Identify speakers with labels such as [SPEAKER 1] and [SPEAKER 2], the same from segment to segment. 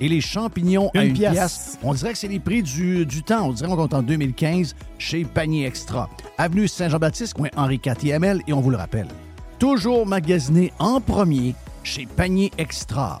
[SPEAKER 1] Et les champignons à
[SPEAKER 2] Une
[SPEAKER 1] 1
[SPEAKER 2] pièce.
[SPEAKER 1] pièce. On dirait que c'est les prix du, du temps. On dirait qu'on est en 2015 chez Panier Extra. Avenue Saint-Jean-Baptiste, coin Henri IV Et on vous le rappelle, toujours magasiné en premier chez Panier Extra.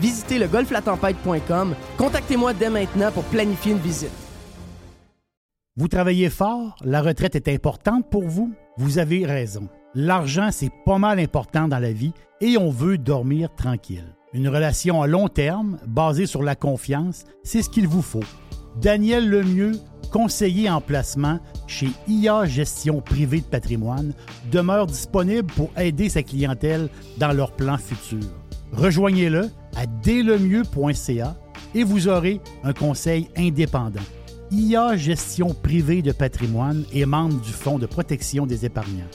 [SPEAKER 3] Visitez le golflatempête.com. Contactez-moi dès maintenant pour planifier une visite.
[SPEAKER 2] Vous travaillez fort, la retraite est importante pour vous? Vous avez raison. L'argent, c'est pas mal important dans la vie et on veut dormir tranquille. Une relation à long terme, basée sur la confiance, c'est ce qu'il vous faut. Daniel Lemieux, conseiller en placement chez IA Gestion Privée de Patrimoine, demeure disponible pour aider sa clientèle dans leurs plans futurs. Rejoignez-le à dlemieux.ca et vous aurez un conseil indépendant. IA Gestion privée de patrimoine est membre du Fonds de protection des épargnants.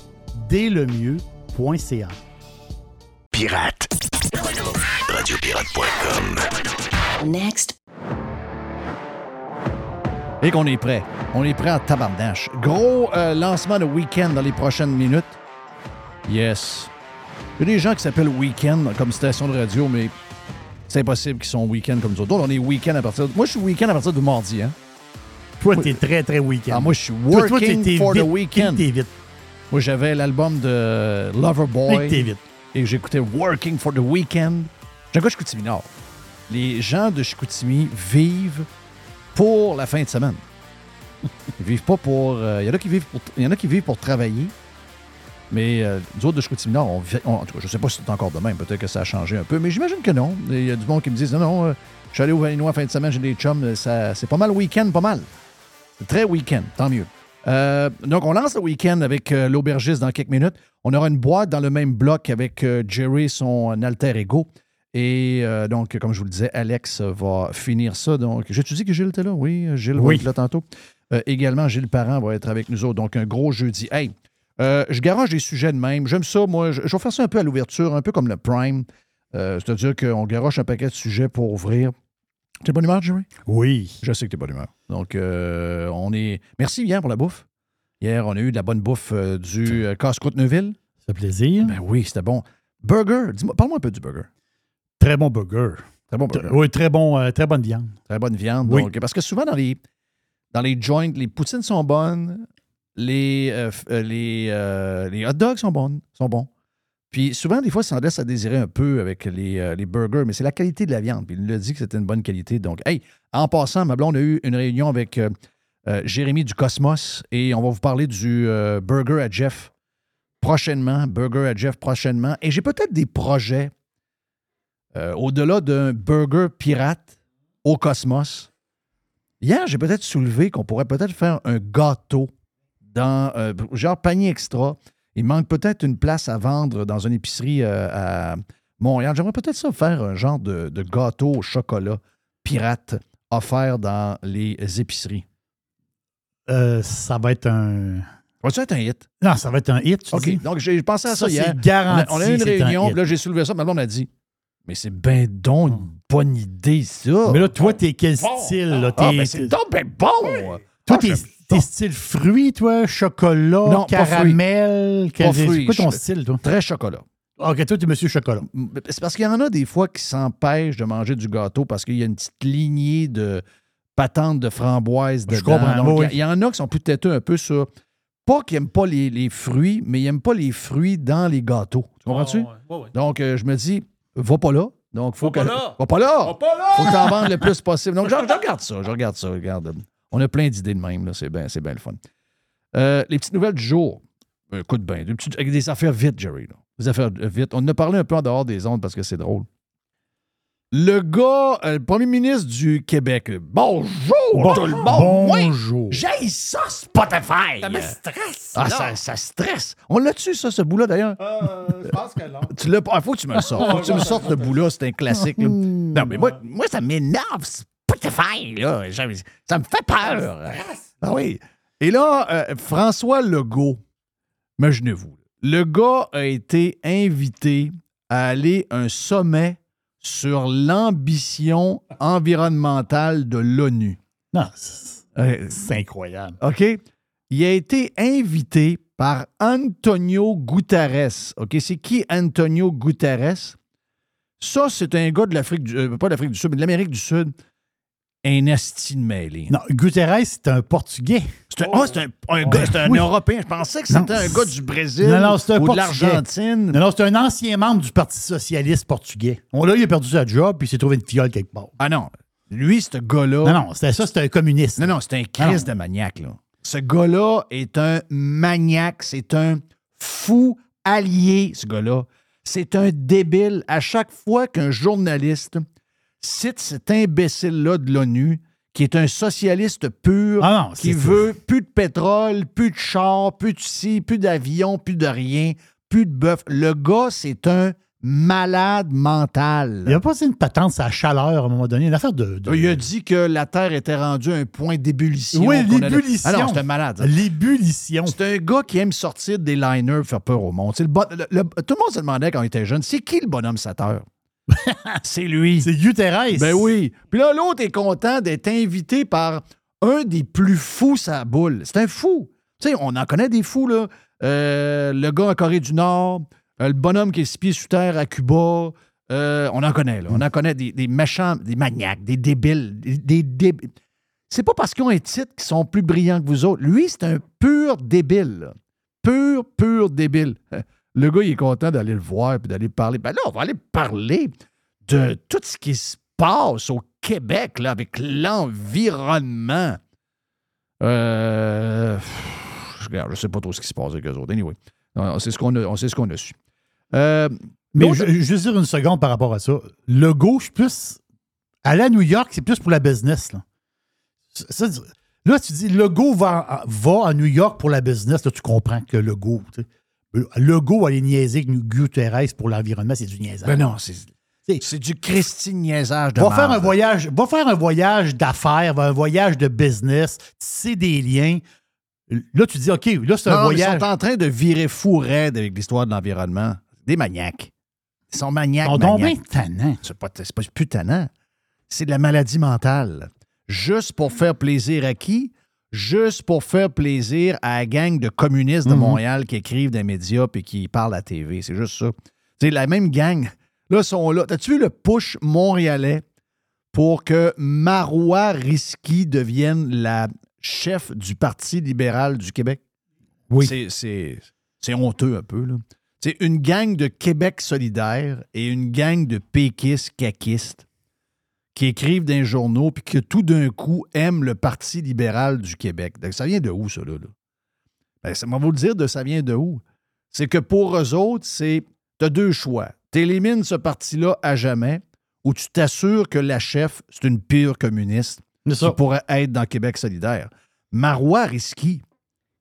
[SPEAKER 2] Dlemieux.ca.
[SPEAKER 4] Pirate. Radiopirate.com.
[SPEAKER 5] Next.
[SPEAKER 1] Et qu'on est prêt. On est prêt en tabarnache. Gros euh, lancement de week-end dans les prochaines minutes. Yes. Il y a des gens qui s'appellent week-end comme station de radio, mais c'est impossible qu'ils sont week-end comme nous autres. On est week-end à partir de... Moi, je suis week-end à partir de mardi. Hein?
[SPEAKER 2] Toi, t'es très, très week-end.
[SPEAKER 1] Ah, moi, je suis
[SPEAKER 2] Toi, toi,
[SPEAKER 1] working
[SPEAKER 2] t'es
[SPEAKER 1] for the weekend.
[SPEAKER 2] T'es vite?
[SPEAKER 1] Moi, j'avais l'album de Loverboy.
[SPEAKER 2] T'es vite?
[SPEAKER 1] Et j'écoutais Working for the Weekend. J'ai un gars de Chicoutimi Nord. Les gens de Chicoutimi vivent pour la fin de semaine. Ils vivent pas pour. euh, Il y en a qui vivent pour. Il y en a qui vivent pour travailler. Mais euh, nous autres de Chicoutimi on, en tout cas, je sais pas si c'est encore de même. Peut-être que ça a changé un peu, mais j'imagine que non. Il y a du monde qui me disent non, non, euh, je suis allé au Valinois fin de semaine, j'ai des chums. c'est pas mal week-end, pas mal. C'est très week-end, tant mieux. Euh, donc, on lance le week-end avec euh, l'aubergiste dans quelques minutes. On aura une boîte dans le même bloc avec Jerry, son alter ego. Et euh, donc, comme je vous le disais, Alex va finir ça. Donc, j'ai-tu dit que Gilles était là? Oui, Gilles
[SPEAKER 2] Oui.
[SPEAKER 1] va être là tantôt. Euh, également, Gilles Parent va être avec nous autres. Donc, un gros jeudi. Hey, euh, je garage des sujets de même. J'aime ça. Moi, je, je vais faire ça un peu à l'ouverture, un peu comme le Prime. Euh, C'est-à-dire qu'on garoche un paquet de sujets pour ouvrir. T'es bonne humeur, Jerry?
[SPEAKER 2] Oui.
[SPEAKER 1] Je sais que t'es bonne humeur. Donc, euh, on est. Merci hier pour la bouffe. Hier, on a eu de la bonne bouffe du euh, casse-croûte Neuville.
[SPEAKER 2] Ça fait plaisir.
[SPEAKER 1] Ben oui, c'était bon. Burger, parle-moi un peu du burger.
[SPEAKER 2] Très bon burger.
[SPEAKER 1] Très bon burger.
[SPEAKER 2] Oui, très, bon, très bonne viande.
[SPEAKER 1] Très bonne viande.
[SPEAKER 2] Oui.
[SPEAKER 1] Donc, parce que souvent, dans les, dans les joints, les poutines sont bonnes, les, euh, euh, euh, les hot dogs sont, bonnes, sont bons. Puis souvent, des fois, ça en laisse à désirer un peu avec les, burgers, mais c'est la qualité de la viande. Puis il nous a dit que c'était une bonne qualité. Donc, hey, en passant, ma blonde a eu une réunion avec Jérémy du Cosmos, et on va vous parler du Burger à Jeff prochainement. Burger à Jeff prochainement. Et j'ai peut-être des projets au-delà d'un burger pirate au Cosmos. Hier, j'ai peut-être soulevé qu'on pourrait peut-être faire un gâteau dans euh, genre panier extra. Il manque peut-être une place à vendre dans une épicerie euh, à Montréal. J'aimerais peut-être ça faire un genre de, de gâteau au chocolat pirate offert dans les épiceries.
[SPEAKER 2] Euh, ça va être un.
[SPEAKER 1] Va-tu être un hit?
[SPEAKER 2] Non, ça va être un hit, tu
[SPEAKER 1] OK.
[SPEAKER 2] dis?
[SPEAKER 1] Donc, j'ai pensé à ça,
[SPEAKER 2] Ça,
[SPEAKER 1] hier.
[SPEAKER 2] c'est garanti.
[SPEAKER 1] On a, on a eu une
[SPEAKER 2] un
[SPEAKER 1] réunion, là, j'ai soulevé ça, mais on a dit Mais c'est ben donc une bonne idée, ça.
[SPEAKER 2] Mais là, toi, t'es quel
[SPEAKER 1] Bon.
[SPEAKER 2] style? Là?
[SPEAKER 1] Ah,
[SPEAKER 2] T'es-
[SPEAKER 1] ben c'est donc ben bon!
[SPEAKER 2] Toi,
[SPEAKER 1] Ah,
[SPEAKER 2] t'es t'es style fruits, toi? Chocolat,
[SPEAKER 1] Non,
[SPEAKER 2] caramel?
[SPEAKER 1] Pas
[SPEAKER 2] quel-
[SPEAKER 1] fruits.
[SPEAKER 2] C'est quoi ton
[SPEAKER 1] Je-
[SPEAKER 2] style, toi?
[SPEAKER 1] Très chocolat.
[SPEAKER 2] OK, toi, t'es monsieur chocolat.
[SPEAKER 1] C'est parce qu'il y en a des fois qui s'empêchent de manger du gâteau parce qu'il y a une petite lignée de patentes de framboises
[SPEAKER 2] Je
[SPEAKER 1] dedans.
[SPEAKER 2] comprends,
[SPEAKER 1] Donc,
[SPEAKER 2] oui.
[SPEAKER 1] il y, en a qui sont plus têteux un peu sur. Pas qu'ils n'aiment pas les, les fruits, mais ils n'aiment pas les fruits dans les gâteaux. Tu comprends-tu? Donc, euh, je me dis, va pas là. Donc, faut que.
[SPEAKER 5] pas là.
[SPEAKER 1] Va pas là!
[SPEAKER 5] Va pas là!
[SPEAKER 1] Faut que t'en vendes le plus possible. Donc, je, je regarde ça, je regarde ça, regarde. On a plein d'idées de même, là. C'est bien, c'est bien le fun. Euh, les petites nouvelles du jour. Euh, Écoute bien, des, petites- des affaires vite, Jerry. là. Des affaires euh, vite. On en a parlé un peu en dehors des ondes parce que c'est drôle. Le gars, euh, le premier ministre du Québec. Bonjour tout le monde!
[SPEAKER 2] Bonjour.
[SPEAKER 1] J'ai ça, Spotify!
[SPEAKER 5] Ça me stresse.
[SPEAKER 1] Ah, ça, ça stresse. On l'a-tu, ça, ce bout-là, d'ailleurs?
[SPEAKER 5] Euh, je pense que non.
[SPEAKER 1] Tu l'as pas? Il faut que tu me le sortes. faut que tu me sortes le bout-là. C'est un classique. là. Non, mais moi, moi ça m'énerve. Spotify, là. Ça, me fait peur. Ah oui. Et là, euh, François Legault, imaginez-vous, le gars a été invité à aller à un sommet sur l'ambition environnementale de l'ONU.
[SPEAKER 2] Non, c'est
[SPEAKER 1] Euh,
[SPEAKER 2] c'est incroyable.
[SPEAKER 1] OK? Il a été invité par Antonio Guterres. OK? C'est qui Antonio Guterres? Ça, c'est un gars de l'Afrique du... euh, pas de l'Afrique du Sud, mais de l'Amérique du Sud. Un asti de mêlé.
[SPEAKER 2] Non, Guterres, c'est un Portugais.
[SPEAKER 1] C'est un, ah, c'est un, un gars, c'est un
[SPEAKER 2] Oui.
[SPEAKER 1] Européen. Je pensais que c'était un gars du Brésil
[SPEAKER 2] Non, non, un
[SPEAKER 1] ou de l'Argentine.
[SPEAKER 2] Non, non, c'est un ancien membre du Parti socialiste portugais. On là, il a perdu sa job, puis il s'est trouvé une fiole quelque part.
[SPEAKER 1] Ah non. Lui, ce gars-là...
[SPEAKER 2] Non, non, c'était ça, c'était un communiste.
[SPEAKER 1] Non, non, c'est un
[SPEAKER 2] Ah
[SPEAKER 1] crise de maniaque, là. Ce gars-là est un maniaque, c'est un fou allié, ce gars-là. C'est un débile. À chaque fois qu'un journaliste cite cet imbécile-là de l'ONU, qui est un socialiste pur,
[SPEAKER 2] Ah non,
[SPEAKER 1] qui veut plus de pétrole, plus de chars, plus de ci, plus d'avions, plus de rien, plus de bœuf. Le gars, c'est un malade mental.
[SPEAKER 2] Il a pas une patente sa chaleur à un moment donné, une affaire de. de-
[SPEAKER 1] Il a dit que la Terre était rendue à un point d'ébullition.
[SPEAKER 2] Oui, l'ébullition.
[SPEAKER 1] Ah non, c'est un malade.
[SPEAKER 2] L'ébullition.
[SPEAKER 1] C'est un gars qui aime sortir des liners pour faire peur au monde. C'est le bon- le- le- tout le monde se demandait quand il était jeune, c'est qui le bonhomme sateur? c'est lui.
[SPEAKER 2] C'est Guterres.
[SPEAKER 1] Ben oui. Puis là, l'autre est content d'être invité par un des plus fous sa boule. C'est un fou. Tu sais, on en connaît des fous, là. Euh, le gars en Corée du Nord, euh, le bonhomme qui est six pieds sous terre à Cuba. Euh, on en connaît, là. On en connaît des, des méchants, des maniaques, des débiles. Des, des débiles. C'est pas parce qu'ils ont un titre qu'ils sont plus brillants que vous autres. Lui, c'est un pur débile. là. Pur, pur débile. Le gars, il est content d'aller le voir puis d'aller parler. Ben là, on va aller parler de tout ce qui se passe au Québec là, avec l'environnement. Euh, je, regarde, je sais pas trop ce qui se passe avec eux autres. Anyway, on sait ce qu'on a, on sait ce qu'on a su. Euh,
[SPEAKER 2] Mais je, veux dire une seconde par rapport à ça. Le suis plus. Aller à New York, c'est plus pour la business. Là, ça, là tu dis, le go va, va à New York pour la business. Là, tu comprends que le go. tu sais. Le go aller niaiser Guterres pour l'environnement, c'est du niaisage.
[SPEAKER 1] ben non, c'est,
[SPEAKER 2] C'est-
[SPEAKER 1] du Christy niaisage de
[SPEAKER 2] Va faire un voyage, va faire un voyage d'affaires, un voyage de business, c'est des liens. Là, tu dis, OK, là, c'est un
[SPEAKER 1] Non,
[SPEAKER 2] voyage.
[SPEAKER 1] Ils sont en train de virer fou raide avec l'histoire de l'environnement. Des maniaques. Ils sont maniaques.
[SPEAKER 2] Ils sont bien tannants.
[SPEAKER 1] C'est pas, c'est pas plus tannant. C'est de la maladie mentale. Juste pour faire plaisir à qui? Juste pour faire plaisir à la gang de communistes de
[SPEAKER 2] Mhm.
[SPEAKER 1] Montréal qui écrivent des médias et qui parlent à la TV. C'est juste ça. C'est la même gang. Là, sont là. T'as-tu vu le push montréalais pour que Marois Risky devienne la chef du Parti libéral du Québec?
[SPEAKER 2] Oui.
[SPEAKER 1] C'est honteux un peu, là. C'est une gang de Québec solidaire et une gang de péquistes caquistes qui écrivent dans les journaux puis qui tout d'un coup aiment le Parti libéral du Québec. Donc, ça vient de où, ça, là? là? Ben, ça va vous le dire de ça vient de où? C'est que pour eux autres, c'est. Tu as deux choix. Tu élimines ce parti-là à jamais ou tu t'assures que la chef, c'est une pure communiste qui pourrait être dans Québec solidaire. Marois Risky,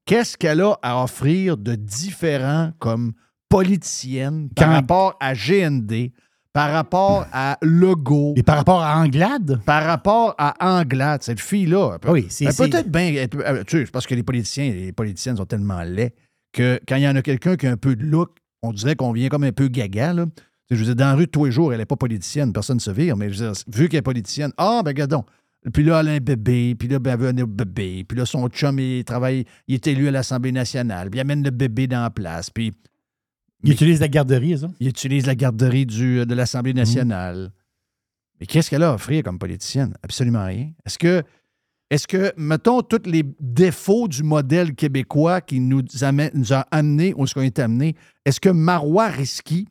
[SPEAKER 1] qu'est-ce qu'elle a à offrir de différent comme politicienne par
[SPEAKER 2] Quand-
[SPEAKER 1] rapport à GND, par rapport à Legault,
[SPEAKER 2] Et par rapport à Anglade,
[SPEAKER 1] par rapport à Anglade, cette fille-là? peut-
[SPEAKER 2] Oui, c'est-
[SPEAKER 1] peut-être bien. euh, Tu sais, parce que les politiciens et les politiciennes sont tellement laids que quand il y en a quelqu'un qui a un peu de look, on dirait qu'on vient comme un peu gaga. Là. Je veux dire, dans la rue, tous les jours, elle n'est pas politicienne, personne ne se vire, mais je veux dire, vu qu'elle est politicienne, ah, ben, regardons. Puis là, elle a un bébé, puis là, ben, elle veut un bébé, puis là, son chum, il travaille, il est élu à l'Assemblée nationale, puis il amène le bébé dans la place, puis
[SPEAKER 2] il utilise la garderie, ça.
[SPEAKER 1] il utilise la garderie du, de l'Assemblée nationale. Mais qu'est-ce qu'elle a à offrir comme politicienne? Absolument rien. Est-ce que, est-ce que, mettons, tous les défauts du modèle québécois qui nous, amène, nous a amenés où est-ce qu'on est amené, est-ce que Marois Risky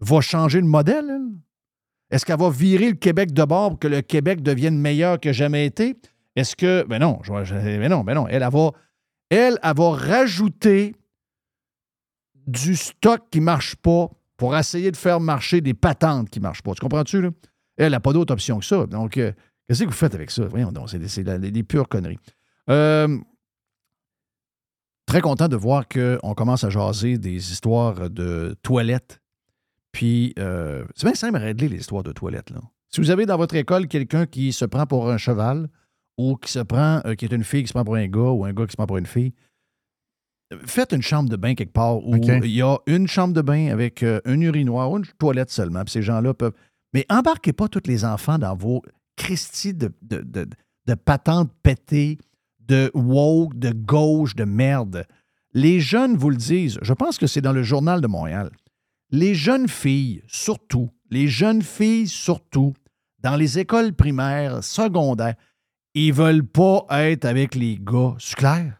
[SPEAKER 1] va changer le modèle? elle? Est-ce qu'elle va virer le Québec de bord pour que le Québec devienne meilleur que jamais été? Est-ce que. Ben non, je, je- ben non, ben non. Elle, elle va, elle, elle va rajouter du stock qui ne marche pas pour essayer de faire marcher des patentes qui ne marchent pas. Tu comprends-tu, là? Elle n'a pas d'autre option que ça. Donc, euh, qu'est-ce que vous faites avec ça? Voyons donc, c'est des, pures conneries. Euh, très content de voir qu'on commence à jaser des histoires de toilettes. Puis, euh, c'est bien simple à régler les histoires de toilettes. Là. Si vous avez dans votre école quelqu'un qui se prend pour un cheval ou qui se prend, qui est une fille qui se prend pour un gars ou un gars qui se prend pour une fille, faites une chambre de bain quelque part où il y a une chambre de bain avec euh, un urinoir ou une toilette seulement. Puis ces gens-là peuvent. Mais embarquez pas tous les enfants dans vos Christie de, de, de- de patentes pétées, de woke, de gauche, de merde. Les jeunes vous le disent. Je pense que c'est dans le Journal de Montréal. Les jeunes filles, surtout, les jeunes filles, surtout, dans les écoles primaires, secondaires, ils veulent pas être avec les gars. C'est clair?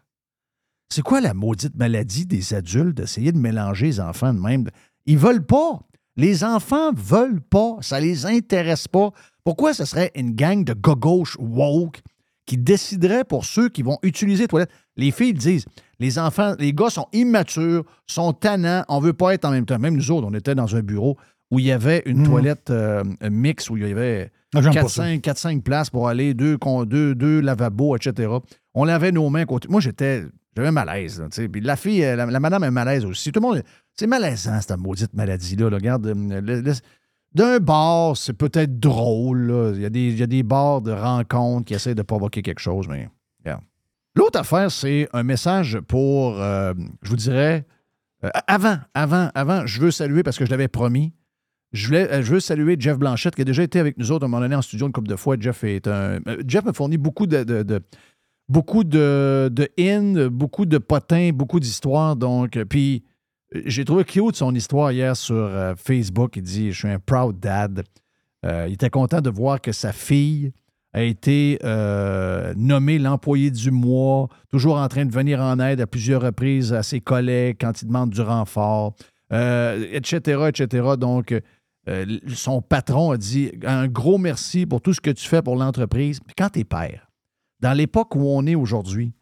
[SPEAKER 1] C'est quoi la maudite maladie des adultes d'essayer de mélanger les enfants de même? Ils veulent pas. Les enfants veulent pas. Ça les intéresse pas. Pourquoi ce serait une gang de gauche woke qui déciderait pour ceux qui vont utiliser les toilettes? Les filles disent, les enfants, les gars sont immatures, sont tannants, on veut pas être en même temps. Même nous autres, on était dans un bureau où il y avait une
[SPEAKER 2] Mhm.
[SPEAKER 1] toilette euh, mixte, où il y avait
[SPEAKER 2] Ah, j'aime pas ça.
[SPEAKER 1] 4-5 places pour aller, deux, deux, deux lavabos, etc. On lavait nos mains côté. Moi, j'étais. J'avais un malaise. là. Puis la fille, euh, la, madame a malaise aussi. Tout le monde. C'est malaisant, cette maudite maladie-là. là. Regarde, euh, d'un bar, c'est peut-être drôle. Il y, a des, bars de rencontres qui essaient de provoquer quelque chose, mais. L'autre affaire, c'est un message pour, euh, je vous dirais, avant, avant, avant, je veux saluer parce que je l'avais promis. Je, veux saluer Jeff Blanchette qui a déjà été avec nous autres à un moment donné en studio une couple de fois. Jeff est un. Jeff me fournit beaucoup de- beaucoup de, de in, beaucoup de potins, beaucoup d'histoires. Donc, puis euh, j'ai trouvé cute son histoire hier sur euh, Facebook. Il dit Je suis un proud dad. Euh, il était content de voir que sa fille a été nommée l'employé du mois, toujours en train de venir en aide à plusieurs reprises à ses collègues quand ils demandent du renfort, etc., etc. Donc, son patron a dit un gros merci pour tout ce que tu fais pour l'entreprise. Puis quand tu es père, dans l'époque où on est aujourd'hui,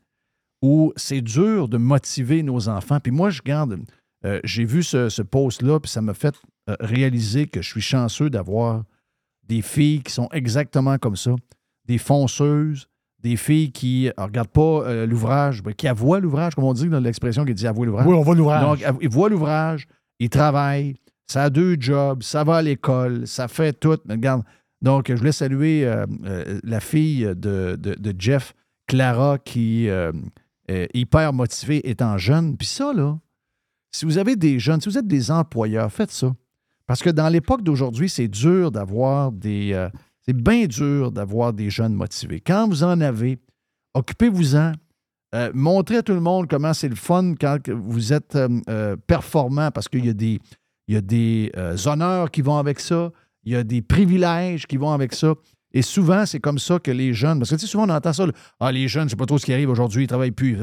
[SPEAKER 1] où c'est dur de motiver nos enfants, puis moi, je garde, euh, j'ai vu ce, ce post-là, puis ça m'a fait euh, réaliser que je suis chanceux d'avoir des filles qui sont exactement comme ça, des fonceuses, des filles qui ne regardent pas euh, l'ouvrage, ben, qui avouent l'ouvrage, comme on dit dans l'expression qui dit avouer l'ouvrage.
[SPEAKER 2] Oui, on va l'ouvrage.
[SPEAKER 1] Donc, ils voient l'ouvrage, ils travaillent, ça a deux jobs, ça va à l'école, ça fait tout. Mais Regarde, donc, je voulais saluer euh, euh, la fille de, Jeff, Clara, qui euh, est hyper motivée étant jeune. Puis ça, là, si vous avez des jeunes, si vous êtes des employeurs, faites ça. Parce que dans l'époque d'aujourd'hui, c'est dur d'avoir des. c'est bien dur d'avoir des jeunes motivés. Quand vous en avez, occupez-vous-en. Montrez à tout le monde comment c'est le fun quand vous êtes performant parce qu'il y a des, il y a des honneurs qui vont avec ça, il y a des privilèges qui vont avec ça. Et souvent, c'est comme ça que les jeunes, parce que tu sais, souvent on entend ça, ah, les jeunes, je ne sais pas trop ce qui arrive aujourd'hui, ils travaillent plus.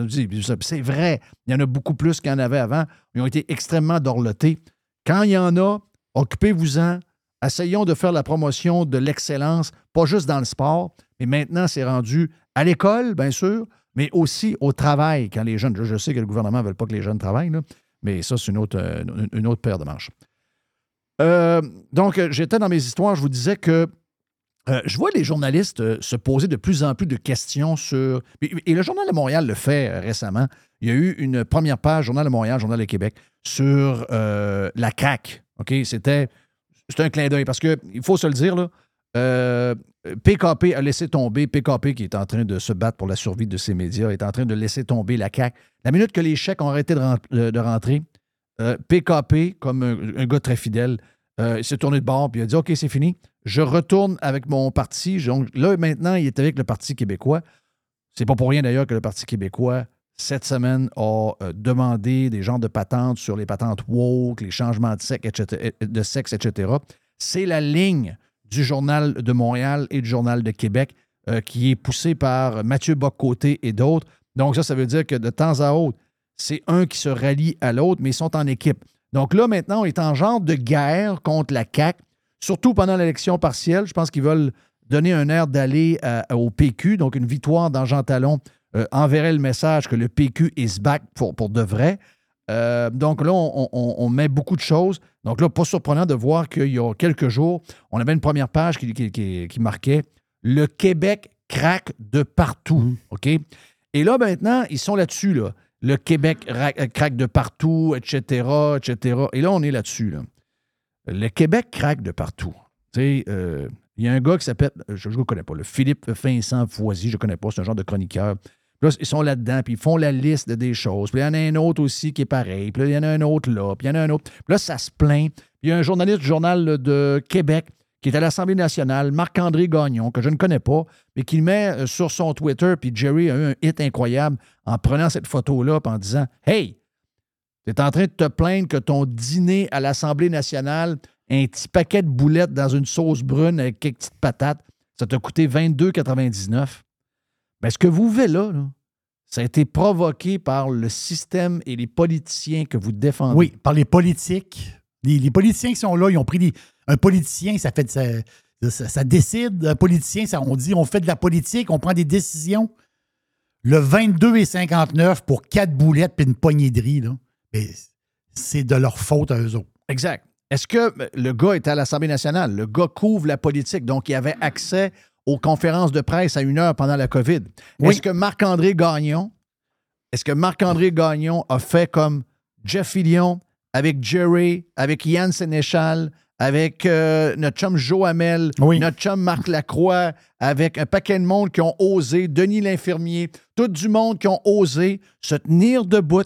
[SPEAKER 1] C'est vrai, il y en a beaucoup plus qu'il y en avait avant. Ils ont été extrêmement dorlotés. Quand il y en a, occupez-vous-en, Essayons de faire la promotion de l'excellence, pas juste dans le sport, mais maintenant, c'est rendu à l'école, bien sûr, mais aussi au travail, quand les jeunes. Je, sais que le gouvernement ne veut pas que les jeunes travaillent, mais ça, c'est une autre, euh, une autre paire de manches. Euh, donc, euh, j'étais dans mes histoires, je vous disais que euh, je vois les journalistes se poser de plus en plus de questions sur. Et, le Journal de Montréal le fait récemment. Il y a eu une première page, Journal de Montréal, Journal de Québec, sur la CAQ. OK? C'était. C'était un clin d'œil parce qu'il faut se le dire, là. PKP a laissé tomber, PKP qui est en train de se battre pour la survie de ses médias, est en train de laisser tomber la CAQ. La minute que les chèques ont arrêté de, de rentrer, euh, PKP, comme un, gars très fidèle, euh, il s'est tourné de bord puis il a dit OK, c'est fini. Je retourne avec mon parti. Donc, là, maintenant, il est avec le Parti québécois. C'est pas pour rien d'ailleurs que le Parti québécois, cette semaine, a euh, demandé des genres de patentes sur les patentes woke, les changements de sexe, etc. De sexe, etc. C'est la ligne du Journal de Montréal et du Journal de Québec euh, qui est poussée par Mathieu Boccoté et d'autres. Donc, ça, ça veut dire que de temps à autre, c'est un qui se rallie à l'autre, mais ils sont en équipe. Donc là, maintenant, on est en genre de guerre contre la CAQ, surtout pendant l'élection partielle. Je pense qu'ils veulent donner un air d'aller à- au PQ, donc une victoire dans Jean Talon euh, enverrait le message que le PQ is back pour, pour de vrai. Euh, donc là, on, on- on met beaucoup de choses. Donc là, pas surprenant de voir qu'il y a quelques jours, on avait une première page qui, qui- qui- qui marquait Le Québec craque de partout. OK? Et là, maintenant, ils sont là-dessus. Là. Le Québec euh, craque de partout, etc., etc. Et là, on est là-dessus. là. Le Québec craque de partout. Tu sais, euh, il y a un gars qui s'appelle, je ne le connais pas, le Philippe Vincent Foisy, je ne connais pas, c'est un genre de chroniqueur. Là, ils sont là-dedans, puis ils font la liste de des choses. Puis il y en a un autre aussi qui est pareil. Puis il y en a un autre là, puis il y en a un autre. Puis là, ça se plaint. Il y a un journaliste du Journal de Québec qui est à l'Assemblée nationale, Marc-André Gagnon, que je ne connais pas, mais qui met euh, sur son Twitter. Puis Jerry a eu un hit incroyable en prenant cette photo-là, en disant Hey, tu es en train de te plaindre que ton dîner à l'Assemblée nationale, un petit paquet de boulettes dans une sauce brune avec quelques petites patates, ça t'a coûté 22,99. Mais ce que vous vivez là, là, ça a été provoqué par le système et les politiciens que vous défendez.
[SPEAKER 2] Oui, par les politiques. Les, les politiciens qui sont là, ils ont pris des- un politicien, ça fait ça, ça- ça décide. Un politicien, ça, on dit on fait de la politique, on prend des décisions. Le 22 et 59 pour quatre boulettes puis une poignée de riz, là, ben, c'est de leur faute à eux autres.
[SPEAKER 1] Exact. Est-ce que euh, le gars était à l'Assemblée nationale? Le gars couvre la politique, donc il avait accès aux conférences de presse à une heure pendant la COVID.
[SPEAKER 2] Oui.
[SPEAKER 1] Est-ce que Marc-André Gagnon, est-ce que Marc-André Gagnon a fait comme Jeff Fillion avec Jerry, avec Yann Sénéchal, avec euh, notre chum Joe Hamel,
[SPEAKER 2] Oui.
[SPEAKER 1] notre chum Marc Lacroix, avec un paquet de monde qui ont osé, Denis l'infirmier, tout du monde qui ont osé se tenir debout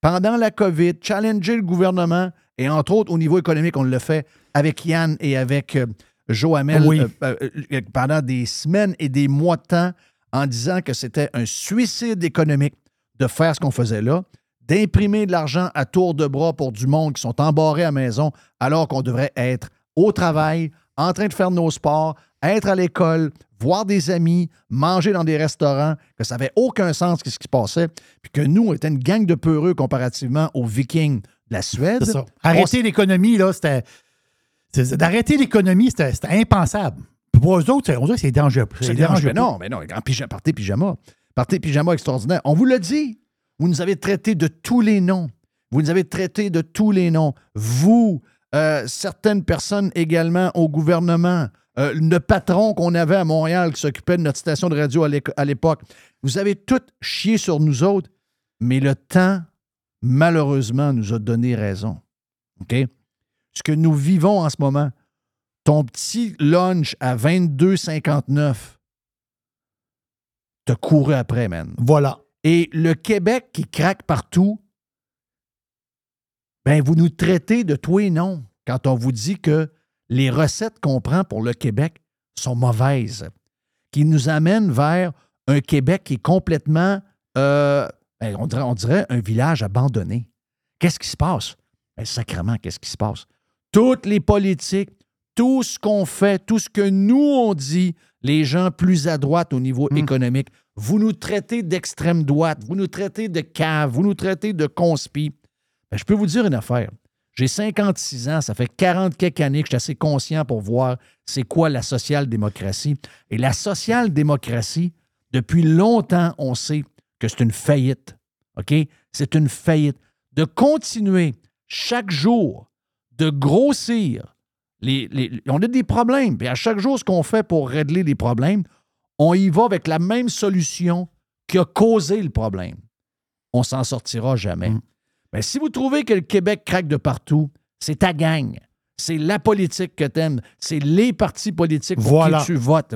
[SPEAKER 1] pendant la COVID, challenger le gouvernement, et entre autres, au niveau économique, on le fait avec Yann et avec euh, Joe Hamel
[SPEAKER 2] Oui.
[SPEAKER 1] euh, euh, euh, pendant des semaines et des mois de temps en disant que c'était un suicide économique de faire ce qu'on faisait là, d'imprimer de l'argent à tour de bras pour du monde qui sont embarrés à la maison alors qu'on devrait être au travail, en train de faire nos sports, être à l'école, voir des amis, manger dans des restaurants, que ça n'avait aucun sens ce qui se passait, puis que nous, on était une gang de peureux comparativement aux Vikings de la Suède.
[SPEAKER 2] Ça. Arrêter l'économie, là, c'était. D'arrêter l'économie, c'était impensable. Puis Pour eux autres, on dirait que c'est dangereux.
[SPEAKER 1] C'est
[SPEAKER 2] dangereux.
[SPEAKER 1] mais non, mais non, en pyjama, partez pyjama. Partez pyjama extraordinaire. On vous l'a dit. Vous nous avez traité de tous les noms. Vous nous avez traité de tous les noms. Vous, euh, certaines personnes également au gouvernement, euh, le patron qu'on avait à Montréal qui s'occupait de notre station de radio à l'époque. Vous avez tout chié sur nous autres, mais le temps, malheureusement, nous a donné raison. OK? Ce que nous vivons en ce moment, ton petit lunch à 22,59, t'as couru après, man.
[SPEAKER 2] Voilà.
[SPEAKER 1] Et le Québec qui craque partout, ben vous nous traitez de tout et non quand on vous dit que les recettes qu'on prend pour le Québec sont mauvaises, qui nous amènent vers un Québec qui est complètement, euh, ben, on, dirait, on dirait un village abandonné. Qu'est-ce qui se passe? Ben, sacrement, qu'est-ce qui se passe? Toutes les politiques, tout ce qu'on fait, tout ce que nous on dit, les gens plus à droite au niveau économique, vous nous traitez d'extrême droite, vous nous traitez de cave, vous nous traitez de conspi. Ben, je peux vous dire une affaire. J'ai 56 ans, ça fait 40 quelques années que je suis assez conscient pour voir c'est quoi la social-démocratie. Et la social-démocratie, depuis longtemps, on sait que c'est une faillite. C'est une faillite. De continuer chaque jour de grossir, on a des problèmes. Puis à chaque jour, ce qu'on fait pour régler les problèmes, on y va avec la même solution qui a causé le problème. On s'en sortira jamais.
[SPEAKER 2] Mm.
[SPEAKER 1] Mais si vous trouvez que le Québec craque de partout, c'est ta gang. C'est la politique que t'aimes. C'est les partis politiques pour
[SPEAKER 2] Voilà.
[SPEAKER 1] qui tu votes.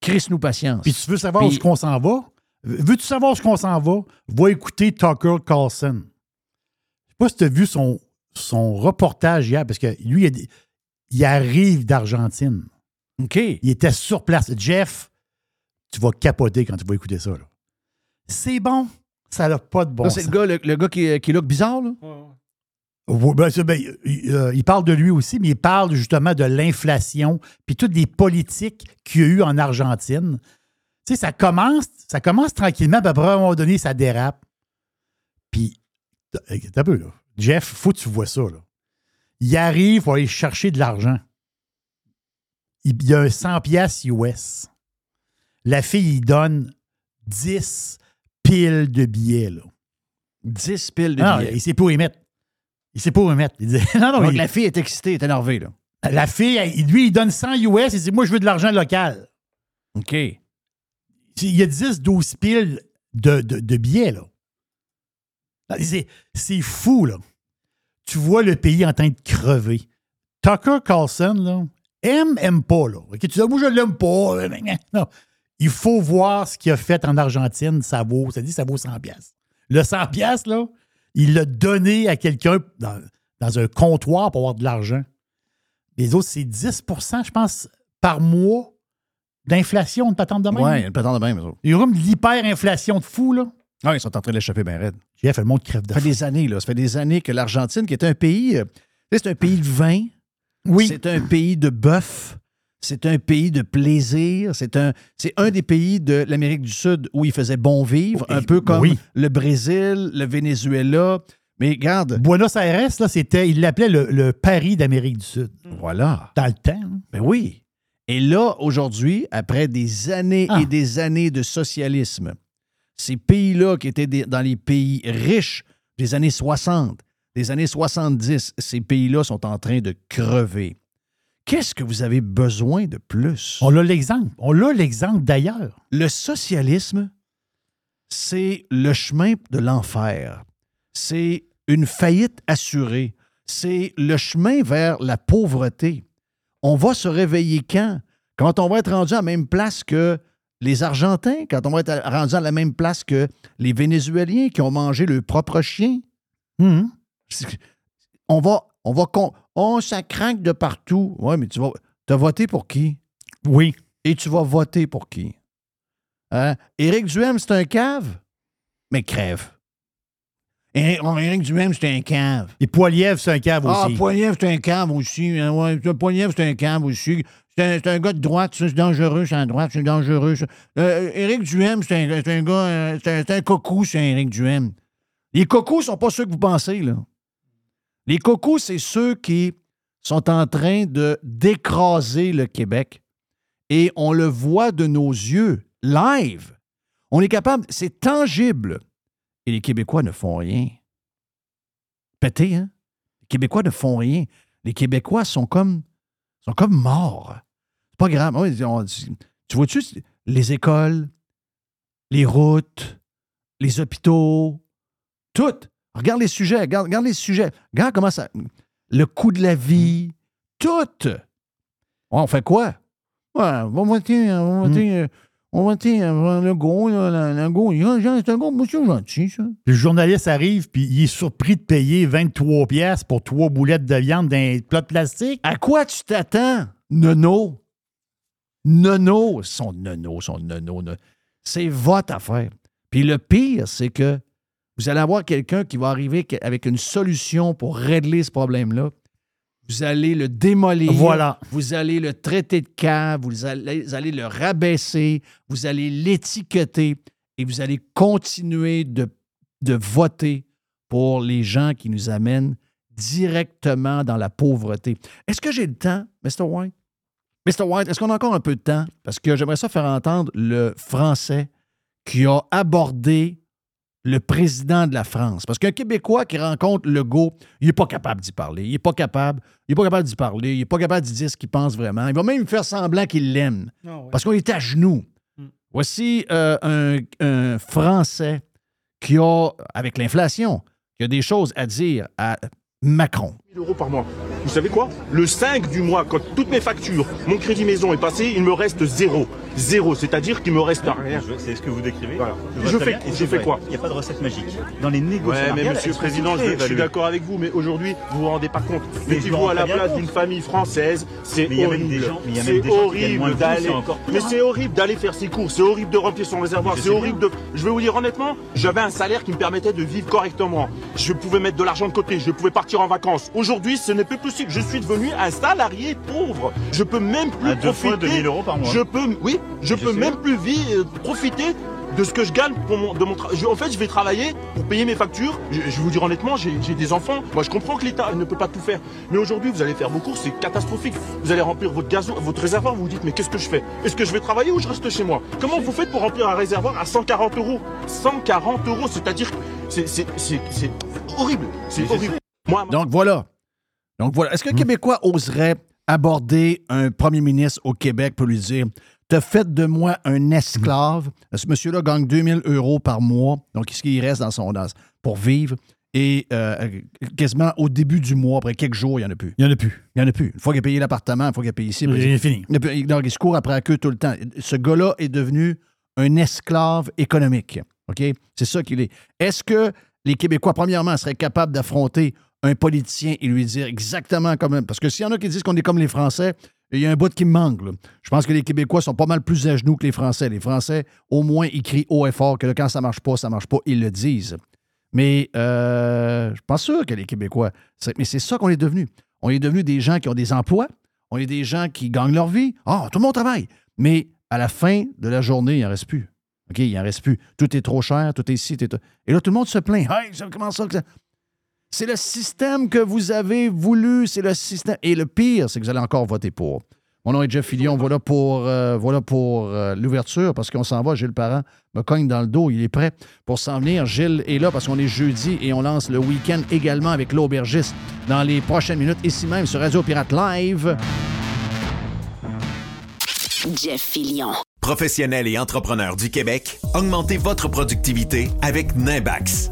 [SPEAKER 1] Chris-nous patience.
[SPEAKER 2] Puis tu veux savoir où
[SPEAKER 1] Puis-
[SPEAKER 2] qu'on s'en va? Veux-tu savoir où est-ce qu'on s'en va? Va écouter Tucker Carlson. Je sais pas si tu as vu son, son reportage hier, parce que lui, il, a des- il arrive d'Argentine.
[SPEAKER 1] OK.
[SPEAKER 2] Il était sur place. Jeff, tu vas capoter quand tu vas écouter ça. là. C'est bon. Ça n'a pas de bon sens.
[SPEAKER 1] c'est le gars, le, le gars qui, qui look bizarre, là?
[SPEAKER 2] Oui, ben, c'est- ben, il, euh, il parle de lui aussi, mais il parle justement de l'inflation puis toutes les politiques qu'il y a eu en Argentine. Tu sais, ça commence, ça commence tranquillement, puis après, à un moment donné, ça dérape. Puis, t'as un peu, là. Jeff, faut que tu vois ça, là. Il arrive pour aller chercher de l'argent. Il, il y a un 100 pièces US. La fille, il donne 10 piles de billets, là.
[SPEAKER 1] 10 piles de
[SPEAKER 2] Ah,
[SPEAKER 1] billets.
[SPEAKER 2] il sait pas où les mettre. Il sait pas où les mettre. Il dit, non, non,
[SPEAKER 1] Donc,
[SPEAKER 2] il-
[SPEAKER 1] la fille est excitée, elle est énervée, là.
[SPEAKER 2] la fille, elle- lui, il donne 100 US. Il dit, moi, je veux de l'argent local.
[SPEAKER 1] OK.
[SPEAKER 2] Il y a 10, 12 piles de, de- de billets, là. C'est, fou, là. Tu vois le pays en train de crever. Tucker Carlson, là, aime, aime pas, là. OK, Tu dis, moi, je l'aime pas. Non. Il faut voir ce qu'il a fait en Argentine. Ça vaut, ça dit, ça vaut 100 pièces. Le 100 pièces, là, il l'a donné à quelqu'un dans, dans un comptoir pour avoir de l'argent. Les autres, c'est 10% je pense, par mois d'inflation, une patente de même.
[SPEAKER 1] A une patente de même.
[SPEAKER 2] Il y a comme de l'hyperinflation de fou, là.
[SPEAKER 1] Ah, ils sont en train de l'échapper bien raide.
[SPEAKER 2] Jeff, le monde crève de
[SPEAKER 1] Ça fait des années, là. Ça fait des années que l'Argentine, qui est un pays. euh, c'est un pays de vin.
[SPEAKER 2] Oui.
[SPEAKER 1] C'est un pays de bœuf. C'est un pays de plaisir. C'est un, c'est un des pays de l'Amérique du Sud où il faisait bon vivre, un peu comme
[SPEAKER 2] oui.
[SPEAKER 1] le Brésil, le Venezuela. Mais regarde,
[SPEAKER 2] Buenos Aires, là, c'était, il l'appelait le, le Paris d'Amérique du Sud.
[SPEAKER 1] voilà.
[SPEAKER 2] Dans le temps. hein.
[SPEAKER 1] Ben oui. Et là, aujourd'hui, après des années
[SPEAKER 2] Ah.
[SPEAKER 1] et des années de socialisme, ces pays-là qui étaient des- dans les pays riches des années 60, des années 70, ces pays-là sont en train de crever. Qu'est-ce que vous avez besoin de plus?
[SPEAKER 2] On a l'exemple. On a l'exemple d'ailleurs.
[SPEAKER 1] Le socialisme, c'est le chemin de l'enfer. C'est une faillite assurée. C'est le chemin vers la pauvreté. On va se réveiller quand? Quand on va être rendu à la même place que les Argentins, quand on va être rendu à la même place que les Vénézuéliens qui ont mangé leur propre chien?
[SPEAKER 2] Mhm.
[SPEAKER 1] On va, on va, con- ça craque de partout. Oui, mais tu vas, as voté pour qui?
[SPEAKER 2] Oui.
[SPEAKER 1] Et tu vas voter pour qui? Hein? Éric Duhem, c'est un cave? Mais crève. Éric, oh, Duhem, c'est un cave.
[SPEAKER 2] Et Poiliev, c'est un cave
[SPEAKER 1] Ah,
[SPEAKER 2] aussi.
[SPEAKER 1] Poiliev, c'est un cave aussi. hein, ouais, Poiliev, c'est un cave aussi. C'est un, un gars de droite, c'est dangereux, c'est à droite, c'est dangereux. Euh, Éric Duhem, c'est un, un gars, euh, c'est un, c'est un cocou, c'est Éric Duhem. Les cocos sont pas ceux que vous pensez, là. Les cocos, c'est ceux qui sont en train de d'écraser le Québec. Et on le voit de nos yeux, live. On est capable, c'est tangible. Et les Québécois ne font rien. Pété, hein? Les Québécois ne font rien. Les Québécois sont comme, sont comme morts. C'est pas grave. Tu vois-tu, les écoles, les routes, les hôpitaux, tout. Regarde les sujets, regarde, regarde les sujets. Regarde comment ça. Le coût de la vie, tout. On fait quoi? Ouais, on va voter, on va voter, euh, on va voter le go, le, go. C'est un gros monsieur gentil, ça.
[SPEAKER 2] Le journaliste arrive, puis il est surpris de payer 23 pièces pour trois boulettes de viande dans un plat de plastique.
[SPEAKER 1] À quoi tu t'attends, nono? Nono, son nono, son nono. no- C'est votre affaire. Puis le pire, c'est que vous allez avoir quelqu'un qui va arriver avec une solution pour régler ce problème-là. Vous allez le démolir.
[SPEAKER 2] Voilà.
[SPEAKER 1] Vous allez le traiter de cave. Vous allez, vous allez le rabaisser. Vous allez l'étiqueter. Et vous allez continuer de, de voter pour les gens qui nous amènent directement dans la pauvreté. Est-ce que j'ai le temps, Mr. White? Mr. White, est-ce qu'on a encore un peu de temps? Parce que j'aimerais ça faire entendre le français qui a abordé le président de la France. Parce qu'un Québécois qui rencontre Legault, il n'est pas capable d'y parler. Il n'est pas capable. Il est pas capable d'y parler. Il n'est pas capable d'y dire ce qu'il pense vraiment. Il va même faire semblant qu'il l'aime. Parce qu'on est à genoux.
[SPEAKER 2] Mm.
[SPEAKER 1] Voici euh, un, un Français qui a, avec l'inflation, qui a des choses à dire à Macron.
[SPEAKER 6] 1000 euros par mois. Vous savez quoi? Le 5 du mois, quand toutes mes factures, mon crédit maison est passé, il me reste zéro. Zéro, c'est-à-dire qu'il me reste rien.
[SPEAKER 7] C'est ce que vous décrivez.
[SPEAKER 6] Voilà. Je fais- je fais quoi?
[SPEAKER 7] Il n'y a pas de recette magique. Dans les négociations.
[SPEAKER 6] Ouais, mais monsieur le président, je, je suis d'accord avec vous, mais aujourd'hui, vous vous rendez pas compte. Mettez-vous
[SPEAKER 7] me
[SPEAKER 6] à la place d'une famille française, c'est horrible. C'est horrible d'aller. Mais c'est horrible d'aller faire ses courses, c'est horrible de remplir son réservoir, c'est horrible de. Je vais vous dire honnêtement, j'avais un salaire qui me permettait de vivre correctement. Je pouvais mettre de l'argent de côté, je pouvais partir en vacances. Aujourd'hui, ce n'est plus possible. Je suis devenu un salarié pauvre. Je peux même plus
[SPEAKER 7] À deux fois
[SPEAKER 6] profiter.
[SPEAKER 7] 2000 euros par mois.
[SPEAKER 6] Je peux, oui, je peux
[SPEAKER 7] sais.
[SPEAKER 6] même plus vivre, euh, profiter de ce que je gagne pour mon, de mon travail. En fait, je vais travailler pour payer mes factures. Je, je vais vous dire honnêtement, j'ai j'ai des enfants. Moi, je comprends que l'État ne peut pas tout faire. Mais aujourd'hui, vous allez faire vos courses, c'est catastrophique. Vous allez remplir votre gazo, votre réservoir, vous vous dites, mais qu'est-ce que je fais? Est-ce que je vais travailler ou je reste chez moi? Comment vous faites pour remplir un réservoir à 140 euros? 140 euros, c'est-à-dire, que c'est c'est- c'est- c'est horrible. C'est horrible. Moi,
[SPEAKER 1] Donc voilà. Donc voilà. Est-ce qu'un Québécois oserait aborder un premier ministre au Québec pour lui dire T'as fait de moi un esclave. Ce monsieur-là gagne 2000 euros par mois. Donc, ce qu'il reste dans son dans- pour vivre? Et euh, quasiment au début du mois, après quelques jours, il n'y en a plus.
[SPEAKER 2] Il n'y en a plus.
[SPEAKER 1] Il n'y en a plus. Une fois qu'il a payé l'appartement, une fois qu'il a payé ici.
[SPEAKER 2] Fini.
[SPEAKER 1] il, il- donc, il se court après la queue tout le temps. Ce gars-là est devenu un esclave économique. OK? C'est ça qu'il est. Est-ce que les Québécois, premièrement, seraient capables d'affronter un politicien et lui dire exactement comme. Parce que s'il y en a qui disent qu'on est comme les Français, il y a un bout qui me manque. Je pense que les Québécois sont pas mal plus à genoux que les Français. Les Français, au moins, ils crient haut et fort que quand ça marche pas, ça marche pas. Ils le disent. Mais euh, je suis pas sûr que les Québécois. Mais c'est ça qu'on est devenu. On est devenu des gens qui ont des emplois. On est des gens qui gagnent leur vie. Ah, tout le monde travaille. Mais à la fin de la journée, il n'en reste plus. OK, il n'en reste plus. Tout est trop cher, tout est ici, tout. Et là, tout le monde se plaint. Hey, comment ça? C'est le système que vous avez voulu, c'est le système. Et le pire, c'est que vous allez encore voter pour. Mon nom est Jeff Fillion. Voilà pour, euh, voilà pour euh, l'ouverture, parce qu'on s'en va. Gilles Parent me cogne dans le dos. Il est prêt pour s'en venir. Gilles est là parce qu'on est jeudi et on lance le week-end également avec l'aubergiste dans les prochaines minutes, ici même sur Radio Pirate Live.
[SPEAKER 8] Jeff Fillion.
[SPEAKER 9] Professionnels et entrepreneurs du Québec, augmentez votre productivité avec Nimbax.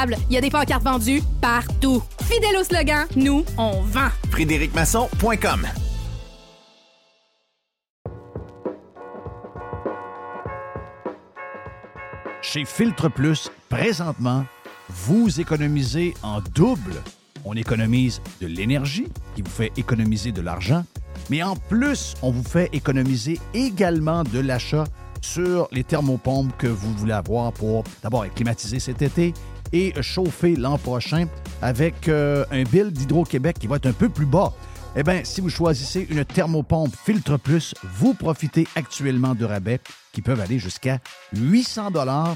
[SPEAKER 10] Il y a des pancartes vendues partout. Fidèle au slogan, nous, on vend.
[SPEAKER 9] FrédéricMasson.com
[SPEAKER 1] Chez Filtre Plus, présentement, vous économisez en double. On économise de l'énergie, qui vous fait économiser de l'argent, mais en plus, on vous fait économiser également de l'achat sur les thermopompes que vous voulez avoir pour d'abord être climatisé cet été et chauffer l'an prochain avec euh, un bill d'Hydro-Québec qui va être un peu plus bas. Eh bien, si vous choisissez une thermopompe Filtre Plus, vous profitez actuellement de rabais qui peuvent aller jusqu'à 800 dollars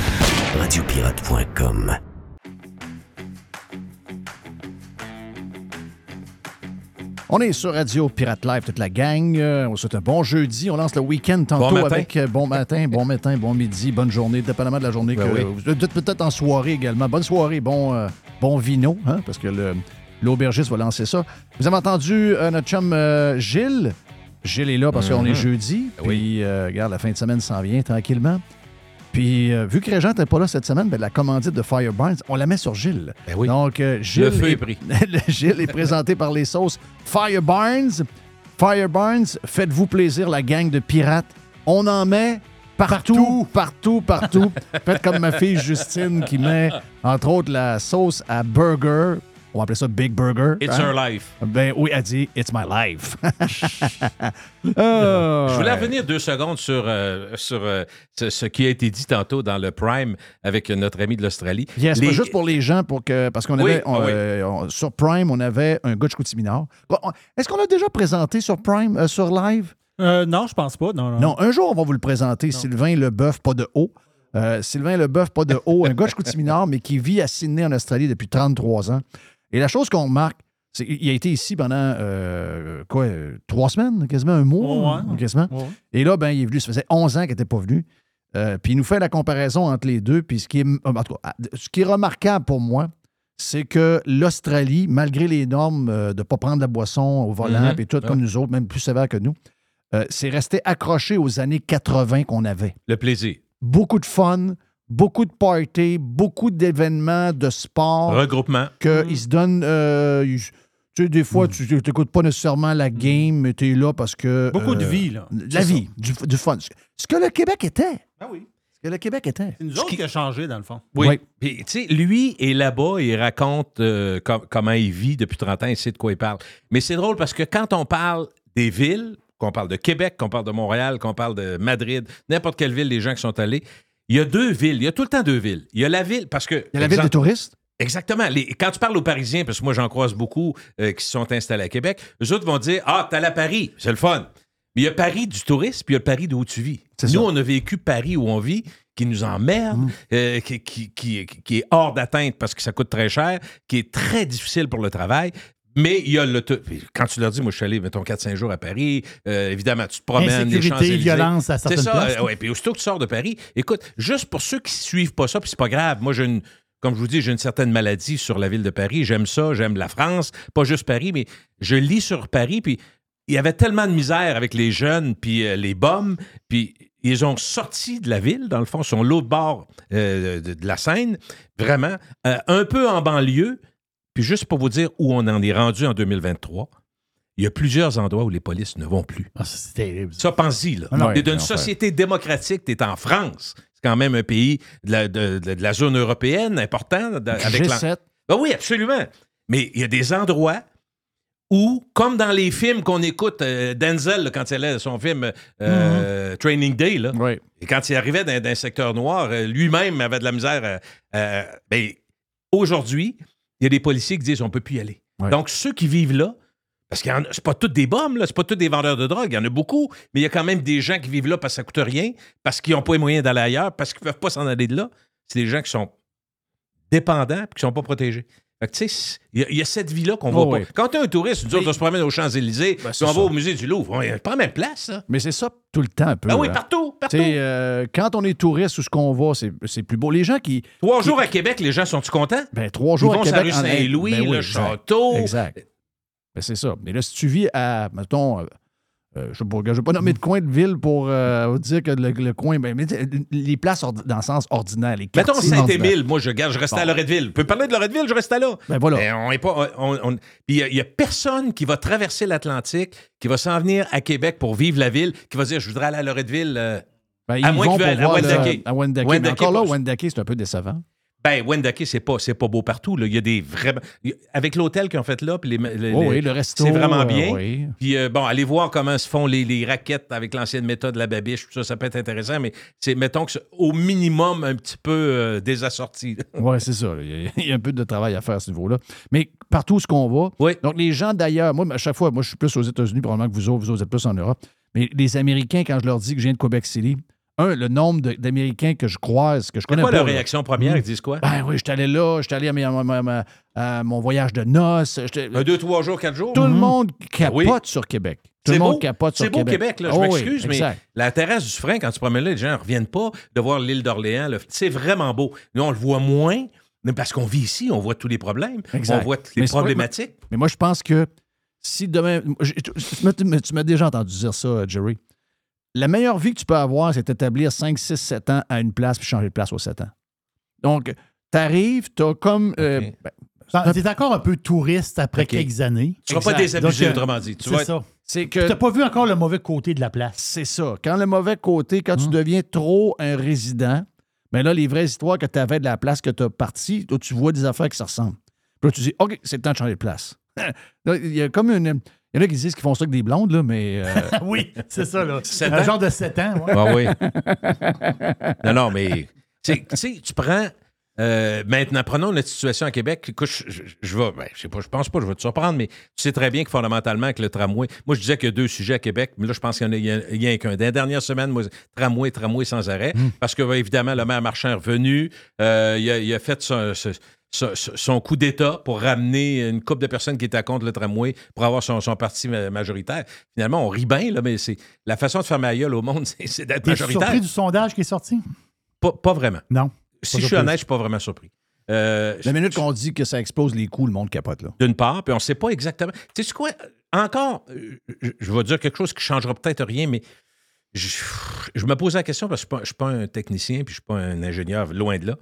[SPEAKER 4] Radiopirate.com.
[SPEAKER 1] On est sur Radio Pirate Live, toute la gang. Euh, on souhaite un bon jeudi. On lance le week-end tantôt
[SPEAKER 11] Bon
[SPEAKER 1] avec euh, bon matin, bon matin, bon midi, bonne journée, dépendamment de la journée.
[SPEAKER 11] Ben
[SPEAKER 1] que,
[SPEAKER 11] oui.
[SPEAKER 1] vous êtes peut-être en soirée également. Bonne soirée, bon, euh, bon vino, hein, parce que l'aubergiste va lancer ça. Vous avez entendu euh, notre chum euh, Gilles? Gilles est là parce qu'on est
[SPEAKER 11] Mhm.
[SPEAKER 1] jeudi. Puis, euh, regarde, la fin de semaine s'en vient tranquillement. Puis, euh, vu que Régent n'était pas là cette semaine, ben, la commandite de Fireburns, on la met sur Gilles.
[SPEAKER 11] Ben oui.
[SPEAKER 1] Donc, euh, Gilles,
[SPEAKER 11] Le feu est
[SPEAKER 1] est,
[SPEAKER 11] pris.
[SPEAKER 1] le Gilles est présenté par les sauces Fireburns. Fireburns, faites-vous plaisir, la gang de pirates. On en met partout, partout, partout. Faites comme ma fille Justine qui met, entre autres, la sauce à burger. On va appeler ça Big Burger.
[SPEAKER 11] It's
[SPEAKER 1] hein?
[SPEAKER 11] her life.
[SPEAKER 1] Ben oui, elle dit It's my life. Ah,
[SPEAKER 11] Je voulais revenir deux secondes sur, euh, sur euh, ce, ce qui a été dit tantôt dans le Prime avec notre ami de l'Australie.
[SPEAKER 1] Yes,
[SPEAKER 11] Les-
[SPEAKER 1] juste pour les gens, pour que, parce qu'on
[SPEAKER 11] Oui,
[SPEAKER 1] avait, on-
[SPEAKER 11] ah oui.
[SPEAKER 1] euh, on- sur Prime, on avait un gars de Est-ce qu'on l'a déjà présenté sur Prime, euh, sur live?
[SPEAKER 12] Euh, non, je pense pas. Non, non.
[SPEAKER 1] Non, un jour, on va vous le présenter. Sylvain Leboeuf, pas de haut. Euh, Sylvain Leboeuf, pas de haut, un gars de mais qui vit à Sydney, en Australie, depuis 33 ans. Et la chose qu'on remarque, c'est qu'il a été ici pendant, euh, quoi, euh, trois semaines, quasiment un mois,
[SPEAKER 12] Ouais.
[SPEAKER 1] quasiment.
[SPEAKER 12] Ouais.
[SPEAKER 1] Et là, ben, il est venu, ça faisait 11 ans qu'il n'était pas venu. Euh, puis il nous fait la comparaison entre les deux. Puis ce qui est, en tout cas, ce qui est remarquable pour moi, c'est que l'Australie, malgré les normes euh, de ne pas prendre la boisson au volant,
[SPEAKER 11] Mhm.
[SPEAKER 1] puis tout comme nous autres, même plus sévère que nous, c'est resté accroché aux années 80 qu'on avait.
[SPEAKER 11] Le plaisir.
[SPEAKER 1] Beaucoup de fun, beaucoup de parties, beaucoup d'événements, de sport.
[SPEAKER 11] Regroupement.
[SPEAKER 1] Qu'ils se donnent. euh, ils- tu sais, des fois, tu n'écoutes pas nécessairement la game, mais tu es là parce que.
[SPEAKER 12] Beaucoup de
[SPEAKER 1] euh,
[SPEAKER 12] vie, là.
[SPEAKER 1] La vie, du, du fun. Ce que le Québec était.
[SPEAKER 12] Ah oui.
[SPEAKER 1] Ce que le Québec était.
[SPEAKER 12] C'est nous autres qui a changé, dans le fond.
[SPEAKER 11] Oui.
[SPEAKER 1] Oui.
[SPEAKER 11] Puis, tu sais, lui est là-bas, il raconte euh, com- comment il vit depuis 30 ans, il sait de quoi il parle. Mais c'est drôle parce que quand on parle des villes, qu'on parle de Québec, qu'on parle de Montréal, qu'on parle de Madrid, n'importe quelle ville, les gens qui sont allés, il y a deux villes. Il y a tout le temps deux villes. Il y a la ville, parce que.
[SPEAKER 1] Il y a la ville des touristes?
[SPEAKER 11] Exactement. Les- quand tu parles aux Parisiens, parce que moi j'en croise beaucoup euh, qui se sont installés à Québec, eux autres vont dire Ah, t'es à Paris, c'est le fun. Mais il y a Paris du tourisme, puis il y a le Paris d'où tu vis. Nous,
[SPEAKER 1] ça.
[SPEAKER 11] on a vécu Paris où on vit, qui nous emmerde,
[SPEAKER 1] Mm.
[SPEAKER 11] euh, qui, qui- qui- qui est hors d'atteinte parce que ça coûte très cher, qui est très difficile pour le travail. Mais il y a le. Quand tu leur dis, moi, je suis allé, mettons, 4-5 jours à Paris, euh, évidemment, tu te promènes, les Champs-Élysées.
[SPEAKER 2] violence à
[SPEAKER 11] C'est
[SPEAKER 2] certaines
[SPEAKER 11] ça,
[SPEAKER 2] places,
[SPEAKER 11] euh, ouais. Puis aussitôt que tu sors de Paris, écoute, juste pour ceux qui suivent pas ça, puis c'est pas grave. Moi, j'ai une. Comme je vous dis, j'ai une certaine maladie sur la ville de Paris. J'aime ça, j'aime la France, pas juste Paris, mais je lis sur Paris, puis il y avait tellement de misère avec les jeunes, puis euh, les bombes, puis ils ont sorti de la ville, dans le fond, sur l'autre bord euh, de, de la Seine, vraiment, un peu en banlieue, puis juste pour vous dire où on en est rendu en 2023, il y a plusieurs endroits où les polices ne vont plus.
[SPEAKER 2] Ah, c'est terrible.
[SPEAKER 11] Ça, pense-y, là.
[SPEAKER 2] Ah non,
[SPEAKER 11] T'es d'une
[SPEAKER 1] non,
[SPEAKER 11] société démocratique, t'es en France. C'est quand même un pays de la, de- de- de la zone européenne important. de- avec l'an-
[SPEAKER 1] G7.
[SPEAKER 11] Ben oui, absolument. Mais il y a des endroits où, comme dans les films qu'on écoute, euh, Denzel, là, quand il allait à son film euh, Training Day, là,
[SPEAKER 1] Oui.
[SPEAKER 11] et quand il arrivait dans, dans un secteur noir, euh, lui-même avait de la misère. euh, euh, ben, Aujourd'hui, il y a des policiers qui disent on peut plus y aller.
[SPEAKER 1] Ouais.
[SPEAKER 11] Donc, ceux qui vivent là, parce que c'est pas tous des bombes, là, c'est pas tous des vendeurs de drogue, il y en a beaucoup, mais il y a quand même des gens qui vivent là parce que ça coûte rien, parce qu'ils n'ont pas les moyens d'aller ailleurs, parce qu'ils peuvent pas s'en aller de là. C'est des gens qui sont dépendants et qui sont pas protégés. Tu sais, il y, a- il y a cette vie-là qu'on voit
[SPEAKER 1] Oh,
[SPEAKER 11] pas.
[SPEAKER 1] oui.
[SPEAKER 11] Quand tu es un touriste, nous autres, on se promène aux Champs-Élysées,
[SPEAKER 1] Ben,
[SPEAKER 11] on va au musée du Louvre. On- C'est pas la même place, ça.
[SPEAKER 1] Mais c'est ça tout le temps un peu.
[SPEAKER 11] Ah oui,
[SPEAKER 1] hein.
[SPEAKER 11] partout, partout.
[SPEAKER 1] Tu euh, quand on est touriste ou ce qu'on va, c'est plus beau. Les gens qui.
[SPEAKER 11] Trois
[SPEAKER 1] qui-
[SPEAKER 11] jours à Québec, les gens sont-ils contents?
[SPEAKER 1] Ben, trois jours
[SPEAKER 11] Ils vont
[SPEAKER 1] à Québec.
[SPEAKER 11] Saint-Louis,
[SPEAKER 1] Ben oui,
[SPEAKER 11] le
[SPEAKER 1] exact.
[SPEAKER 11] château.
[SPEAKER 1] Exact. Ben, c'est ça. Mais là, si tu vis à, mettons, euh, je ne vais pas nommer de coin de ville pour euh, dire que le, le coin. Ben, mais tu les places dans le sens ordinaire. Les
[SPEAKER 11] Mettons. Saint-Émile, moi je garde, je restais
[SPEAKER 1] Bon.
[SPEAKER 11] à Loretteville. Vous pouvez parler de Loretteville, je restais là.
[SPEAKER 1] Ben voilà.
[SPEAKER 11] On est pas. il n'y a, personne qui va traverser l'Atlantique, qui va s'en venir à Québec pour vivre la ville, qui va dire je voudrais aller à Loretteville. euh,
[SPEAKER 1] Ben,
[SPEAKER 11] à moins qu'ils veulent à Wendake.
[SPEAKER 1] à Wendake. Encore là, Wendake, c'est un peu décevant.
[SPEAKER 11] Ben, Wendake, c'est pas, c'est pas beau partout. Là. Il y a des a- Avec l'hôtel qu'ils ont fait là, puis les, les-
[SPEAKER 1] Oh
[SPEAKER 11] les-
[SPEAKER 1] oui, le resto,
[SPEAKER 11] C'est vraiment
[SPEAKER 1] euh,
[SPEAKER 11] bien.
[SPEAKER 1] oui.
[SPEAKER 11] Puis, euh, bon, allez voir comment se font les, les raquettes avec l'ancienne méthode de la babiche. Tout ça, ça peut être intéressant, mais c'est, mettons que au minimum un petit peu euh, désassorti.
[SPEAKER 1] Oui, c'est ça. Il y, a, il y a un peu de travail à faire à ce niveau-là. Mais partout où ce qu'on va, donc les gens d'ailleurs, moi, à chaque fois, moi, je suis plus aux États-Unis, probablement que vous autres, vous autres êtes plus en Europe. Mais les Américains, quand je leur dis que je viens de Québec City, un, le nombre d'Américains que je croise, que je
[SPEAKER 11] C'est
[SPEAKER 1] connais
[SPEAKER 11] quoi
[SPEAKER 1] pas.
[SPEAKER 11] leur réaction première? Ils disent quoi?
[SPEAKER 1] Ben oui, j'étais allé là, j'étais allé à, ma- ma- ma- ma- à mon voyage de noces.
[SPEAKER 11] Un, deux, trois jours, quatre jours?
[SPEAKER 1] Tout le monde capote
[SPEAKER 11] Oui.
[SPEAKER 1] sur Québec. Tout le monde
[SPEAKER 11] beau.
[SPEAKER 1] capote sur
[SPEAKER 11] C'est beau
[SPEAKER 1] Québec.
[SPEAKER 11] Québec, là, je
[SPEAKER 1] Oh oui,
[SPEAKER 11] m'excuse, mais la terrasse du Frein, quand tu promènes là, les gens ne reviennent pas de voir l'île d'Orléans. C'est vraiment beau. Nous, on le voit moins, mais parce qu'on vit ici, on voit tous les problèmes,
[SPEAKER 1] Exact.
[SPEAKER 11] on voit toutes les
[SPEAKER 1] Mais
[SPEAKER 11] problématiques.
[SPEAKER 1] Mais moi, je pense que si demain. je- tu m'as- déjà entendu dire ça, Jerry. La meilleure vie que tu peux avoir, c'est d'établir 5, 6, 7 ans à une place puis changer de place aux 7 ans. Donc, tu arrives, tu as comme. euh, ben,
[SPEAKER 2] Tu es encore un peu touriste après quelques années.
[SPEAKER 1] Tu seras pas désabusé,
[SPEAKER 2] euh,
[SPEAKER 1] autrement dit. Tu
[SPEAKER 2] C'est
[SPEAKER 1] vas
[SPEAKER 2] ça.
[SPEAKER 1] être- c'est que-
[SPEAKER 2] Tu n'as pas vu encore le mauvais côté de la place.
[SPEAKER 1] C'est ça. Quand le mauvais côté, quand tu
[SPEAKER 2] Hum.
[SPEAKER 1] deviens trop un résident, mais là, les vraies histoires que tu avais de la place que tu as partie, là, tu vois des affaires qui se ressemblent. Puis là, tu dis, OK, c'est le temps de changer de place. Il y a comme une. Il y en a qui disent qu'ils font ça avec des blondes, là, mais. euh,
[SPEAKER 2] oui, c'est ça, là. Un
[SPEAKER 11] ans?
[SPEAKER 2] genre de 7 ans. ouais.
[SPEAKER 11] Ah oui. non, non, mais tu sais- tu prends. euh, maintenant, prenons notre situation à Québec. Écoute, je, je, je vais, ben, je sais pas, je pense pas, je vais te surprendre, mais tu sais très bien que fondamentalement, avec le tramway, moi, je disais qu'il y a deux sujets à Québec, mais là, je pense qu'il y en a, il y a- il y a qu'un. Dans les dernières semaines, moi, tramway, tramway sans arrêt, parce que, ben, évidemment, le maire Marchand est revenu, euh, il, a, il a fait son, son coup d'État pour ramener une couple de personnes qui étaient contre le tramway pour avoir son, son parti ma- majoritaire. Finalement, on rit bien, là, mais c'est la façon de faire ma gueule au monde, c'est d'être majoritaire.
[SPEAKER 2] surpris du sondage qui est sorti?
[SPEAKER 11] Pas, pas vraiment.
[SPEAKER 2] Non.
[SPEAKER 11] Si je suis honnête, je suis pas vraiment surpris. Euh,
[SPEAKER 1] La minute qu'on dit que ça explose les coûts, le monde capote, là.
[SPEAKER 11] D'une part, puis on ne sait pas exactement. Tu sais quoi? Encore, euh, je, je vais dire quelque chose qui ne changera peut-être rien, mais je, je me pose la question parce que je ne suis pas un technicien puis je ne suis pas un ingénieur, loin de là.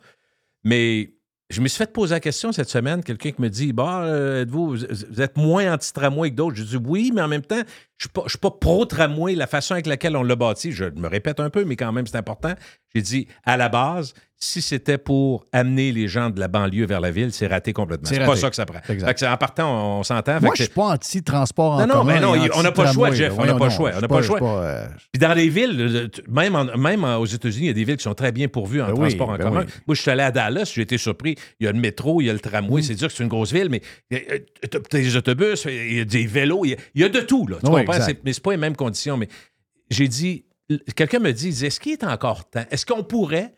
[SPEAKER 11] Mais je me suis fait poser la question cette semaine, quelqu'un qui me dit Bah, euh, êtes-vous, vous êtes moins anti-tramway que d'autres? Je dis oui, mais en même temps, je ne suis pas pro-tramway, la façon avec laquelle on l'a bâti. Je me répète un peu, mais quand même, c'est important. J'ai dit à la base, si c'était pour amener les gens de la banlieue vers la ville, c'est raté complètement.
[SPEAKER 1] C'est
[SPEAKER 11] pas ça que ça prend. Fait que en partant, on, on s'entend.
[SPEAKER 1] Moi, je suis pas anti-transport en
[SPEAKER 11] non, non, mais non, il- on n'a pas le choix, Jeff. On n'a pas le choix. On n'a pas le choix.
[SPEAKER 1] pas, euh,
[SPEAKER 11] Puis dans les villes, euh, même, en- même aux États-Unis, il y a des villes qui sont très bien pourvues en
[SPEAKER 1] Ben oui,
[SPEAKER 11] transport en
[SPEAKER 1] ben
[SPEAKER 11] commun.
[SPEAKER 1] oui.
[SPEAKER 11] Moi, je suis allé à Dallas, j'ai été surpris. Il y a le métro, il y a le
[SPEAKER 1] Mm.
[SPEAKER 11] tramway. C'est dire que c'est une grosse ville, mais euh, t'as t'as des autobus, il y a des vélos, il y a, il y a de tout. Là, tu
[SPEAKER 1] Oui,
[SPEAKER 11] C'est- Mais c'est pas les mêmes conditions. Mais j'ai dit, quelqu'un me dit, il est-ce qu'il est encore temps? Est-ce qu'on pourrait?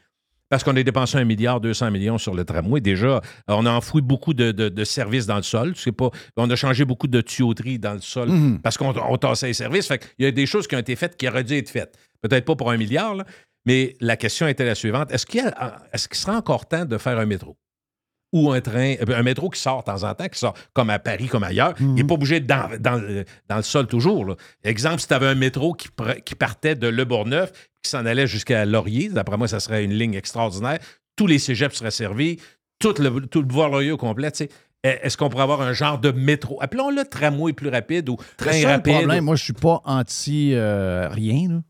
[SPEAKER 11] Parce qu'on a dépensé un milliard 200 millions sur le tramway. Déjà, on a enfoui beaucoup de, de- de services dans le sol. Pas, on a changé beaucoup de tuyauterie dans le sol
[SPEAKER 1] Mhm.
[SPEAKER 11] parce qu'on on tassait les services. Fait qu'il y a des choses qui ont été faites qui auraient dû être faites. Peut-être pas pour un milliard, là, mais la question était la suivante. Est-ce qu'il est-ce qu'il sera encore temps de faire un métro? Ou un train, euh, un métro qui sort de temps en temps, qui sort comme à Paris, comme ailleurs. Il n'est pas obligé d'être dans, dans, le- dans le sol toujours. là. Exemple, si tu avais un métro qui, partait de Le Bourgneuf, qui s'en allait jusqu'à Laurier, d'après moi, ça serait une ligne extraordinaire. Tous les cégeps seraient servis, tout le, tout le Laurier au complet. tu sais. Est-ce qu'on pourrait avoir un genre de métro? Appelons-le tramway plus rapide ou train
[SPEAKER 1] Le
[SPEAKER 11] rapide.
[SPEAKER 1] problème, moi, je suis pas anti euh, rien, là.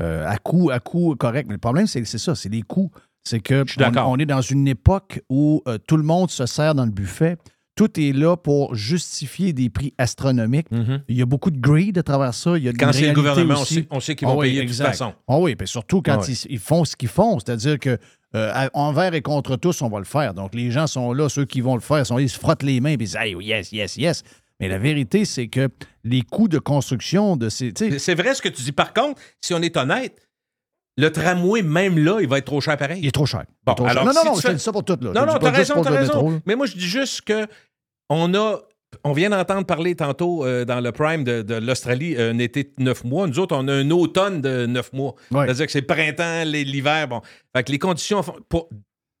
[SPEAKER 1] Euh, à coup, à coup correct. Mais le problème, c'est c'est ça, c'est les coûts. C'est que on, on est dans une époque où euh, tout le monde se sert dans le buffet. Tout est là pour justifier des prix astronomiques. Il y a beaucoup de greed à travers ça. Il y a.
[SPEAKER 11] Quand c'est le gouvernement, on
[SPEAKER 1] aussi.
[SPEAKER 11] sait- on sait qu'ils vont
[SPEAKER 1] Ah oui,
[SPEAKER 11] payer de toute façon.
[SPEAKER 1] Ah oui, puis surtout quand
[SPEAKER 11] Ah oui.
[SPEAKER 1] ils, font ce qu'ils font, c'est-à-dire que euh, envers et contre tous, on va le faire. Donc les gens sont là, ceux qui vont le faire, sont là, ils se frottent les mains et ils disent Hey, yes, yes, yes. Mais la vérité, c'est que les coûts de construction de ces.
[SPEAKER 11] C'est vrai ce que tu dis. Par contre, si on est honnête, le tramway, même là, il va être trop cher pareil?
[SPEAKER 1] Il est trop cher.
[SPEAKER 11] Bon,
[SPEAKER 1] Trop
[SPEAKER 11] alors,
[SPEAKER 1] non, non,
[SPEAKER 11] si
[SPEAKER 1] non, je
[SPEAKER 11] fais-
[SPEAKER 1] dis ça pour tout. Là.
[SPEAKER 11] Non, non, t'as raison, t'as raison.
[SPEAKER 1] métro.
[SPEAKER 11] Mais moi, je dis juste que on a. On vient d'entendre parler tantôt euh, dans le prime de, de l'Australie, un été de neuf mois. Nous autres, on a un automne de neuf mois. C'est-à-dire que c'est printemps, l'hiver. Bon. Fait que les conditions. Pour, tu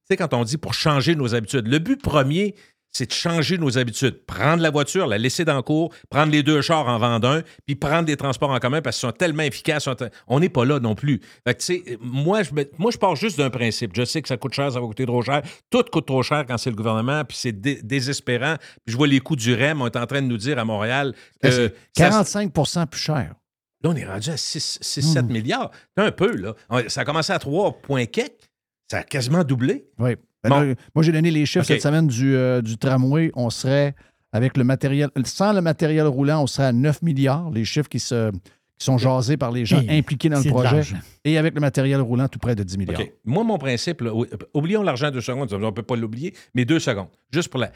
[SPEAKER 11] sais, quand on dit pour changer nos habitudes, le but premier, c'est de changer nos habitudes. Prendre la voiture, la laisser dans le cours, prendre les deux chars en vendre un, puis prendre des transports en commun parce qu'ils sont tellement efficaces. On n'est pas là non plus. Fait que, moi, je, moi, je pars juste d'un principe. Je sais que ça coûte cher, ça va coûter trop cher. Tout coûte trop cher quand c'est le gouvernement, puis c'est dé- désespérant. Puis je vois les coûts du REM. On est en train de nous dire à Montréal que
[SPEAKER 1] C'est
[SPEAKER 11] ça-
[SPEAKER 1] 45% plus cher.
[SPEAKER 11] Là, on est rendu à 6-7 milliards. C'est un peu, là. Ça a commencé à 3 points quelques. Ça a quasiment doublé.
[SPEAKER 1] Oui. Ben
[SPEAKER 11] Bon.
[SPEAKER 1] là, moi, j'ai donné les chiffres cette semaine du, euh, du tramway. On serait, avec le matériel, sans le matériel roulant, on serait à 9 milliards, les chiffres qui, se, qui sont jasés par les gens impliqués dans le projet. Et avec le matériel roulant, tout près de 10 milliards.
[SPEAKER 11] Moi, mon principe, là, oublions l'argent deux secondes, on ne peut pas l'oublier, mais deux secondes. Juste pour la.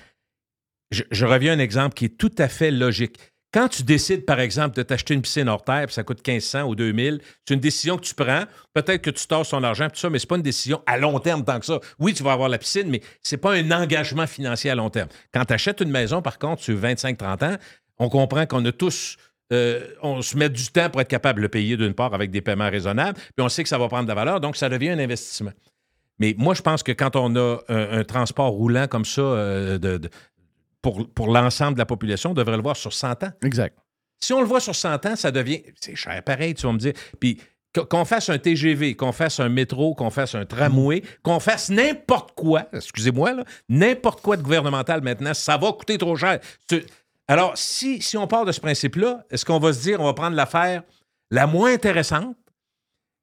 [SPEAKER 11] Je, je reviens à un exemple qui est tout à fait logique. Quand tu décides, par exemple, de t'acheter une piscine hors terre, puis ça coûte 1500 ou 2000, c'est une décision que tu prends. Peut-être que tu tasses ton argent, tout ça, mais ce n'est pas une décision à long terme tant que ça. Oui, tu vas avoir la piscine, mais ce n'est pas un engagement financier à long terme. Quand tu achètes une maison, par contre, sur 25-30 ans, on comprend qu'on a tous. euh, on se met du temps pour être capable de le payer d'une part avec des paiements raisonnables, puis on sait que ça va prendre de la valeur, donc ça devient un investissement. Mais moi, je pense que quand on a un, transport roulant comme ça euh, de- pour, pour l'ensemble de la population, on devrait le voir sur 100 ans.
[SPEAKER 1] Exact.
[SPEAKER 11] Si on le voit sur 100 ans, ça devient. C'est cher pareil, tu vas me dire. Puis qu- qu'on fasse un TGV, qu'on fasse un métro, qu'on fasse un tramway, qu'on fasse n'importe quoi, excusez-moi, là, n'importe quoi de gouvernemental maintenant, ça va coûter trop cher. Alors, si, si on part de ce principe-là, est-ce qu'on va se dire on va prendre l'affaire la moins intéressante,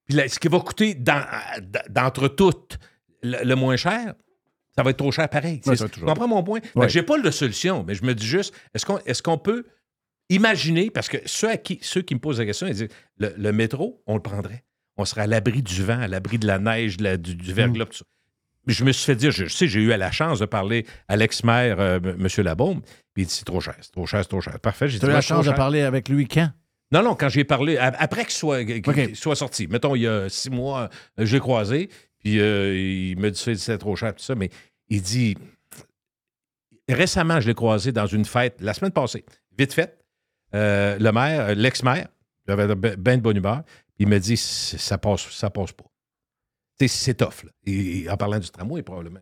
[SPEAKER 11] puis la- ce qui va coûter d'entre toutes le, le moins cher? Ça va être trop cher pareil.
[SPEAKER 1] Ouais,
[SPEAKER 11] tu comprends mon point? Que
[SPEAKER 1] Ouais.
[SPEAKER 11] J'ai pas de solution, mais je me dis juste, est-ce qu'on est qu'on peut imaginer, parce que ceux, à qui, ceux qui me posent la question, ils disent, le, le métro, on le prendrait. On serait à l'abri du vent, à l'abri de la neige, de la- du, du verglas, tout ça. Je me suis fait dire, je, je sais, j'ai eu la chance de parler à l'ex-maire, euh, M. Labaume, puis il dit, c'est trop cher, c'est trop cher, c'est trop cher. Parfait, j'ai
[SPEAKER 1] Tu
[SPEAKER 11] dit,
[SPEAKER 1] as eu la chance de parler avec lui quand?
[SPEAKER 11] Non, non, quand j'ai parlé, après qu'il soit, sorti, mettons, il y a six mois, euh, j'ai croisé, puis euh, il me dit c'est- c'est trop cher, tout ça, mais il dit, récemment, je l'ai croisé dans une fête, la semaine passée, vite fait, euh, le maire, euh, l'ex-maire, j'avais bien de bonne humeur, il me dit, ça passe, ça passe pas. C'est tough, là. Et, et en parlant du tramway, probablement.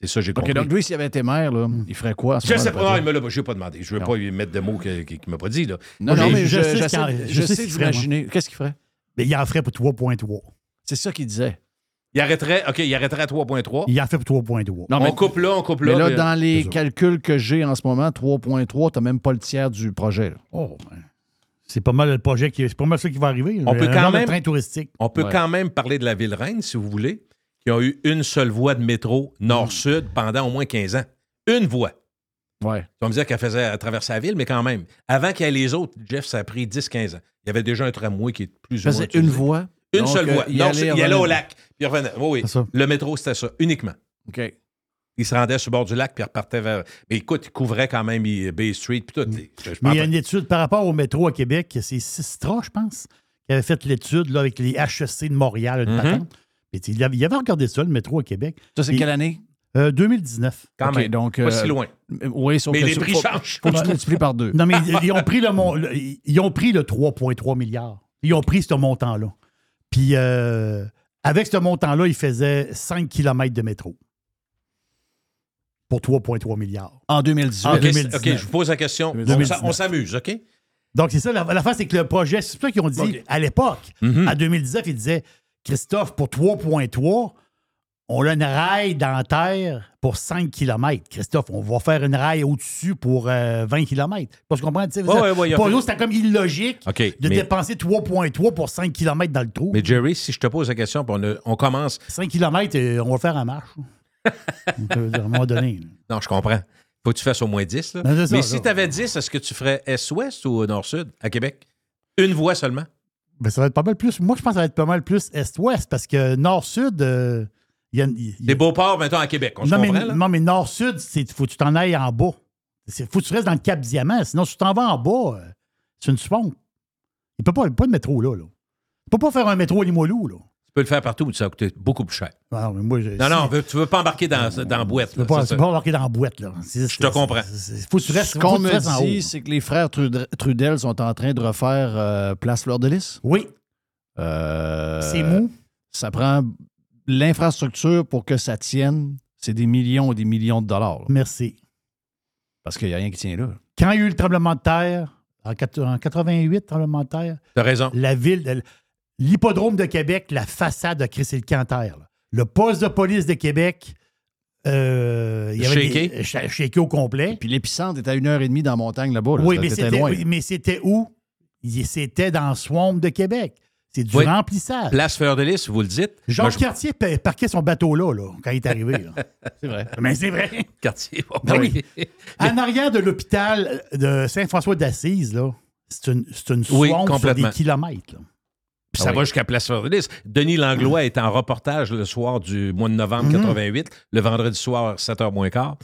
[SPEAKER 11] C'est- ça, j'ai compris.
[SPEAKER 1] OK, donc lui, s'il avait été maire, là, il ferait quoi? à ce
[SPEAKER 11] je sais pas, non, il me l'a- pas demandé. Je ne veux
[SPEAKER 1] Non.
[SPEAKER 11] pas lui mettre de mots qu'il ne m'a pas dit. Là.
[SPEAKER 1] Non,
[SPEAKER 11] Moi,
[SPEAKER 1] non, mais
[SPEAKER 2] je
[SPEAKER 1] je,
[SPEAKER 2] sais
[SPEAKER 1] je
[SPEAKER 2] sais ce
[SPEAKER 1] sais
[SPEAKER 2] qu'il ferait,
[SPEAKER 1] d'imaginer. Qu'est-ce qu'il ferait?
[SPEAKER 2] Mais il en ferait pour 3.3.
[SPEAKER 1] C'est ça qu'il disait.
[SPEAKER 11] Il arrêterait, OK, il arrêterait à 3.3.
[SPEAKER 2] Il en fait pour 3.3.
[SPEAKER 1] Non,
[SPEAKER 11] on
[SPEAKER 1] mais-
[SPEAKER 11] coupe là, on coupe là.
[SPEAKER 1] Mais là,
[SPEAKER 11] puis-
[SPEAKER 1] dans les
[SPEAKER 2] c'est ça.
[SPEAKER 1] calculs que j'ai en ce moment, 3.3, tu n'as même pas le tiers du projet. là.
[SPEAKER 2] Oh, ben, c'est pas mal le projet qui c'est pas mal ça qui va arriver.
[SPEAKER 11] On peut
[SPEAKER 2] Un
[SPEAKER 11] quand
[SPEAKER 2] genre de
[SPEAKER 11] même-
[SPEAKER 2] train touristique.
[SPEAKER 11] On peut
[SPEAKER 1] Ouais.
[SPEAKER 11] quand même parler de la ville reine, si vous voulez, qui a eu une seule voie de métro nord-sud pendant au moins 15 ans. Une voie.
[SPEAKER 1] Ouais.
[SPEAKER 11] Tu vas me dire qu'elle faisait traverser la ville, mais quand même. Avant qu'il y ait les autres, Jeff, ça a pris 10-15 ans. Il y avait déjà un tramway qui est plus ou moins.
[SPEAKER 1] faisait
[SPEAKER 11] utilisé.
[SPEAKER 1] une voie.
[SPEAKER 11] Une
[SPEAKER 1] Donc,
[SPEAKER 11] seule
[SPEAKER 1] euh,
[SPEAKER 11] voie.
[SPEAKER 1] il
[SPEAKER 11] Nord-sud,
[SPEAKER 1] allait,
[SPEAKER 11] il allait au lac, il revenait. Oui, oui. Le métro, c'était ça, uniquement.
[SPEAKER 1] OK.
[SPEAKER 11] Il se rendait sur le bord du lac, puis il repartait vers. Mais écoute, il couvrait quand même il- Bay Street, puis tout. Je- je
[SPEAKER 2] Mais il y a une étude par rapport au métro à Québec, c'est Sistra, je pense, qui avait fait l'étude là, avec les HEC de Montréal, patente. Et il, avait, il avait regardé ça, le métro à Québec.
[SPEAKER 1] Ça, c'est quelle année?
[SPEAKER 2] Euh, 2019.
[SPEAKER 11] Quand
[SPEAKER 1] OK,
[SPEAKER 11] même.
[SPEAKER 1] donc,
[SPEAKER 11] Pas
[SPEAKER 1] euh,
[SPEAKER 11] si loin.
[SPEAKER 1] Oui, sauf
[SPEAKER 11] Mais
[SPEAKER 1] que
[SPEAKER 11] les prix
[SPEAKER 1] faut-
[SPEAKER 11] changent.
[SPEAKER 1] Faut que tu multiplies par deux.
[SPEAKER 2] Non, mais ils, ils ont pris le mon- le- ils ont pris le 3,3 milliards. Ils ont pris ce montant-là. Puis euh, avec ce montant-là, ils faisaient 5 km de métro. Pour 3,3 milliards.
[SPEAKER 1] En 2018.
[SPEAKER 2] En
[SPEAKER 11] OK,
[SPEAKER 2] 2019.
[SPEAKER 11] OK, je vous pose la question. On
[SPEAKER 2] 2019.
[SPEAKER 11] s'a- On s'amuse, OK?
[SPEAKER 2] Donc, c'est ça. La, la face, c'est que le projet, c'est ça qu'ils ont dit à l'époque.
[SPEAKER 11] Mhm.
[SPEAKER 2] En 2019, ils disaient Christophe, pour 3,3, on a une rail dans la terre pour 5 km. Christophe, on va faire une rail au-dessus pour euh, 20 km. Parce qu'on comprend, tu sais,
[SPEAKER 11] Ouais, ouais, ouais,
[SPEAKER 2] pour nous, c'était comme illogique de
[SPEAKER 11] mais,
[SPEAKER 2] dépenser 3,3 pour 5 km dans le trou.
[SPEAKER 11] mais Jerry, si je te pose la question, on, a- on commence.
[SPEAKER 2] 5 km, on va faire en marche. À un moment donné. là.
[SPEAKER 11] Non, je comprends. Faut que tu fasses au moins 10. Là. Mais
[SPEAKER 2] ça.
[SPEAKER 11] si tu avais 10, est-ce que tu ferais Est-Ouest ou Nord-Sud à Québec? Une voie seulement?
[SPEAKER 2] Ben, ça va être pas mal plus. Moi, je pense que ça va être pas mal plus Est-Ouest parce que Nord-Sud, euh, y a. il y a-
[SPEAKER 11] Des Beauports, mettons, à Québec. On se
[SPEAKER 2] non, mais,
[SPEAKER 11] comprend, là?
[SPEAKER 2] non, mais Nord-Sud, il faut que tu t'en ailles en bas. Il faut que tu restes dans le Cap Diamant. Sinon, si tu t'en vas en bas, euh, c'est une pompe. Il peut pas, pas de métro là. là. Tu peux pas faire un métro à Limoilou. Là.
[SPEAKER 11] Tu peux le faire partout, mais ça va coûter beaucoup plus cher.
[SPEAKER 2] Non, mais moi, je-
[SPEAKER 11] Non,
[SPEAKER 2] si-
[SPEAKER 11] non, veux- tu veux pas embarquer dans, dans la boîte.
[SPEAKER 2] Tu peux
[SPEAKER 11] là,
[SPEAKER 2] pas, tu peux pas embarquer dans la boîte. Là. Je
[SPEAKER 11] te comprends.
[SPEAKER 2] Il faut que tu restes,
[SPEAKER 1] Ce qu'on me
[SPEAKER 2] restes en haut.
[SPEAKER 1] dit, c'est que les frères Trud- Trudel sont en train de refaire euh, Place Fleur de Lys.
[SPEAKER 2] Oui,
[SPEAKER 1] Euh,
[SPEAKER 2] c'est mou.
[SPEAKER 1] Ça prend l'infrastructure pour que ça tienne. C'est des millions et des millions de dollars. là.
[SPEAKER 2] Merci.
[SPEAKER 1] Parce qu'il n'y a rien qui tient là.
[SPEAKER 2] Quand il y a eu le tremblement de terre, en, quat- en 88, tremblement de terre,
[SPEAKER 11] T'as raison.
[SPEAKER 2] la ville, de- l'hippodrome de Québec, la façade a crissé le camp en terre. là. Le poste de police de Québec, euh, il y avait
[SPEAKER 11] Shaké.
[SPEAKER 2] des- sh- shaké au complet.
[SPEAKER 1] Puis l'épicentre était à une heure et demie dans la montagne là-bas. là.
[SPEAKER 2] oui, mais
[SPEAKER 1] c'était
[SPEAKER 2] oui, où? C'était dans Swamp de Québec. C'est du
[SPEAKER 11] Oui.
[SPEAKER 2] remplissage.
[SPEAKER 11] Place Fleur de Lys, vous le dites. Je-
[SPEAKER 2] Cartier pa- parquait son bateau là, là, quand il est arrivé.
[SPEAKER 1] C'est vrai.
[SPEAKER 2] mais c'est vrai.
[SPEAKER 11] Quartier. bon,
[SPEAKER 2] Ben
[SPEAKER 11] oui.
[SPEAKER 2] En arrière de l'hôpital de Saint-François d'Assise, là, c'est une, c'est une
[SPEAKER 11] Oui,
[SPEAKER 2] sur des kilomètres. là.
[SPEAKER 11] Puis ça
[SPEAKER 1] Ah
[SPEAKER 11] va jusqu'à Place Fleur de Lys. Denis Langlois est en reportage le soir du mois de novembre
[SPEAKER 2] Mhm.
[SPEAKER 11] 88, le vendredi soir, 7h moins quart.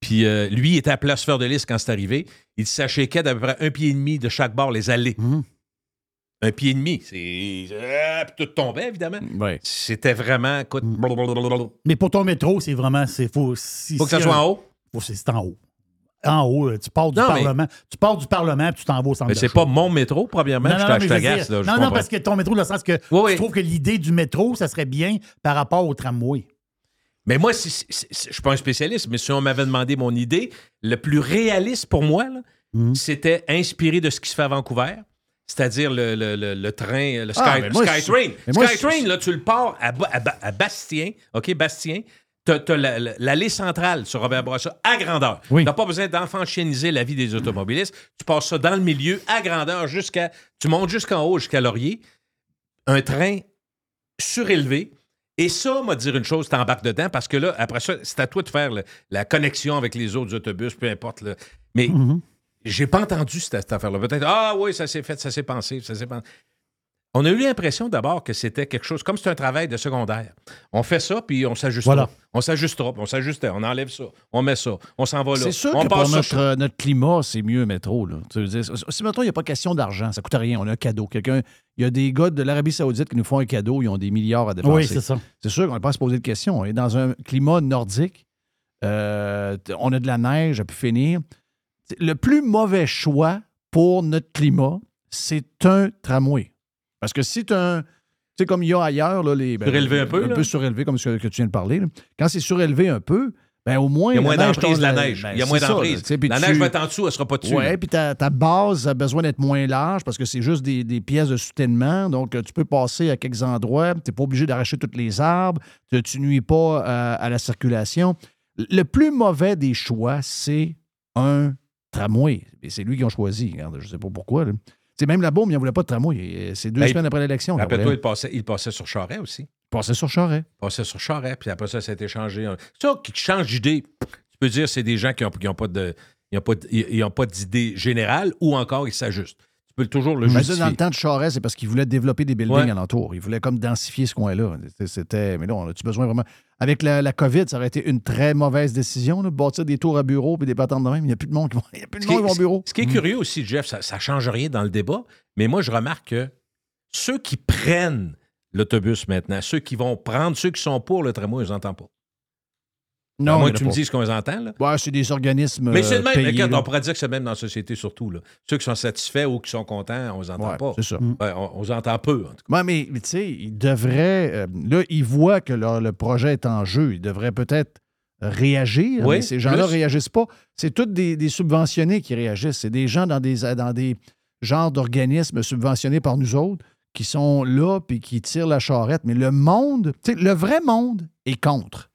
[SPEAKER 11] Puis euh, lui, il était à Place Fleur de Lys quand c'est arrivé. Il s'achèquait d'à peu près un pied et demi de chaque bord les allées.
[SPEAKER 2] Mhm.
[SPEAKER 11] Un pied et demi. C'est. euh, puis tout tombait, évidemment.
[SPEAKER 1] Ouais.
[SPEAKER 11] C'était vraiment. Écoute, blablabla.
[SPEAKER 2] Mais pour ton métro, c'est vraiment. C'est, faut, si-
[SPEAKER 11] Faut que ça
[SPEAKER 2] si-
[SPEAKER 11] soit en haut.
[SPEAKER 2] faut- c'est, c'est en haut. En haut, euh, tu pars du
[SPEAKER 11] Non, mais-
[SPEAKER 2] Parlement. Tu pars du Parlement puis tu t'en vas au centre
[SPEAKER 11] Mais c'est pas mon métro, premièrement.
[SPEAKER 2] Non,
[SPEAKER 11] je
[SPEAKER 2] non,
[SPEAKER 11] je t'agace,
[SPEAKER 2] dire-
[SPEAKER 11] là. je
[SPEAKER 2] non, non, parce que ton métro, dans le sens que
[SPEAKER 11] Oui, oui.
[SPEAKER 2] je trouve que l'idée du métro, ça serait bien par rapport au tramway.
[SPEAKER 11] Mais moi, si, si- si- je suis pas un spécialiste, mais si on m'avait demandé mon idée, le plus réaliste pour moi, là,
[SPEAKER 2] Mhm.
[SPEAKER 11] c'était inspiré de ce qui se fait à Vancouver. C'est-à-dire le, le- le- le train, le Sky,
[SPEAKER 1] Ah, mais moi,
[SPEAKER 11] Skytrain.
[SPEAKER 1] moi,
[SPEAKER 11] Skytrain, là, tu le pars à, Ba- à Ba- à Bastien, OK, Bastien. T'as as la- la- l'allée centrale sur Robert Bourassa à grandeur.
[SPEAKER 2] Oui.
[SPEAKER 11] T'as pas besoin d'enfanchieniser la vie des automobilistes. Tu passes ça dans le milieu à grandeur jusqu'à... Tu montes jusqu'en haut, jusqu'à Laurier. Un train surélevé. Et ça, m'a dire une chose, t'embarques dedans parce que là, après ça, c'est à toi de faire le- la connexion avec les autres autobus, peu importe. là. Mais
[SPEAKER 2] Mhm.
[SPEAKER 11] J'ai pas entendu cette, cette affaire-là. Peut-être, ah oui, ça s'est fait, ça s'est pensé, ça s'est pensé. On a eu l'impression d'abord que c'était quelque chose, comme c'est un travail de secondaire. On fait ça, puis on s'ajustera.
[SPEAKER 2] Voilà.
[SPEAKER 11] On s'ajustera, puis on s'ajustait, on enlève ça, on met ça, on s'en va là.
[SPEAKER 1] C'est sûr
[SPEAKER 11] on
[SPEAKER 1] que pour
[SPEAKER 11] passe ça
[SPEAKER 1] notre, euh, notre climat, c'est mieux métro. Là. Tu veux dire, si- mettons, il n'y a pas question d'argent, ça coûte rien, on a un cadeau. Quelqu'un, il y a des gars de l'Arabie Saoudite qui nous font un cadeau, ils ont des milliards à dépenser.
[SPEAKER 2] Oui, c'est ça.
[SPEAKER 1] C'est sûr qu'on n'a pas à se poser de questions. On est dans un climat nordique. Euh, on a de la neige à pu finir. Le plus mauvais choix pour notre climat, c'est un tramway. Parce que si tu un. Tu sais, comme il y a ailleurs, là, les. ben,
[SPEAKER 11] Surélevé un peu,
[SPEAKER 1] Un
[SPEAKER 11] là.
[SPEAKER 1] peu surélevé, comme ce que tu viens de parler. là. Quand c'est surélevé un peu, ben au moins.
[SPEAKER 11] Il y a moins d'emprise,
[SPEAKER 1] tombe-
[SPEAKER 11] la neige.
[SPEAKER 1] ben,
[SPEAKER 11] Il y a moins
[SPEAKER 1] c'est
[SPEAKER 11] d'emprise.
[SPEAKER 1] tu
[SPEAKER 11] La
[SPEAKER 1] tu-
[SPEAKER 11] neige va être en dessous, elle sera pas dessus.
[SPEAKER 1] oui, puis ta, ta base a besoin d'être moins large parce que c'est juste des, des pièces de soutènement. Donc, tu peux passer à quelques endroits. Tu n'es pas obligé d'arracher tous les arbres. Tu ne nuis pas euh, à la circulation. Le plus mauvais des choix, c'est un tramway. Et c'est lui qu'ils ont choisi. Regarde, je ne sais pas pourquoi. C'est même la bombe, il n'en voulait pas de tramway. C'est deux
[SPEAKER 11] Ben,
[SPEAKER 1] semaines après l'élection.
[SPEAKER 11] Rappelle-toi, il passait, il passait sur Charret aussi.
[SPEAKER 1] Il passait sur Charret.
[SPEAKER 11] Il passait sur Charret, puis après ça, ça a été changé. Ça, qui change d'idée, tu peux dire c'est des gens qui n'ont ont pas de. Ils n'ont pas, d'idée générale ou encore ils s'ajustent. Tu peux toujours le
[SPEAKER 1] Mais
[SPEAKER 11] justifier.
[SPEAKER 1] dans le temps de Charest, c'est parce qu'il voulait développer des buildings
[SPEAKER 11] Ouais.
[SPEAKER 1] alentour. Il voulait comme densifier ce coin-là. C'était- C'était. Mais là, on a-tu besoin vraiment? Avec la, la COVID, ça aurait été une très mauvaise décision, là, de bâtir des tours à bureau et des patentes de même. Il n'y a plus de monde qui va. Il y a plus de monde au bureau.
[SPEAKER 11] ce qui est curieux aussi, Jeff, ça ne change rien dans le débat, mais moi, je remarque que ceux qui prennent l'autobus maintenant, ceux qui vont prendre, ceux qui sont pour le tramway, ils les entendent pas.
[SPEAKER 1] Non,
[SPEAKER 11] moi, tu me dis ce qu'on entend, là.
[SPEAKER 1] Ouais, c'est des organismes.
[SPEAKER 11] Mais c'est
[SPEAKER 1] euh,
[SPEAKER 11] le même.
[SPEAKER 1] payés,
[SPEAKER 11] regarde, on pourrait dire que c'est le même dans la société, surtout. Là. Ceux qui sont satisfaits ou qui sont contents, on les entend
[SPEAKER 1] Ouais,
[SPEAKER 11] pas.
[SPEAKER 1] c'est ça.
[SPEAKER 11] Ouais, on, on les entend peu, en tout cas.
[SPEAKER 1] Ouais, mais tu sais, ils devraient. euh, là, ils voient que leur- le projet est en jeu. Ils devraient peut-être réagir.
[SPEAKER 11] Oui,
[SPEAKER 1] mais ces gens-là
[SPEAKER 11] plus.
[SPEAKER 1] réagissent pas. C'est tous des, des subventionnés qui réagissent. C'est des gens dans des, dans des genres d'organismes subventionnés par nous autres qui sont là puis qui tirent la charrette. Mais le monde, tu sais, le vrai monde est contre.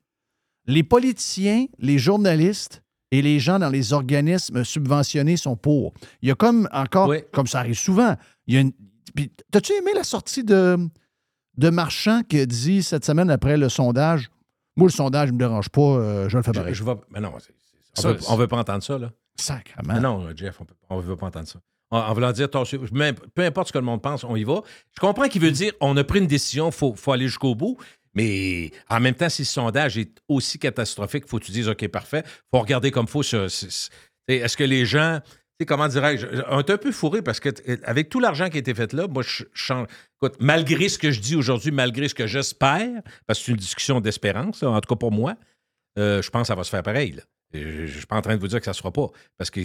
[SPEAKER 1] Les politiciens, les journalistes et les gens dans les organismes subventionnés sont pour. Il y a comme encore,
[SPEAKER 11] Oui.
[SPEAKER 1] comme ça arrive souvent, il y a une. puis, T'as-tu aimé la sortie de, de Marchand qui a dit cette semaine après le sondage Moi, le sondage ne me dérange pas, euh, je le fais
[SPEAKER 11] Je,
[SPEAKER 1] pareil.
[SPEAKER 11] je vais- mais non, on veut, on veut pas entendre ça, là.
[SPEAKER 1] Sacrement.
[SPEAKER 11] Mais non, Jeff, on ne veut pas entendre ça. En, en voulant dire, peu importe ce que le monde pense, on y va. Je comprends qu'il veut dire, on a pris une décision, il faut, faut aller jusqu'au bout. Mais en même temps, si le sondage est aussi catastrophique, il faut que tu dises, OK, parfait, faut regarder comme il faut. Est-ce que les gens, comment dirais-je, on est un peu fourré parce que avec tout l'argent qui a été fait là, moi, je change. Écoute, malgré ce que je dis aujourd'hui, malgré ce que j'espère, parce que c'est une discussion d'espérance, en tout cas pour moi, euh, je pense que ça va se faire pareil. Je ne suis pas en train de vous dire que ça ne se fera pas. Parce que.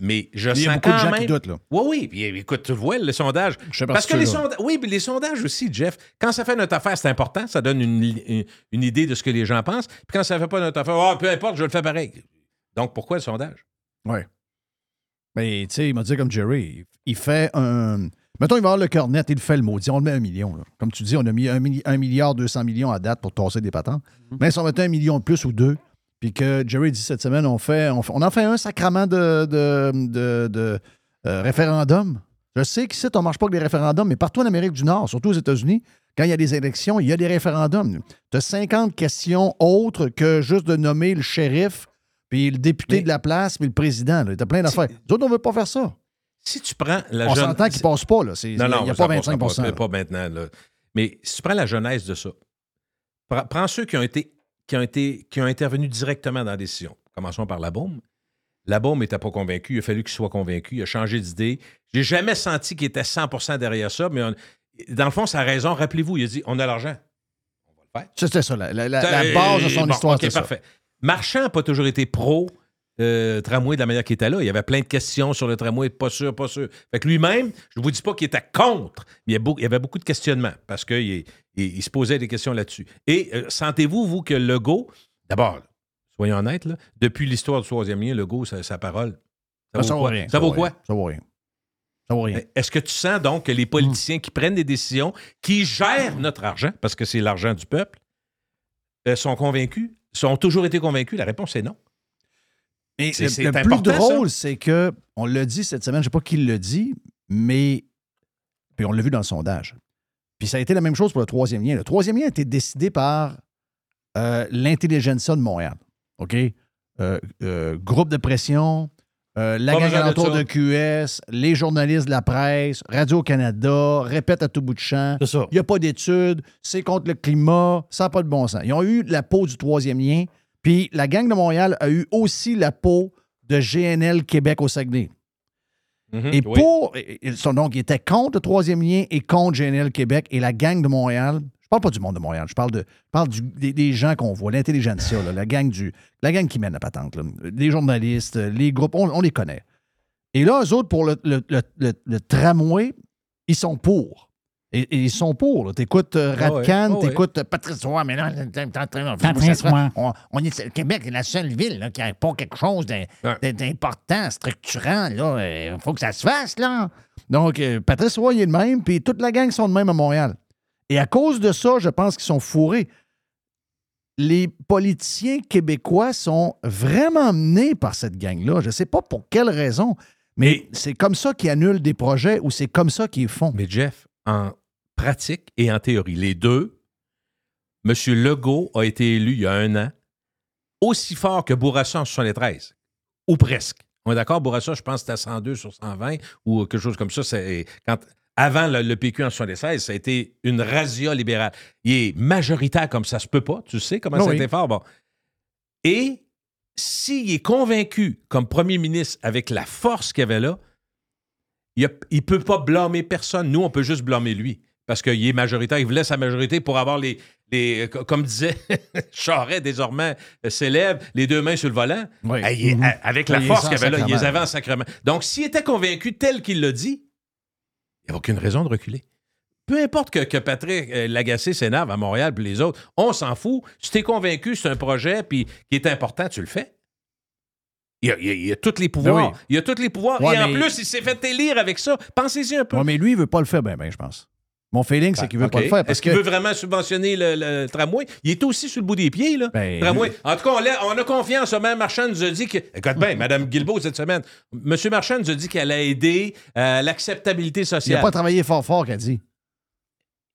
[SPEAKER 11] Mais je
[SPEAKER 1] Il y a beaucoup de gens
[SPEAKER 11] même...
[SPEAKER 1] qui doutent, là.
[SPEAKER 11] Oui, oui. Puis écoute, tu vois, le sondage.
[SPEAKER 1] Je sais pas
[SPEAKER 11] Parce que les sondages. Oui, puis les sondages aussi, Jeff. Quand ça fait notre affaire, c'est important. Ça donne une, une- une idée de ce que les gens pensent. Puis quand ça fait pas notre affaire, ah, peu importe, je le fais pareil. Donc pourquoi le sondage?
[SPEAKER 1] Oui. Mais tu sais, il m'a dit comme Jerry, il fait un. Mettons, il va avoir le cœur net, il fait le maudit. On le met un million. là. Comme tu dis, on a mis un, milli- un milliard 200 millions à date pour tasser des patentes. Mais si on mettait un million de plus ou deux, puis que Jerry dit cette semaine, on, fait, on, en fait un sacrament de, de, de- de, euh, référendum. Je sais qu'ici, on ne marche pas avec des référendums, mais partout en Amérique du Nord, surtout aux États-Unis, quand il y a des élections, il y a des référendums. Tu as 50 questions autres que juste de nommer le shérif, puis le député de la place, puis le président. Tu as plein d'affaires. Nous autres, on ne veut pas faire ça.
[SPEAKER 11] Si tu prends la
[SPEAKER 1] on
[SPEAKER 11] jeune-
[SPEAKER 1] s'entend qu'il ne passe pas. Là. C'est- Il
[SPEAKER 11] Non, non,
[SPEAKER 1] n'y a pas
[SPEAKER 11] passe
[SPEAKER 1] 25
[SPEAKER 11] pas, pas maintenant. là. Mais si tu prends la jeunesse de ça, prends ceux qui ont été qui ont été qui ont intervenu directement dans la décision. Commençons par la bombe. La bombe n'était pas convaincu. Il a fallu qu'il soit convaincu. Il a changé d'idée. J'ai jamais senti qu'il était 100% derrière ça, mais on- dans le fond, sa raison, rappelez-vous, il a dit on a l'argent.
[SPEAKER 1] C'était ça, la, la- la-
[SPEAKER 11] Ça,
[SPEAKER 1] la base de
[SPEAKER 11] euh,
[SPEAKER 1] son
[SPEAKER 11] bon,
[SPEAKER 1] histoire.
[SPEAKER 11] OK,
[SPEAKER 1] c'est ça.
[SPEAKER 11] parfait. Marchand n'a pas toujours été pro euh, tramway de la manière qu'il était là. Il y avait plein de questions sur le tramway, pas sûr, pas sûr. Fait que lui-même, je ne vous dis pas qu'il était contre, mais il y, avait beaucoup de questionnements parce qu'il il, il se posait des questions là-dessus. Et euh, sentez-vous, vous, que Legault, d'abord, soyons honnêtes, là, depuis l'histoire du troisième lien, Legault, sa, sa parole, ça
[SPEAKER 1] Ah,
[SPEAKER 11] vaut
[SPEAKER 1] ça vaut
[SPEAKER 11] quoi?
[SPEAKER 1] rien,
[SPEAKER 11] Ça vaut quoi?
[SPEAKER 1] rien, Ça vaut rien. Ça vaut rien.
[SPEAKER 11] Est-ce que tu sens donc que les politiciens qui prennent des décisions, qui gèrent notre argent, parce que c'est l'argent du peuple, euh, sont convaincus? Sont toujours été convaincus? La réponse est non.
[SPEAKER 1] Mais
[SPEAKER 11] C'est-
[SPEAKER 1] le,
[SPEAKER 11] c'est
[SPEAKER 1] le plus drôle,
[SPEAKER 11] ça.
[SPEAKER 1] c'est que, on l'a dit cette semaine, je ne sais pas qui le dit, mais. Puis on l'a vu dans le sondage. Puis ça a été la même chose pour le troisième lien. Le troisième lien a été décidé par euh, l'intelligentsia de Montréal. OK? Euh, euh, groupe de pression, euh, la gang alentour de QS, les journalistes de la presse, Radio-Canada, répète à tout bout de champ.
[SPEAKER 2] C'est ça.
[SPEAKER 1] Il n'y a pas d'études, c'est contre le climat, ça n'a pas de bon sens. Ils ont eu la peau du troisième lien, puis la gang de Montréal a eu aussi la peau de GNL Québec au Saguenay.
[SPEAKER 11] Mhm,
[SPEAKER 1] Et
[SPEAKER 11] oui.
[SPEAKER 1] pour. Ils sont donc, ils étaient contre le troisième lien et contre GNL Québec et la gang de Montréal. Je parle pas du monde de Montréal, je parle, de, je parle du- des, des gens qu'on voit, l'intelligentsia, là, la gang du. La gang qui mène la patente. là. Les journalistes, les groupes, on, on les connaît. Et là, eux autres, pour le- le- le- le tramway, ils sont pour. Et, et ils sont pour. Tu écoutes
[SPEAKER 11] Ah
[SPEAKER 1] Radcan,
[SPEAKER 11] ah ouais.
[SPEAKER 1] tu écoutes Patrice Roy, mais là, t'es en train de-
[SPEAKER 2] Patrice Roy.
[SPEAKER 1] on, on est, le Québec est la seule ville là, qui n'a pas quelque chose d'important, structurant. Il faut que ça se fasse. là. Donc, euh, Patrice Roy il est de même, puis toute la gang sont de même à Montréal. Et à cause de ça, je pense qu'ils sont fourrés. Les politiciens québécois sont vraiment menés par cette gang-là. Je ne sais pas pour quelle raison, mais c'est comme ça qu'ils annulent des projets ou c'est comme ça qu'ils font.
[SPEAKER 11] Mais Jeff, en pratique et en théorie, les deux, M. Legault a été élu il y a un an aussi fort que Bourassa en 73, ou presque. On est d'accord, Bourassa, je pense que c'était à 102 sur 120 ou quelque chose comme ça. C'est quand, avant le, le PQ en 76, ça a été une razzia libérale. Il est majoritaire comme ça se peut pas, tu sais comment ça a
[SPEAKER 1] oui.
[SPEAKER 11] été fort? Bon. Et s'il est convaincu comme premier ministre avec la force qu'il avait là, il ne peut pas blâmer personne. Nous, on peut juste blâmer lui. Parce qu'il est majoritaire. Il voulait sa majorité pour avoir les. les comme disait Charret, désormais euh, s'élève, les deux mains sur le volant.
[SPEAKER 1] Oui.
[SPEAKER 11] Il a- Avec la force qu'il avait là, il les avait en sacrement. Donc, s'il était convaincu tel qu'il l'a dit, il n'y a aucune raison de reculer. Peu importe que, que Patrick euh, Lagacé s'énerve à Montréal puis les autres, on s'en fout. Si tu es convaincu, c'est un projet puis qui est important, tu le fais. Il y a, il a- il y a tous les pouvoirs.
[SPEAKER 1] Ben oui.
[SPEAKER 11] Il y a tous les pouvoirs.
[SPEAKER 1] Ouais,
[SPEAKER 11] Et en
[SPEAKER 1] mais-
[SPEAKER 11] plus, il s'est fait élire avec ça. Pensez-y un peu.
[SPEAKER 1] Ouais, mais lui, il ne veut pas le faire, ben, ben, je pense. Mon feeling, c'est qu'il ne veut pas le faire.
[SPEAKER 11] Est-ce qu'il
[SPEAKER 1] que
[SPEAKER 11] veut vraiment subventionner le, le tramway? Il est aussi sur le bout des pieds, là.
[SPEAKER 1] Ben,
[SPEAKER 11] tramway. En tout cas, on, a confiance. Mme Marchand nous a dit que. Écoute bien, Mme Guilbeault, cette semaine, M. Marchand nous a dit qu'elle a aidé euh, l'acceptabilité
[SPEAKER 1] il n'a
[SPEAKER 11] sociale.
[SPEAKER 1] pas travaillé fort fort, qu'elle dit.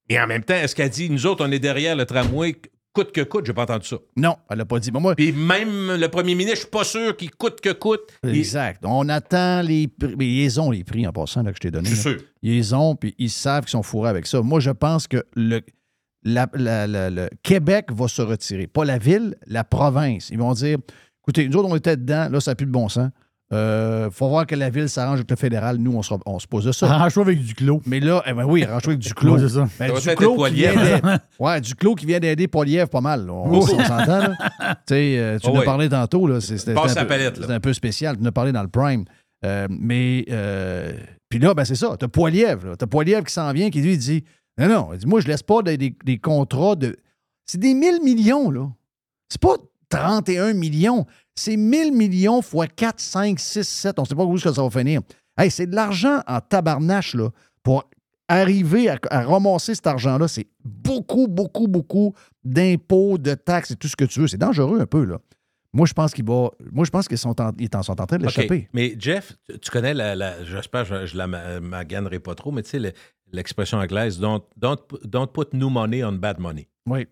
[SPEAKER 11] Et en même temps, est-ce qu'elle dit, nous autres, on est derrière le tramway, coûte que coûte? J'ai pas entendu ça.
[SPEAKER 1] Non, elle l'a pas dit. Moi,
[SPEAKER 11] Puis même le premier ministre, je suis pas sûr qu'il coûte que coûte. Il-
[SPEAKER 1] Exact. On attend les prix. Mais ils ont les prix en passant là, que je t'ai donné.
[SPEAKER 11] Je suis
[SPEAKER 1] là.
[SPEAKER 11] sûr.
[SPEAKER 1] Ils ont, puis ils savent qu'ils sont fourrés avec ça. Moi, je pense que le, la- la- la- le Québec va se retirer. Pas la ville, la province. Ils vont dire écoutez, nous autres, on était dedans, là, ça n'a plus de bon sens. Euh, faut voir que la ville s'arrange avec le fédéral. Nous, on se, on se pose de ça.
[SPEAKER 2] Arrange-toi avec du clos.
[SPEAKER 1] Mais là, eh ben oui, arrange-toi avec du clos.
[SPEAKER 2] Ouais, c'est ça.
[SPEAKER 1] Ben,
[SPEAKER 11] Ça
[SPEAKER 1] du clos qui vient d'aider- ouais, du clos qui vient d'aider Poilievre pas mal. là. On,
[SPEAKER 2] Oh.
[SPEAKER 1] on s'entend. là. Tu sais, euh, tu
[SPEAKER 11] Oh
[SPEAKER 1] nous
[SPEAKER 11] oui.
[SPEAKER 1] parlé tantôt. Là, c'est- c'était,
[SPEAKER 11] Passe
[SPEAKER 1] un
[SPEAKER 11] la
[SPEAKER 1] peu-
[SPEAKER 11] palette, là.
[SPEAKER 1] c'était un peu spécial. Tu nous as parlé dans le prime. Euh, mais, euh, puis là, ben c'est ça. Tu as Poilievre. là. Tu as Poilievre qui s'en vient, qui lui dit Non, non, il dit, moi, je laisse pas des, des- des contrats de. C'est des 1000 millions, là. C'est pas 31 millions. C'est 1000 millions fois 4, 5, 6, 7. On ne sait pas où que ça va finir. Hey, c'est de l'argent en tabarnache là, pour arriver à, à ramasser cet argent-là. C'est beaucoup, beaucoup, beaucoup d'impôts, de taxes et tout ce que tu veux. C'est dangereux un peu. là. Moi, je pense qu'il va. Moi, je pense qu'ils sont en, ils sont en train de l'échapper.
[SPEAKER 11] Mais Jeff, tu- connais la. la- J'espère que je, je la ma- maganerai pas trop, mais tu sais, le- l'expression anglaise don't, don't, don't put new money on bad money.
[SPEAKER 1] Oui.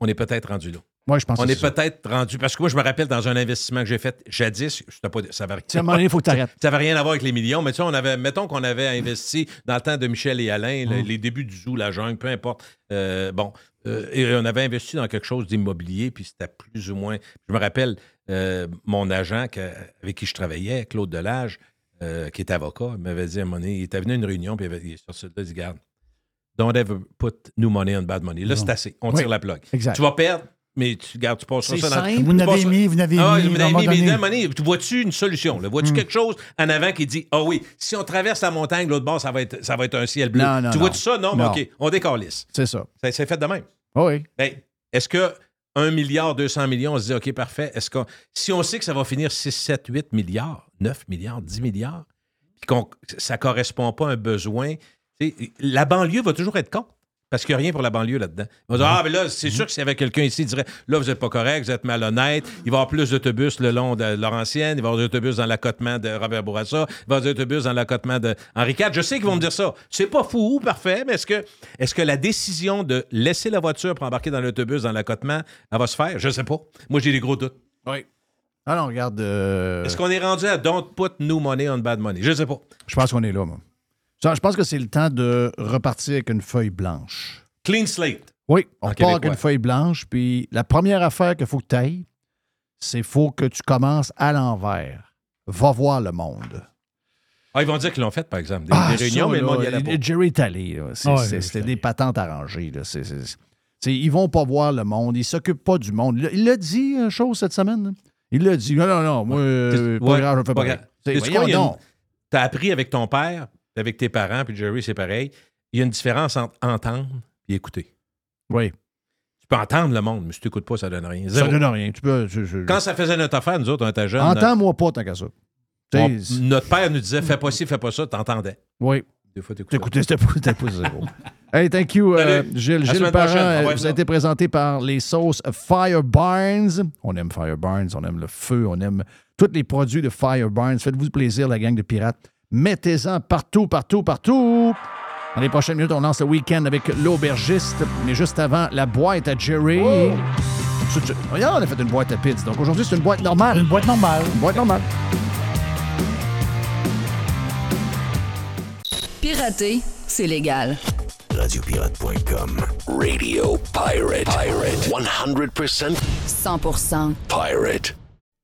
[SPEAKER 11] On est peut-être rendu là.
[SPEAKER 1] Moi, je pense
[SPEAKER 11] On
[SPEAKER 1] que
[SPEAKER 11] est peut-être rendu. Parce que moi, je me rappelle dans un investissement que j'ai fait jadis, je pas, ça
[SPEAKER 1] à il faut que arrêtes.
[SPEAKER 11] Ça n'avait rien à voir avec les millions, mais tu sais, on avait, mettons qu'on avait investi dans le temps de Michel et Alain,
[SPEAKER 1] Mm.
[SPEAKER 11] les débuts du zoo, la jungle, peu importe. Euh, bon, euh, et on avait investi dans quelque chose d'immobilier, puis c'était plus ou moins. Je me rappelle, euh, mon agent que- avec qui je travaillais, Claude Delage, qui est avocat, il m'avait dit à un moment donné, il était venu à une réunion, puis il, avait, il est sorti de là, il dit Garde, don't ever put new money on bad money. Là, c'est assez. On
[SPEAKER 2] Oui,
[SPEAKER 11] tire la plug.
[SPEAKER 2] exact.
[SPEAKER 11] Tu vas perdre. Mais tu gardes, tu passeras
[SPEAKER 2] C'est
[SPEAKER 11] ça dans
[SPEAKER 2] simple. Vous n'avez mis- vous n'avez
[SPEAKER 11] Ah,
[SPEAKER 2] mis,
[SPEAKER 11] vous n'avez mis, mais tu vois-tu une solution? là? Vois-tu
[SPEAKER 2] Hmm.
[SPEAKER 11] quelque chose en avant qui dit Ah oui, si on traverse la montagne, l'autre bord, ça va être, ça va être un ciel bleu.
[SPEAKER 1] Non, non,
[SPEAKER 11] tu vois-tu ça? Non, mais. OK, on décalisse.
[SPEAKER 1] C'est ça.
[SPEAKER 11] Ça C'est fait de même.
[SPEAKER 1] Oui.
[SPEAKER 11] Ben, Est-ce que 1 milliard, 200 millions, on se dit OK, parfait. Est-ce que si on sait que ça va finir 6, 7, 8 milliards, 9 milliards, 10 milliards, puis qu'on ça ne correspond pas à un besoin, la banlieue va toujours être con. Parce qu'il n'y a rien pour la banlieue là-dedans. On va dire, ah, mais là, c'est sûr que s'il y avait quelqu'un ici qui dirait, là, vous n'êtes pas correct, vous êtes malhonnête, il va y avoir plus d'autobus le long de Laurentienne, il va y avoir des autobus dans l'accotement de Robert Bourassa, il va y avoir des autobus dans l'accotement de Henri IV. Je sais qu'ils vont me dire ça. C'est pas fou, parfait, mais est-ce que, est que la décision de laisser la voiture pour embarquer dans l'autobus dans l'accotement, elle va se faire? Je sais pas. Moi, j'ai des gros doutes.
[SPEAKER 1] Oui. Ah non, regarde. euh,
[SPEAKER 11] Est-ce qu'on est rendu à don't put new money on bad money? Je sais pas.
[SPEAKER 1] Je pense qu'on est là, moi. Ça, Je pense que c'est le temps de repartir avec une feuille blanche.
[SPEAKER 11] Clean slate.
[SPEAKER 1] Oui, on
[SPEAKER 11] En
[SPEAKER 1] part avec une feuille blanche. Puis la première affaire qu'il faut que tu ailles, c'est faut que tu commences à l'envers. Va voir le monde.
[SPEAKER 11] Ah, ils vont dire qu'ils l'ont fait, par exemple. Des,
[SPEAKER 1] Ah,
[SPEAKER 11] des réunions,
[SPEAKER 1] ça,
[SPEAKER 11] mais le monde y allait pas.
[SPEAKER 1] Jerry
[SPEAKER 11] ouais, Jerry
[SPEAKER 1] C'était des patentes arrangées. Là. C'est- ils vont pas voir le monde. Ils s'occupent pas du monde. Il- l'a dit, une chose, cette semaine? là. Il l'a dit. Non, non, non. Moi, euh, pas
[SPEAKER 11] Ouais,
[SPEAKER 1] grave, je le fais
[SPEAKER 11] pas
[SPEAKER 1] pas.
[SPEAKER 11] grave. T'as appris avec ton père, avec tes parents, puis Jerry, c'est pareil. Il y a une différence entre entendre et écouter.
[SPEAKER 1] Oui.
[SPEAKER 11] Tu peux entendre le monde, mais si tu n'écoutes pas, ça donne rien.
[SPEAKER 1] Ça
[SPEAKER 11] Zéro.
[SPEAKER 1] donne rien. Tu peux, je- je-
[SPEAKER 11] Quand ça faisait notre affaire, nous autres, on était jeunes.
[SPEAKER 1] Entends-moi pas tant qu'à ça.
[SPEAKER 11] On- notre père nous disait fais pas ci, fais pas ça, t'entendais.
[SPEAKER 1] Oui.
[SPEAKER 11] Des fois, t'écoutais.
[SPEAKER 1] C'était pas, zéro. Hey, thank you, euh. Gilles. Gilles Parent, euh, vous a été présenté par les sauces Fire Barnes. On aime Fire Barnes, on aime le feu, on aime tous les produits de Fire Barnes. Faites-vous plaisir, la gang de pirates. Mettez-en partout, partout, partout. Dans les prochaines minutes, on lance le week-end avec l'aubergiste. Mais juste avant, la boîte à Jerry. Regarde, on a fait une boîte à pizza. Donc aujourd'hui, c'est une boîte normale.
[SPEAKER 2] Une boîte normale.
[SPEAKER 1] Une boîte normale.
[SPEAKER 13] Pirater, c'est légal.
[SPEAKER 4] Radiopirate.com. Radio Pirate. Pirate. 100%
[SPEAKER 13] 100%
[SPEAKER 4] pirate.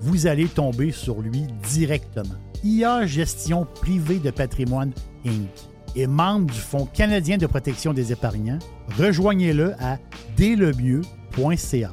[SPEAKER 2] Vous allez tomber sur lui directement. IA Gestion Privée de Patrimoine Inc. est membre du Fonds canadien de protection des épargnants. Rejoignez-le à dlemieux.ca.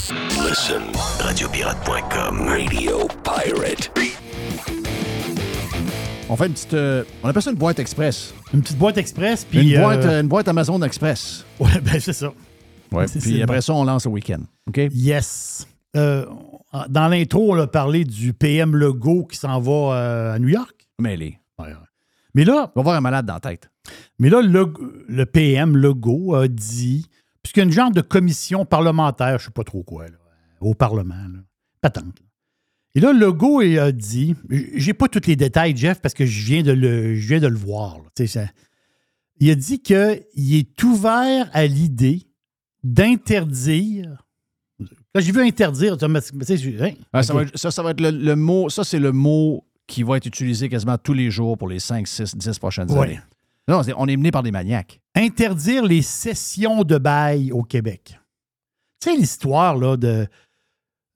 [SPEAKER 4] Listen, radiopirate.com, Radio Pirate.
[SPEAKER 1] On fait une petite. euh, on appelle ça une boîte express.
[SPEAKER 2] Une petite boîte express, puis.
[SPEAKER 1] Une, boîte,
[SPEAKER 2] euh,
[SPEAKER 1] euh, une boîte Amazon Express.
[SPEAKER 2] Ouais, ben c'est ça.
[SPEAKER 1] Ouais,
[SPEAKER 2] C'est-
[SPEAKER 1] puis
[SPEAKER 2] c'est
[SPEAKER 1] après
[SPEAKER 2] bon.
[SPEAKER 1] ça, on lance le week-end. OK?
[SPEAKER 2] Yes. Euh, dans l'intro, on a parlé du PM Legault qui s'en va euh, à New York.
[SPEAKER 1] Mêlé.
[SPEAKER 2] Mais là.
[SPEAKER 1] On va voir un malade dans la tête.
[SPEAKER 2] Mais là, le, le PM Legault a dit, puisqu'il y a une genre de commission parlementaire, je ne sais pas trop quoi, là, au Parlement, là, patente. là. Et là, Legault il a dit, j'ai pas tous les détails, Jeff, parce que je viens de le, je viens de le voir. là, ça- il a dit qu'il est ouvert à l'idée d'interdire. Quand j'ai vu interdire, je- hein,
[SPEAKER 1] Ah, ça,
[SPEAKER 2] ok.
[SPEAKER 1] va être, ça, ça va être le, le mot. Ça, c'est le mot qui va être utilisé quasiment tous les jours pour les 5, 6, 10 prochaines
[SPEAKER 2] Ouais.
[SPEAKER 1] années. Non, on est mené par des maniaques.
[SPEAKER 2] interdire les sessions de bail au Québec. Tu sais, l'histoire, là, de.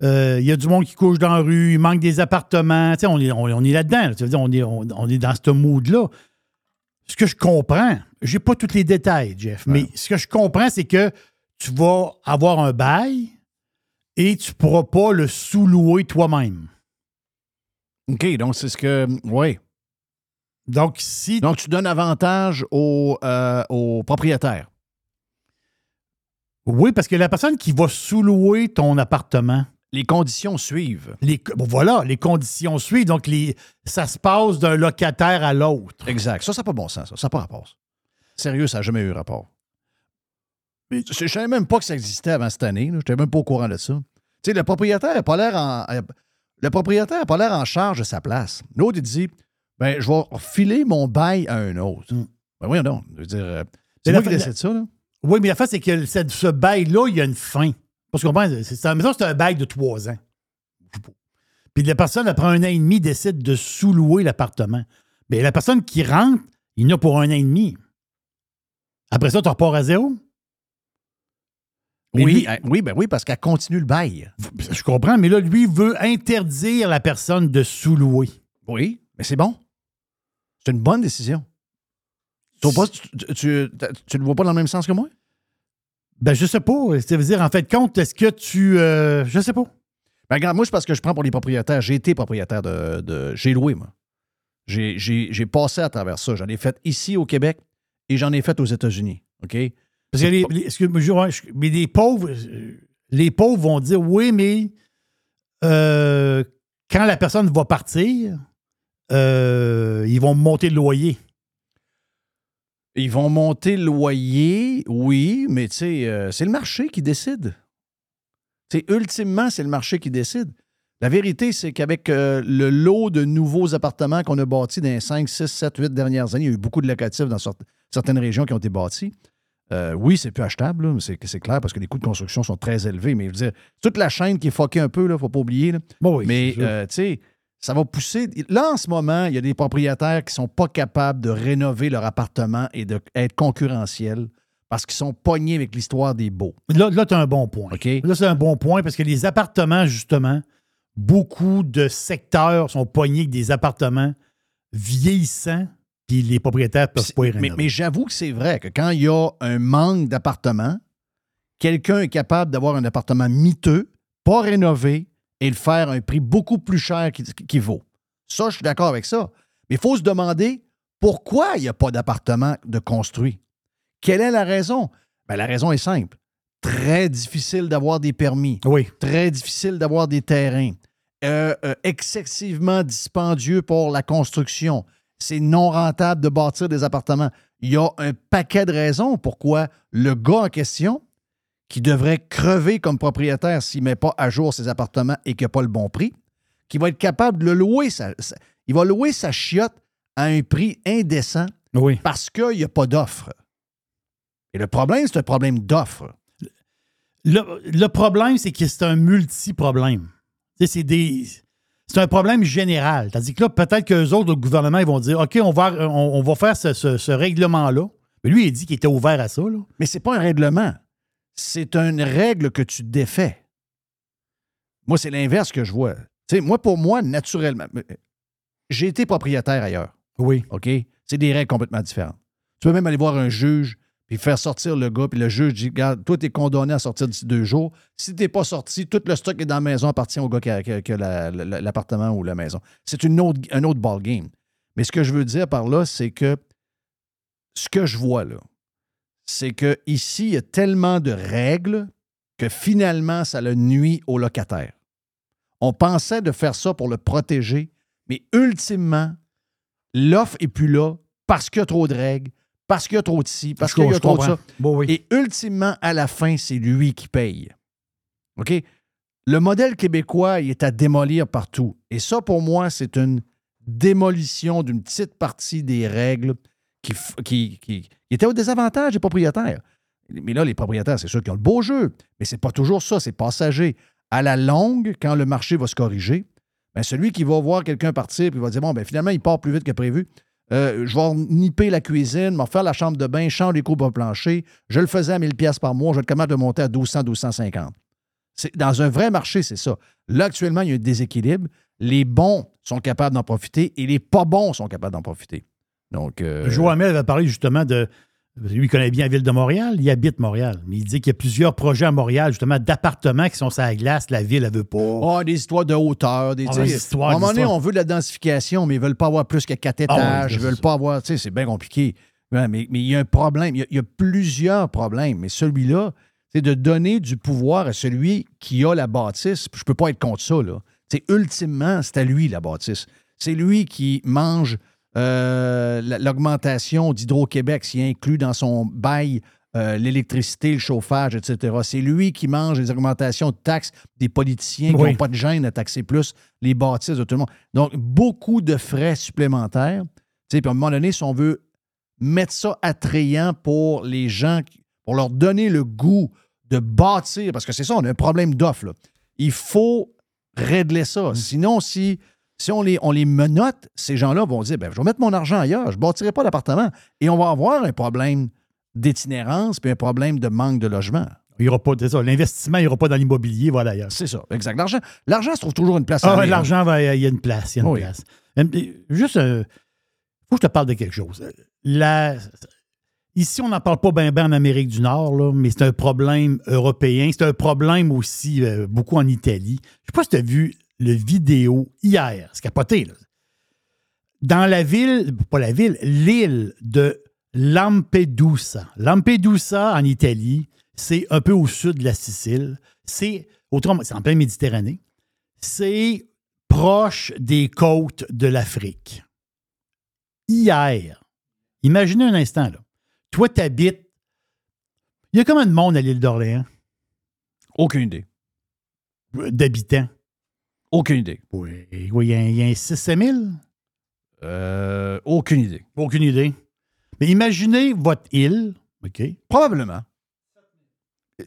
[SPEAKER 2] euh, Il y a du monde qui couche dans la rue, il manque des appartements. Tu sais, on est, on, on est là-dedans. là. Tu veux dire, on est, on, on est dans ce mood-là. Ce que je comprends, j'ai pas tous les détails, Jeff, mais ce que je comprends, c'est que tu vas avoir un bail et tu pourras pas le sous-louer toi-même.
[SPEAKER 1] OK, donc c'est ce que. Oui.
[SPEAKER 2] Donc, si.
[SPEAKER 1] Donc, tu donnes avantage aux, euh, aux propriétaires.
[SPEAKER 2] Oui, parce que la personne qui va sous-louer ton appartement.
[SPEAKER 1] Les conditions suivent.
[SPEAKER 2] Les, bon, voilà, les conditions suivent. Donc, les, ça se passe d'un locataire à l'autre.
[SPEAKER 1] Exact. Ça, ça n'a pas bon sens. Ça n'a pas rapport. Sérieux, ça n'a jamais eu rapport. Mais je ne savais même pas que ça existait avant cette année. Je n'étais même pas au courant de ça. Tu sais, le propriétaire n'a pas l'air en. Le propriétaire n'a pas l'air en charge de sa place. L'autre, il dit ben, je vais filer mon bail à un autre. Ben oui, non. Je veux dire, euh, c'est moi qui ça, là.
[SPEAKER 2] Oui, mais la fin, c'est que ce, ce bail-là, il y a une fin. Parce qu'on pense, c'est, c'est- mettons, c'est un bail de trois ans. Puis la personne, après un an et demi, décide de sous-louer l'appartement. Bien, la personne qui rentre, il en a pour un an et demi. Après ça, tu repars à zéro? Mais
[SPEAKER 1] Oui,
[SPEAKER 2] lui-
[SPEAKER 1] oui, ben oui, parce qu'elle continue le bail.
[SPEAKER 2] Je comprends, mais là, lui veut interdire la personne de sous-louer.
[SPEAKER 1] Oui, mais c'est bon. C'est une bonne décision. Tu ne tu, tu, tu le vois pas dans le même sens que moi?
[SPEAKER 2] Ben, je sais pas. Ça veut dire, en fait, compte, est-ce que tu. euh, je sais pas.
[SPEAKER 1] Ben, regarde, moi, c'est parce que je prends pour les propriétaires. J'ai été propriétaire de. de- j'ai loué, moi. J'ai, passé à travers ça. J'en ai fait ici au Québec et j'en ai fait aux États-Unis. OK?
[SPEAKER 2] Parce que les, excuse-moi, mais les pauvres, euh, les pauvres vont dire oui, mais euh, quand la personne va partir, euh, ils vont monter le loyer.
[SPEAKER 1] Ils vont monter le loyer, oui, mais tu sais, euh, c'est le marché qui décide. Tu sais, ultimement, c'est le marché qui décide. La vérité, c'est qu'avec euh, le lot de nouveaux appartements qu'on a bâtis dans les 5, 6, 7, 8 dernières années, il y a eu beaucoup de locatifs dans certaines régions qui ont été bâtis. Euh, oui, c'est plus achetable, c'est, clair parce que les coûts de construction sont très élevés. Mais je veux dire, toute la chaîne qui est foquée un peu, il ne faut pas oublier. là.
[SPEAKER 2] Bon, oui,
[SPEAKER 1] mais tu sais, ça va pousser. Là, en ce moment, il y a des propriétaires qui ne sont pas capables de rénover leur appartement et d'être concurrentiels parce qu'ils sont pognés avec l'histoire des beaux.
[SPEAKER 2] Là, là tu as un bon point. Là, c'est un bon point parce que les appartements, justement, beaucoup de secteurs sont pognés avec des appartements vieillissants, puis les propriétaires ne peuvent pas y
[SPEAKER 1] Mais,
[SPEAKER 2] rénover.
[SPEAKER 1] mais j'avoue que c'est vrai que quand il y a un manque d'appartements, quelqu'un est capable d'avoir un appartement miteux, pas rénové, et le faire à un prix beaucoup plus cher qu'il vaut. Ça, je suis d'accord avec ça. Mais il faut se demander pourquoi il n'y a pas d'appartement de construit. Quelle est la raison? Ben, la raison est simple. Très difficile d'avoir des permis.
[SPEAKER 2] Oui.
[SPEAKER 1] Très difficile d'avoir des terrains. Euh, euh, excessivement dispendieux pour la construction. C'est non rentable de bâtir des appartements. Il y a un paquet de raisons pourquoi le gars en question, qui devrait crever comme propriétaire s'il ne met pas à jour ses appartements et qu'il n'a pas le bon prix, qui va être capable de le louer. sa- sa- il va louer sa chiotte à un prix indécent
[SPEAKER 2] Oui.
[SPEAKER 1] parce qu'il n'y a pas d'offre. Et le problème, c'est un problème d'offre.
[SPEAKER 2] Le, le problème, c'est que c'est un multi-problème. C'est des. C'est un problème général. Tandis que là, peut-être qu'eux autres, le gouvernement, ils vont dire OK, on va, on, on va faire ce, ce- ce règlement-là. Mais lui, il dit qu'il était ouvert à ça. Là.
[SPEAKER 1] Mais c'est pas un règlement. C'est une règle que tu défais. Moi, c'est l'inverse que je vois. Tu sais, moi, pour moi, naturellement, j'ai été propriétaire ailleurs.
[SPEAKER 2] Oui.
[SPEAKER 1] OK? C'est des règles complètement différentes. Tu peux même aller voir un juge puis faire sortir le gars, puis le juge dit Regarde, toi, tu es condamné à sortir d'ici deux jours. Si tu n'es pas sorti, tout le stock est dans la maison appartient au gars qui a, qui a- qui a la- la- l'appartement ou la maison. C'est une autre, un autre ball game. Mais ce que je veux dire par là, c'est que ce que je vois là, c'est que ici, il y a tellement de règles que finalement, ça le nuit au locataire. On pensait de faire ça pour le protéger, mais ultimement, l'offre est plus là parce qu'il y a trop de règles, parce qu'il y a trop de ci, parce qu'il y a trop de ça.
[SPEAKER 2] comprends. Bon, oui.
[SPEAKER 1] Et ultimement, à la fin, c'est lui qui paye. OK? Le modèle québécois, il est à démolir partout. Et ça, pour moi, c'est une démolition d'une petite partie des règles qui, qui- qui étaient au désavantage des propriétaires. Mais là, les propriétaires, c'est sûr qu'ils ont le beau jeu, mais c'est pas toujours ça, c'est passager. À la longue, quand le marché va se corriger, ben celui qui va voir quelqu'un partir puis va dire Bon, ben finalement, il part plus vite que prévu. Euh, je vais nipper la cuisine, m'en faire la chambre de bain, chambre des coupes plancher. Je le faisais à 1000 pièces par mois, je vais être capable de monter à 1200, 1250. C'est, dans un vrai marché, c'est ça. Là, actuellement, il y a un déséquilibre. Les bons sont capables d'en profiter et les pas bons sont capables d'en profiter. Donc, euh,
[SPEAKER 2] Joamel avait parlé justement de. Lui, il connaît bien la ville de Montréal. Il habite Montréal. Mais il dit qu'il y a plusieurs projets à Montréal, justement, d'appartements qui sont sur la glace. La ville, elle veut pas.
[SPEAKER 1] Ah, des histoires de hauteur. Des,
[SPEAKER 2] Ah, des histoires,
[SPEAKER 1] à un moment donné, on veut de la densification, mais ils ne veulent pas avoir plus que quatre
[SPEAKER 2] Ah oui,
[SPEAKER 1] étages. ils veulent
[SPEAKER 2] ça.
[SPEAKER 1] pas avoir. Tu sais, c'est bien compliqué. Ouais, mais, mais il y a un problème. Il y a, il y a plusieurs problèmes. Mais celui-là, c'est de donner du pouvoir à celui qui a la bâtisse. Je ne peux pas être contre ça. Là. C'est ultimement, c'est à lui la bâtisse. C'est lui qui mange euh, la- l'augmentation d'Hydro-Québec, s'il inclut dans son bail euh, l'électricité, le chauffage, etc. C'est lui qui mange les augmentations de taxes des politiciens qui
[SPEAKER 2] Oui.
[SPEAKER 1] n'ont pas de gêne à taxer plus les bâtisses de tout le monde. Donc, beaucoup de frais supplémentaires. Puis à un moment donné, si on veut mettre ça attrayant pour les gens, qui- pour leur donner le goût de bâtir, parce que c'est ça, on a un problème d'offre. Il faut régler ça. Sinon, si, si on, les, on les menotte, ces gens-là vont dire ben, je vais mettre mon argent ailleurs, je ne bâtirai pas d'appartement. Et on va avoir un problème d'itinérance puis un problème de manque de logement.
[SPEAKER 2] Il y aura pas, c'est ça, l'investissement, il n'y aura pas dans l'immobilier, voilà d'ailleurs.
[SPEAKER 1] C'est ça, exact. L'argent, l'argent se trouve toujours une place
[SPEAKER 2] Ah ouais, l'argent, va- il y a une place. Il y a une
[SPEAKER 1] Oui.
[SPEAKER 2] place. Euh, euh, Juste, il faut que je te parle de quelque chose. Euh, La- ici, on n'en parle pas bien en Amérique du Nord, là, mais c'est un problème européen. C'est un problème aussi euh, beaucoup en Italie. Je ne sais pas si tu as vu le vidéo hier. C'est capoté, là. Dans la ville, pas la ville, l'île de Lampedusa. Lampedusa, en Italie, c'est un peu au sud de la Sicile. C'est, autrement, c'est en pleine Méditerranée. C'est proche des côtes de l'Afrique. Hier, imaginez un instant, là. Toi, tu habites. Il y a combien de monde à l'île d'Orléans?
[SPEAKER 1] Aucune idée.
[SPEAKER 2] D'habitants?
[SPEAKER 1] Aucune idée.
[SPEAKER 2] Oui, oui, il y a, un- il y a un 6 000?
[SPEAKER 1] Euh, aucune idée.
[SPEAKER 2] Aucune idée. Mais imaginez votre île. OK.
[SPEAKER 1] Probablement.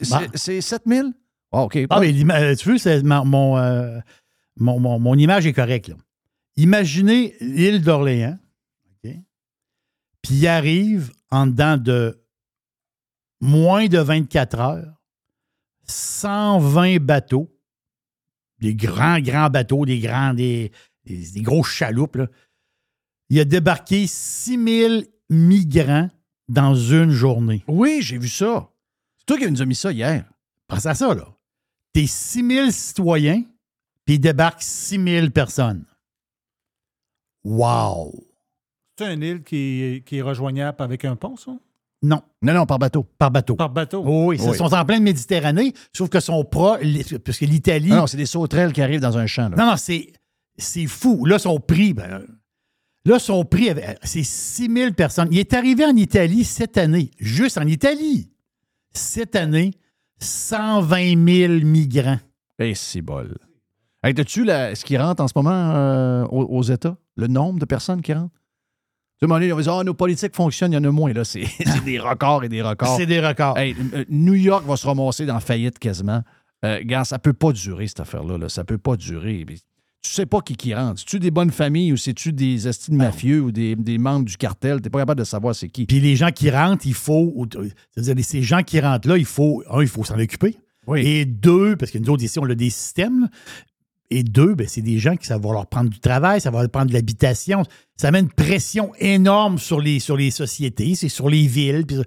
[SPEAKER 1] C'est,
[SPEAKER 2] Bah.
[SPEAKER 1] c'est 7000? Ah, OK.
[SPEAKER 2] Ah, mais euh, tu veux, c'est ma- mon, euh, mon, mon- mon image est correcte. Là. Imaginez l'île d'Orléans, OK? puis il arrive en dedans de moins de 24 heures, 120 bateaux, des grands, grands bateaux, des grands, des, des, des grosses chaloupes. là. Il a débarqué 6000 migrants dans une journée.
[SPEAKER 1] Oui, j'ai vu ça. C'est toi qui nous as mis ça hier.
[SPEAKER 2] Pense à ça, là. T'es 6000 citoyens, puis il débarque 6000 personnes. Wow!
[SPEAKER 12] C'est une île qui, qui est rejoignable avec un pont, ça?
[SPEAKER 2] Non.
[SPEAKER 1] Non, non, par bateau.
[SPEAKER 2] Par bateau.
[SPEAKER 12] Par bateau.
[SPEAKER 2] Oh oui, ils
[SPEAKER 1] Oui.
[SPEAKER 2] sont en pleine Méditerranée, sauf que sont pro, parce que l'Italie.
[SPEAKER 1] Ah non, c'est des sauterelles qui arrivent dans un champ. là.
[SPEAKER 2] Non, non, c'est, c'est fou. Là, son prix, ben, là, son prix, c'est 6 000 personnes. Il est arrivé en Italie cette année, juste en Italie. Cette année, 120 000 migrants.
[SPEAKER 1] Eh, c'est bol. Hey, As-tu ce qui rentre en ce moment euh, aux, aux États? Le nombre de personnes qui rentrent? Un moment donné, on va dire, Ah, nos politiques fonctionnent, il y en a moins. Là, c'est des records et des records.
[SPEAKER 2] C'est des records.
[SPEAKER 1] Hey, euh, New York va se ramasser dans la faillite quasiment. Euh, gars, ça peut pas durer, cette affaire-là. Là. Ça peut pas durer. Puis, tu sais pas qui qui rentre. C'est-tu des bonnes familles ou c'est-tu des estis de mafieux ou des, des membres du cartel? T'es pas capable de savoir c'est qui.
[SPEAKER 2] Puis les gens qui rentrent, il faut. C'est-à-dire, ces gens qui rentrent là, il faut. Un, il faut s'en occuper. Et deux, parce que nous autres ici, on a des systèmes. là. Et deux, ben, c'est des gens qui ça va leur prendre du travail, ça va leur prendre de l'habitation. Ça met une pression énorme sur les, sur les sociétés, c'est sur les villes. puis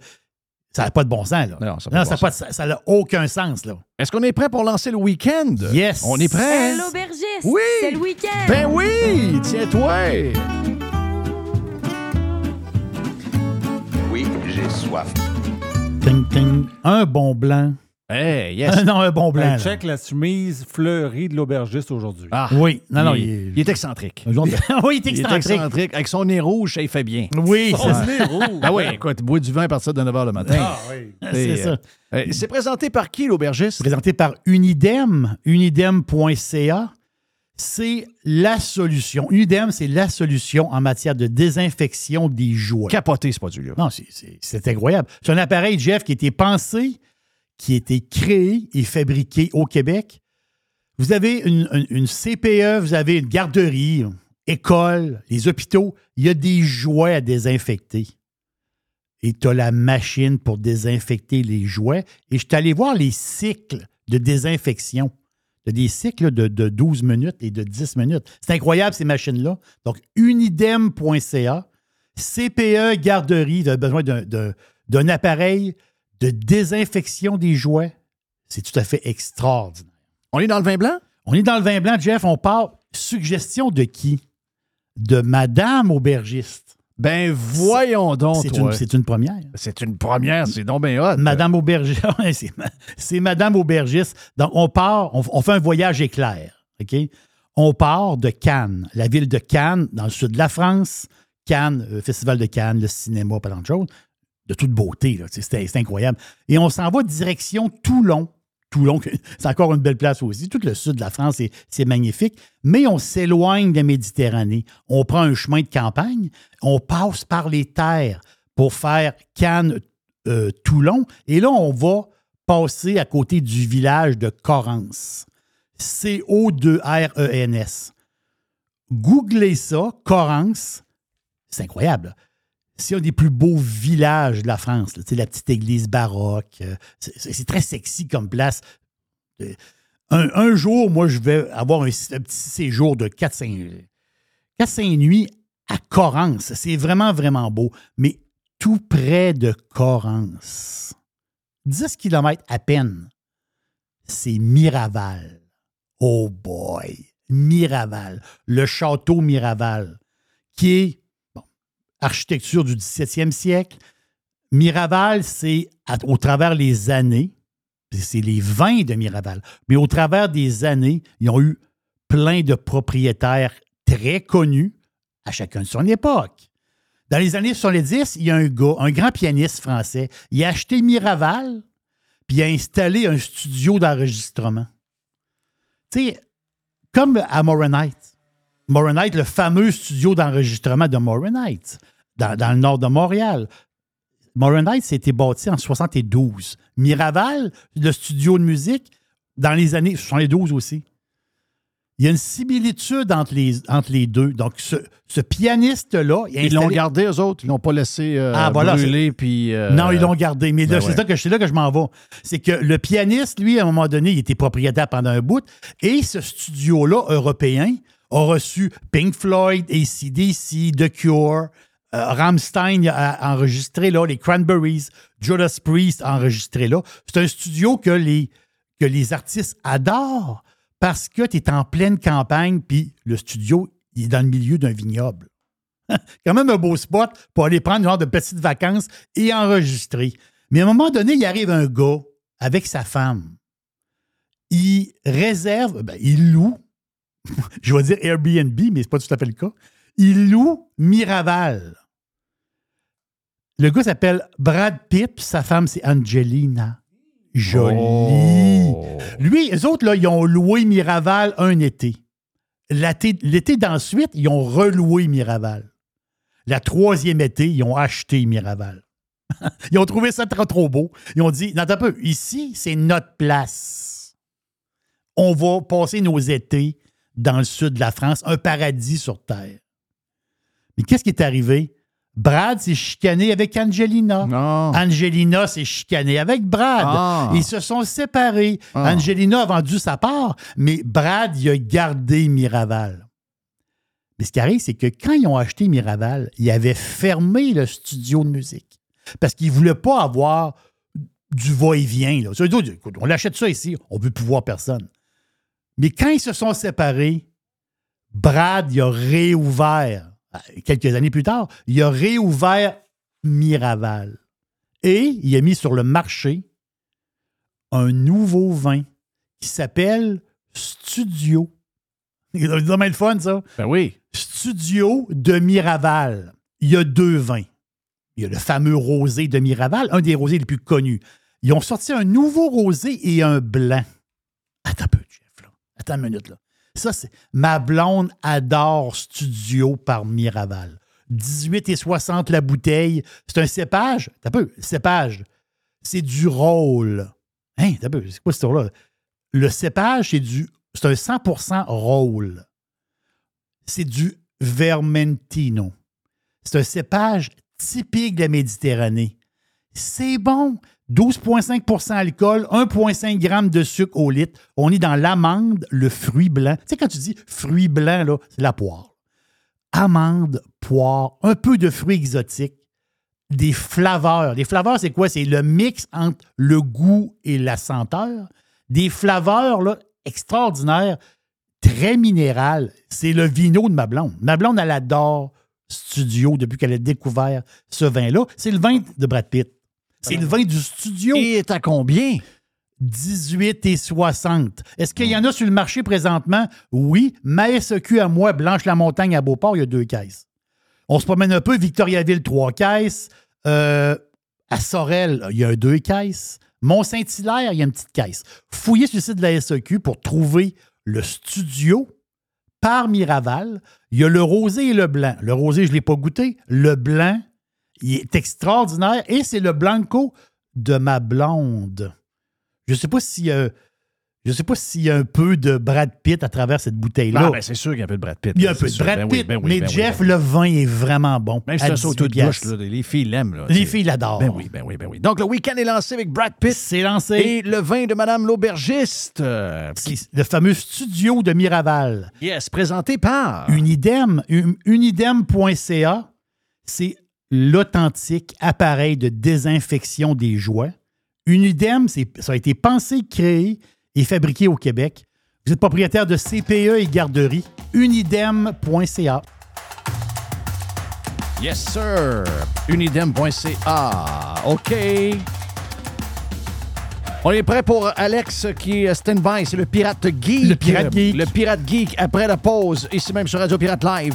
[SPEAKER 2] ça n'a pas de bon sens, là.
[SPEAKER 1] Non, ça n'a
[SPEAKER 2] ça n'a aucun sens, là.
[SPEAKER 1] Est-ce qu'on est prêt pour lancer le week-end?
[SPEAKER 2] Yes.
[SPEAKER 1] On est prêt?
[SPEAKER 14] Hey, l'aubergiste!
[SPEAKER 1] Oui!
[SPEAKER 14] C'est le week-end!
[SPEAKER 1] Ben oui! Tiens-toi!
[SPEAKER 15] Oui, j'ai soif.
[SPEAKER 2] Ting, ting. Un bon blanc.
[SPEAKER 1] Hey, yes!
[SPEAKER 2] non, un bon blanc.
[SPEAKER 12] Hey,
[SPEAKER 2] là.
[SPEAKER 12] check la chemise fleurie de l'aubergiste aujourd'hui.
[SPEAKER 1] Ah,
[SPEAKER 2] Oui, non, non,
[SPEAKER 1] il,
[SPEAKER 2] il
[SPEAKER 1] est,
[SPEAKER 2] est-
[SPEAKER 1] il est excentrique.
[SPEAKER 2] De- oui, il est
[SPEAKER 1] Il est
[SPEAKER 2] excentrique.
[SPEAKER 1] Avec son nez rouge, ça, il fait bien.
[SPEAKER 2] Oui,
[SPEAKER 12] Son
[SPEAKER 2] c'est ça.
[SPEAKER 12] nez rouge.
[SPEAKER 1] Ah oui, écoute, bois du vin à partir de 9 h le matin.
[SPEAKER 12] Ah oui.
[SPEAKER 2] C'est ça.
[SPEAKER 1] euh, euh, c'est présenté par qui, l'aubergiste?
[SPEAKER 2] présenté par Unidem, unidem.ca. C'est la solution. Unidem, c'est la solution en matière de désinfection des jouets.
[SPEAKER 1] Capoté, ce produit-là.
[SPEAKER 2] Non, c'est- c'est c'est incroyable. C'est un appareil, Jeff, qui a été pensé, qui a été créé et fabriqué au Québec. Vous avez une, CPE, vous avez une garderie, école, les hôpitaux. Il y a des jouets à désinfecter. Et tu as la machine pour désinfecter les jouets. Et je suis allé voir les cycles de désinfection. Tu as des cycles de, de 12 minutes et de 10 minutes. C'est incroyable, ces machines-là. Donc, unidem.ca, CPE Garderie, tu as besoin d'un appareil de désinfection des jouets. C'est tout à fait extraordinaire.
[SPEAKER 1] On est dans le vin blanc?
[SPEAKER 2] On est dans le vin blanc, Jeff. On part. Suggestion de qui? De Madame Aubergiste.
[SPEAKER 1] Ben voyons donc,
[SPEAKER 2] C'est une, c'est une première.
[SPEAKER 1] C'est une première, c'est donc bien hot.
[SPEAKER 2] Madame Aubergiste. C'est ma- c'est Madame Aubergiste. Donc, on part, on, on fait un voyage éclair. OK? On part de Cannes, la ville de Cannes, dans le sud de la France. Cannes, euh, Festival de Cannes, le cinéma, pas tant de choses. De toute beauté, C'était c'est incroyable. Et on s'en va direction Toulon. Toulon, c'est encore une belle place aussi. Tout le sud de la France, c'est- magnifique. Mais on s'éloigne de la Méditerranée. On prend un chemin de campagne. On passe par les terres pour faire Cannes, euh. Et là, on va passer à côté du village de Correns. C-O-2-R-E-N-S. Googlez ça, Correns. C'est incroyable. C'est un des plus beaux villages de la France. Tu la petite église baroque. euh, C'est très sexy comme place. Euh, Un, jour, moi, je vais avoir un, petit séjour de 4-5 4-5 nuits à Correns. C'est vraiment, vraiment beau. Mais tout près de Correns, 10 km à peine, c'est Miraval. Oh boy! Miraval. Le château Miraval, qui est architecture du 17e siècle. Miraval, c'est au travers les années, c'est les vins de Miraval, mais au travers des années, ils ont eu plein de propriétaires très connus à chacun de son époque. Dans les années 70, il y a un gars, un grand pianiste français, il a acheté Miraval, puis il a installé un studio d'enregistrement. Tu sais, comme à Moronite. Moronite, le fameux studio d'enregistrement de Moronite, dans, dans le nord de Montréal. Moronite, c'était bâti en 72. Miraval, le studio de musique, dans les années 72 aussi. Il y a une similitude entre les, entre les deux. Donc, ce, ce pianiste-là.
[SPEAKER 1] Ils l'ont gardé, eux autres? Ils l'ont pas laissé euh,
[SPEAKER 2] Ah, voilà,
[SPEAKER 1] brûler. Puis, euh,
[SPEAKER 2] Non, ils l'ont gardé. Mais
[SPEAKER 1] ben
[SPEAKER 2] c'est là que, c'est là que je m'en vais. C'est que le pianiste, lui, à un moment donné, il était propriétaire pendant un bout. Et ce studio-là, européen, a reçu Pink Floyd, ACDC, The Cure, euh, Rammstein a enregistré là, les Cranberries, Judas Priest a enregistré là. C'est un studio que les, que les artistes adorent parce que tu es en pleine campagne, puis le studio, il est dans le milieu d'un vignoble quand même un beau spot pour aller prendre une genre de petites vacances et enregistrer. Mais à un moment donné, il arrive un gars avec sa femme. Il réserve, ben, il loue, je vais dire Airbnb, mais c'est pas tout à fait le cas. Il loue Miraval. Le gars s'appelle Brad Pitt, sa femme, c'est Angelina. Jolie.
[SPEAKER 1] Oh.
[SPEAKER 2] Lui, les autres, là, ils ont loué Miraval un été. L'été d'ensuite, ils ont reloué Miraval. La troisième été, ils ont acheté Miraval. ils ont trouvé ça trop, trop beau. Ils ont dit, non, un peu, ici, c'est notre place. On va passer nos étés dans le sud de la France, un paradis sur Terre. Mais qu'est-ce qui est arrivé? Brad s'est chicané avec Angelina. Angelina s'est chicanée avec Brad.
[SPEAKER 1] Ah.
[SPEAKER 2] Ils se sont séparés.
[SPEAKER 1] Ah.
[SPEAKER 2] Angelina a vendu sa part, mais Brad, il a gardé Miraval. Mais ce qui arrive, c'est que quand ils ont acheté Miraval, ils avaient fermé le studio de musique. Parce qu'ils ne voulaient pas avoir du va-et-vient. on l'achète ça ici, on ne veut plus voir personne. Mais quand ils se sont séparés, Brad, il a réouvert, euh, quelques années plus tard, il a réouvert Miraval. Et il a mis sur le marché un nouveau vin qui s'appelle Studio. C'est vraiment le fun, ça.
[SPEAKER 1] Ben oui.
[SPEAKER 2] Studio de Miraval. Il y a deux vins. Il y a le fameux rosé de Miraval, un des rosés les plus connus. Ils ont sorti un nouveau rosé et un blanc. Attends un peu. Ça, c'est. Ma blonde adore Studio par Miraval. 18 et 60 la bouteille. C'est un cépage? Un peu. Cépage. C'est du rôle. Hein, un peu. C'est quoi ce tour-là? Le cépage, c'est du. C'est un 100% rôle. C'est du Vermentino. C'est un cépage typique de la Méditerranée. C'est bon. 12,5% alcool, 1,5 g de sucre au litre. On est dans l'amande, le fruit blanc. Tu sais, quand tu dis fruit blanc, c'est la poire. Amande, poire, un peu de fruits exotiques, des flaveurs. Les flaveurs, c'est quoi? C'est le mix entre le goût et la senteur. Des flaveurs extraordinaires, très minérales. C'est le vino de ma blonde. Ma elle adore Studio depuis qu'elle a découvert ce vin-là. C'est le vin de Brad Pitt. C'est le vin du studio.
[SPEAKER 1] Et est à combien?
[SPEAKER 2] 18 et 60. Est-ce qu'il y en a sur le marché présentement? Oui. Ma SEQ à moi, Blanche-la-Montagne à Beauport, il y a deux caisses. On se promène un peu, Victoriaville, trois caisses. Euh, à Sorel, il y a deux caisses. Mont-Saint-Hilaire, il y a une petite caisse. Fouillez sur le site de la SEQ pour trouver le studio par Miraval. Il y a le rosé et le blanc. Le rosé, je ne l'ai pas goûté. Le blanc, il est extraordinaire. Et c'est le blanco de ma blonde. Je ne sais pas si euh, je sais pas s'il y a un peu de Brad Pitt à travers cette bouteille-là.
[SPEAKER 1] Ah, ben, c'est sûr qu'il y a un peu de Brad Pitt.
[SPEAKER 2] il y a un
[SPEAKER 1] là,
[SPEAKER 2] peu de. Brad
[SPEAKER 1] Ben oui,
[SPEAKER 2] Pitt,
[SPEAKER 1] ben oui,
[SPEAKER 2] mais
[SPEAKER 1] ben
[SPEAKER 2] Jeff,
[SPEAKER 1] ben oui.
[SPEAKER 2] le vin est vraiment bon.
[SPEAKER 1] Même si c'est un saut
[SPEAKER 2] 18
[SPEAKER 1] de bouche, là, les filles l'aiment.
[SPEAKER 2] Les filles l'adorent.
[SPEAKER 1] Ben oui, ben oui, ben oui. Donc, le week-end est lancé avec Brad Pitt.
[SPEAKER 2] C'est lancé.
[SPEAKER 1] Et le vin de Madame l'aubergiste. euh,
[SPEAKER 2] le fameux studio de Miraval.
[SPEAKER 1] Yes, présenté par...
[SPEAKER 2] Unidem, un- unidem.ca, c'est l'authentique appareil de désinfection des joies. Unidem, c'est- ça a été pensé, créé et fabriqué au Québec. Vous êtes propriétaire de CPE et garderie. Unidem.ca.
[SPEAKER 1] Yes, sir. Unidem.ca. OK. On est prêt pour Alex qui est stand-by. C'est le Pirate Geek.
[SPEAKER 2] Le Pirate Geek.
[SPEAKER 1] Le Pirate Geek après la pause. Ici même sur Radio Pirate Live.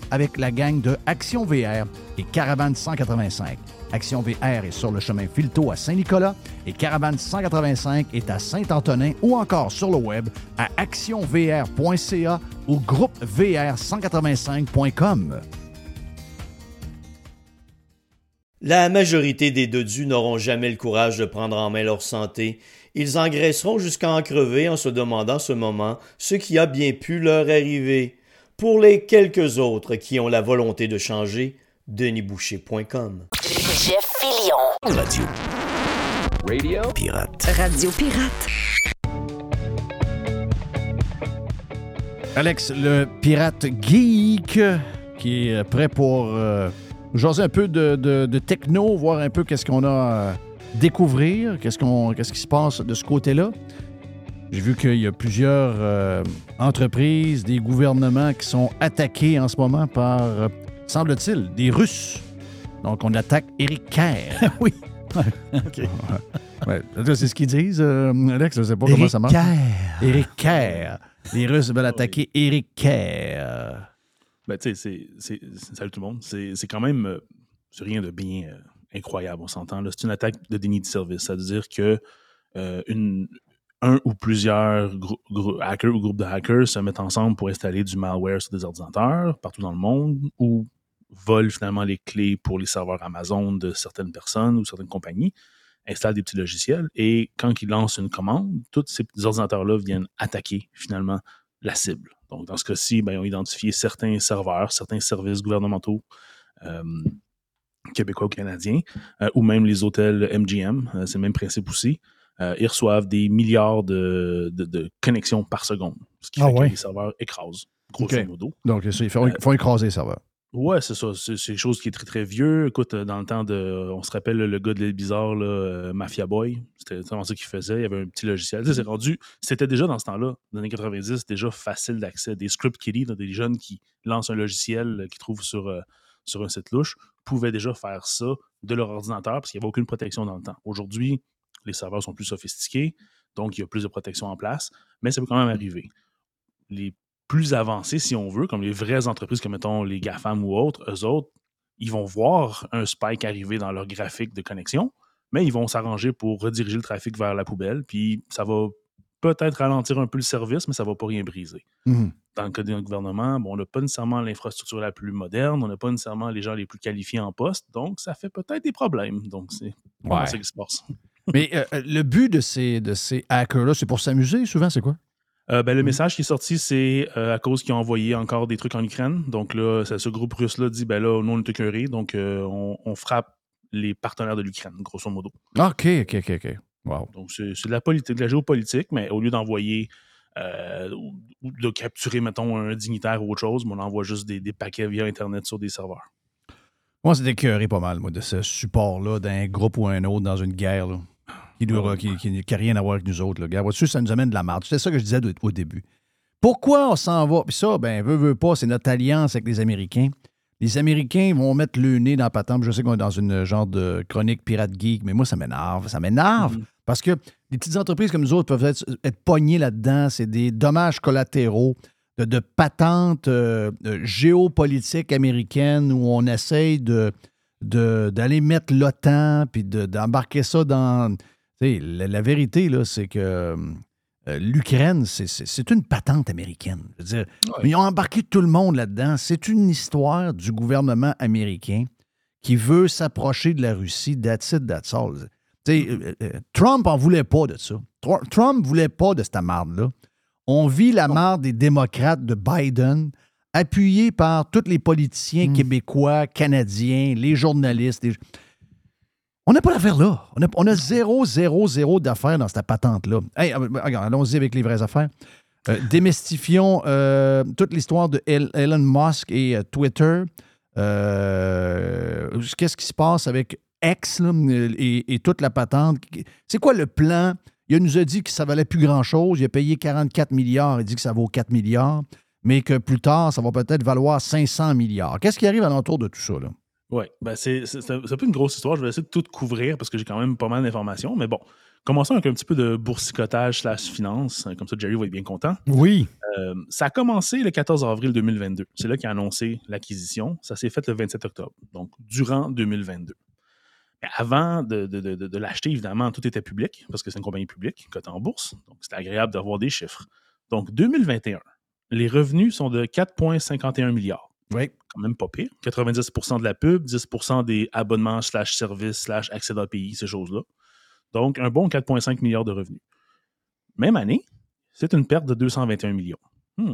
[SPEAKER 1] avec la gang de Action VR et Caravane 185. Action VR est sur le chemin Filto à Saint-Nicolas et Caravane 185 est à Saint-Antonin ou encore sur le web à actionvr.ca ou groupevr185.com.
[SPEAKER 16] La majorité des dodus n'auront jamais le courage de prendre en main leur santé. Ils engraisseront jusqu'à en crever en se demandant ce moment ce qui a bien pu leur arriver. Pour les quelques autres qui ont la volonté de changer, denisboucher.com.
[SPEAKER 8] Jeff Fillion.
[SPEAKER 4] Radio. Radio. Pirate.
[SPEAKER 17] Radio Pirate.
[SPEAKER 1] Alex, le pirate geek, qui est prêt pour euh, jaser un peu de, de- de techno, voir un peu qu'est-ce qu'on a à découvrir, qu'est-ce, qu'on, qu'est-ce qui se passe de ce côté-là. J'ai vu qu'il y a plusieurs euh, entreprises, des gouvernements qui sont attaqués en ce moment par, euh, semble-t-il, des Russes. Donc, on attaque Eric Kerr.
[SPEAKER 2] oui. OK.
[SPEAKER 1] Ouais, c'est ce qu'ils disent, euh, Alex. Je ne sais pas comment ça marche.
[SPEAKER 2] Kerr.
[SPEAKER 1] Éric Kerr. Les Russes veulent attaquer Éric Kerr.
[SPEAKER 18] Ben, tu sais, c'est- salut tout le monde. C'est quand même euh, c'est rien de bien euh, incroyable, on s'entend. C'est une attaque de déni de service. Ça veut dire que euh, une, un ou plusieurs hackers ou groupes de hackers se mettent ensemble pour installer du malware sur des ordinateurs partout dans le monde ou volent finalement les clés pour les serveurs Amazon de certaines personnes ou certaines compagnies, installent des petits logiciels et quand ils lancent une commande, tous ces ordinateurs-là viennent attaquer finalement la cible. Donc, dans ce cas-ci, ben, ils ont identifié certains serveurs, certains services gouvernementaux euh, québécois ou canadiens, euh, ou même les hôtels MGM, euh, c'est le même principe aussi. Euh, ils reçoivent des milliards de, de- de connexions par seconde, ce qui
[SPEAKER 1] Ah
[SPEAKER 18] fait
[SPEAKER 1] ouais?
[SPEAKER 18] que les serveurs écrasent, grosso modo.
[SPEAKER 1] Donc, ça, ils font, ils font écraser le serveur.
[SPEAKER 18] Ouais, c'est ça. C'est quelque chose qui est très, très vieux. Écoute, euh, dans le temps de. On se rappelle le gars de l'île bizarre, là, euh, Mafia Boy. C'était vraiment ça qu'il faisait. Il y avait un petit logiciel. C'est rendu. C'était déjà dans ce temps-là, dans les années 90, déjà facile d'accès. Des script kiddies, des jeunes qui lancent un logiciel euh, qu'ils trouvent sur, euh, sur un site louche pouvaient déjà faire ça de leur ordinateur parce qu'il n'y avait aucune protection dans le temps. Aujourd'hui, les serveurs sont plus sophistiqués, donc il y a plus de protection en place, mais ça peut quand même arriver. Les plus avancés, si on veut, comme les vraies entreprises comme, mettons, les GAFAM ou autres, eux autres, ils vont voir un spike arriver dans leur graphique de connexion, mais ils vont s'arranger pour rediriger le trafic vers la poubelle, puis ça va peut-être ralentir un peu le service, mais ça ne va pas rien briser.
[SPEAKER 1] Mhm.
[SPEAKER 18] Dans le cas d'un gouvernement, bon, on n'a pas nécessairement l'infrastructure la plus moderne, on n'a pas nécessairement les gens les plus qualifiés en poste, donc ça fait peut-être des problèmes. Donc, c'est
[SPEAKER 1] Ouais.
[SPEAKER 18] ça qui se passe.
[SPEAKER 1] Mais euh, euh, le but de ces, de ces hackers-là, c'est pour s'amuser souvent, c'est quoi?
[SPEAKER 18] Euh, ben, le message qui est sorti, c'est euh, à cause qu'ils ont envoyé encore des trucs en Ukraine. Donc là, ça- ce groupe russe-là dit ben là, nous, on est écœurés, donc euh, on, on frappe les partenaires de l'Ukraine, grosso modo.
[SPEAKER 1] OK, OK, OK, OK. Wow.
[SPEAKER 18] Donc c'est de la politique, de la géopolitique, mais au lieu d'envoyer euh, ou, ou de capturer, mettons, un dignitaire ou autre chose, mais on envoie juste des, des paquets via Internet sur des serveurs.
[SPEAKER 1] Moi, c'est écœuré pas mal, moi, de ce support-là d'un groupe ou un autre dans une guerre, là, qui n'a qui, qui- qui a rien à voir avec nous autres. Là. Regarde, vois-tu, ça nous amène de la marde. C'est ça que je disais au, au début. Pourquoi on s'en va? Puis ça, ben, veut, veut pas, c'est notre alliance avec les Américains. Les Américains vont mettre le nez dans la patente. Je sais qu'on est dans une genre de chronique pirate geek, mais moi, ça m'énerve. Ça m'énerve. Parce que les petites entreprises comme nous autres peuvent être, être pognées là-dedans. C'est des dommages collatéraux de, de patentes euh, euh, géopolitiques américaines où on essaye de, d'aller mettre l'OTAN puis de- d'embarquer ça dans. La, la vérité, là, c'est que euh, l'Ukraine, c'est, une patente américaine. Je veux dire, Ils ont embarqué tout le monde là-dedans. C'est une histoire du gouvernement américain qui veut s'approcher de la Russie. That's it, that's all. Sais, euh, euh, Trump en voulait pas de ça. Tr- Trump voulait pas de cette marde-là. On vit la marde des démocrates de Biden, appuyés par tous les politiciens québécois, canadiens, les journalistes. les- On n'a pas d'affaires là. On a, zéro, zéro, zéro d'affaires dans cette patente-là. Hey, euh, regarde, allons-y avec les vraies affaires. Euh, démystifions euh, toute l'histoire de El- Elon Musk et euh, Twitter. Euh, Qu'est-ce qui se passe avec X et, toute la patente? C'est quoi le plan? Il nous a dit que ça valait plus grand-chose. Il a payé 44 milliards. Il dit que ça vaut 4 milliards, mais que plus tard, ça va peut-être valoir 500 milliards. Qu'est-ce qui arrive alentour de tout ça? Là?
[SPEAKER 18] Oui, ben c'est un peu une grosse histoire. Je vais essayer de tout couvrir parce que j'ai quand même pas mal d'informations. Mais bon, commençons avec un petit peu de boursicotage slash finance. Comme ça, Jerry va être bien content.
[SPEAKER 2] Oui.
[SPEAKER 18] Euh, ça a commencé le 14 avril 2022. C'est là qu'il a annoncé l'acquisition. Ça s'est fait le 27 octobre, donc durant 2022. Mais avant de, de- de- de- de l'acheter, évidemment, tout était public parce que c'est une compagnie publique cotée en bourse. Donc, c'était agréable d'avoir des chiffres. Donc, 2021, les revenus sont de 4,51 milliards.
[SPEAKER 1] Oui.
[SPEAKER 18] Quand même pas pire. 90% de la pub, 10% des abonnements slash services slash accès d'API, ces choses-là. Donc, un bon 4,5 milliards de revenus. Même année, c'est une perte de 221 millions. Hmm,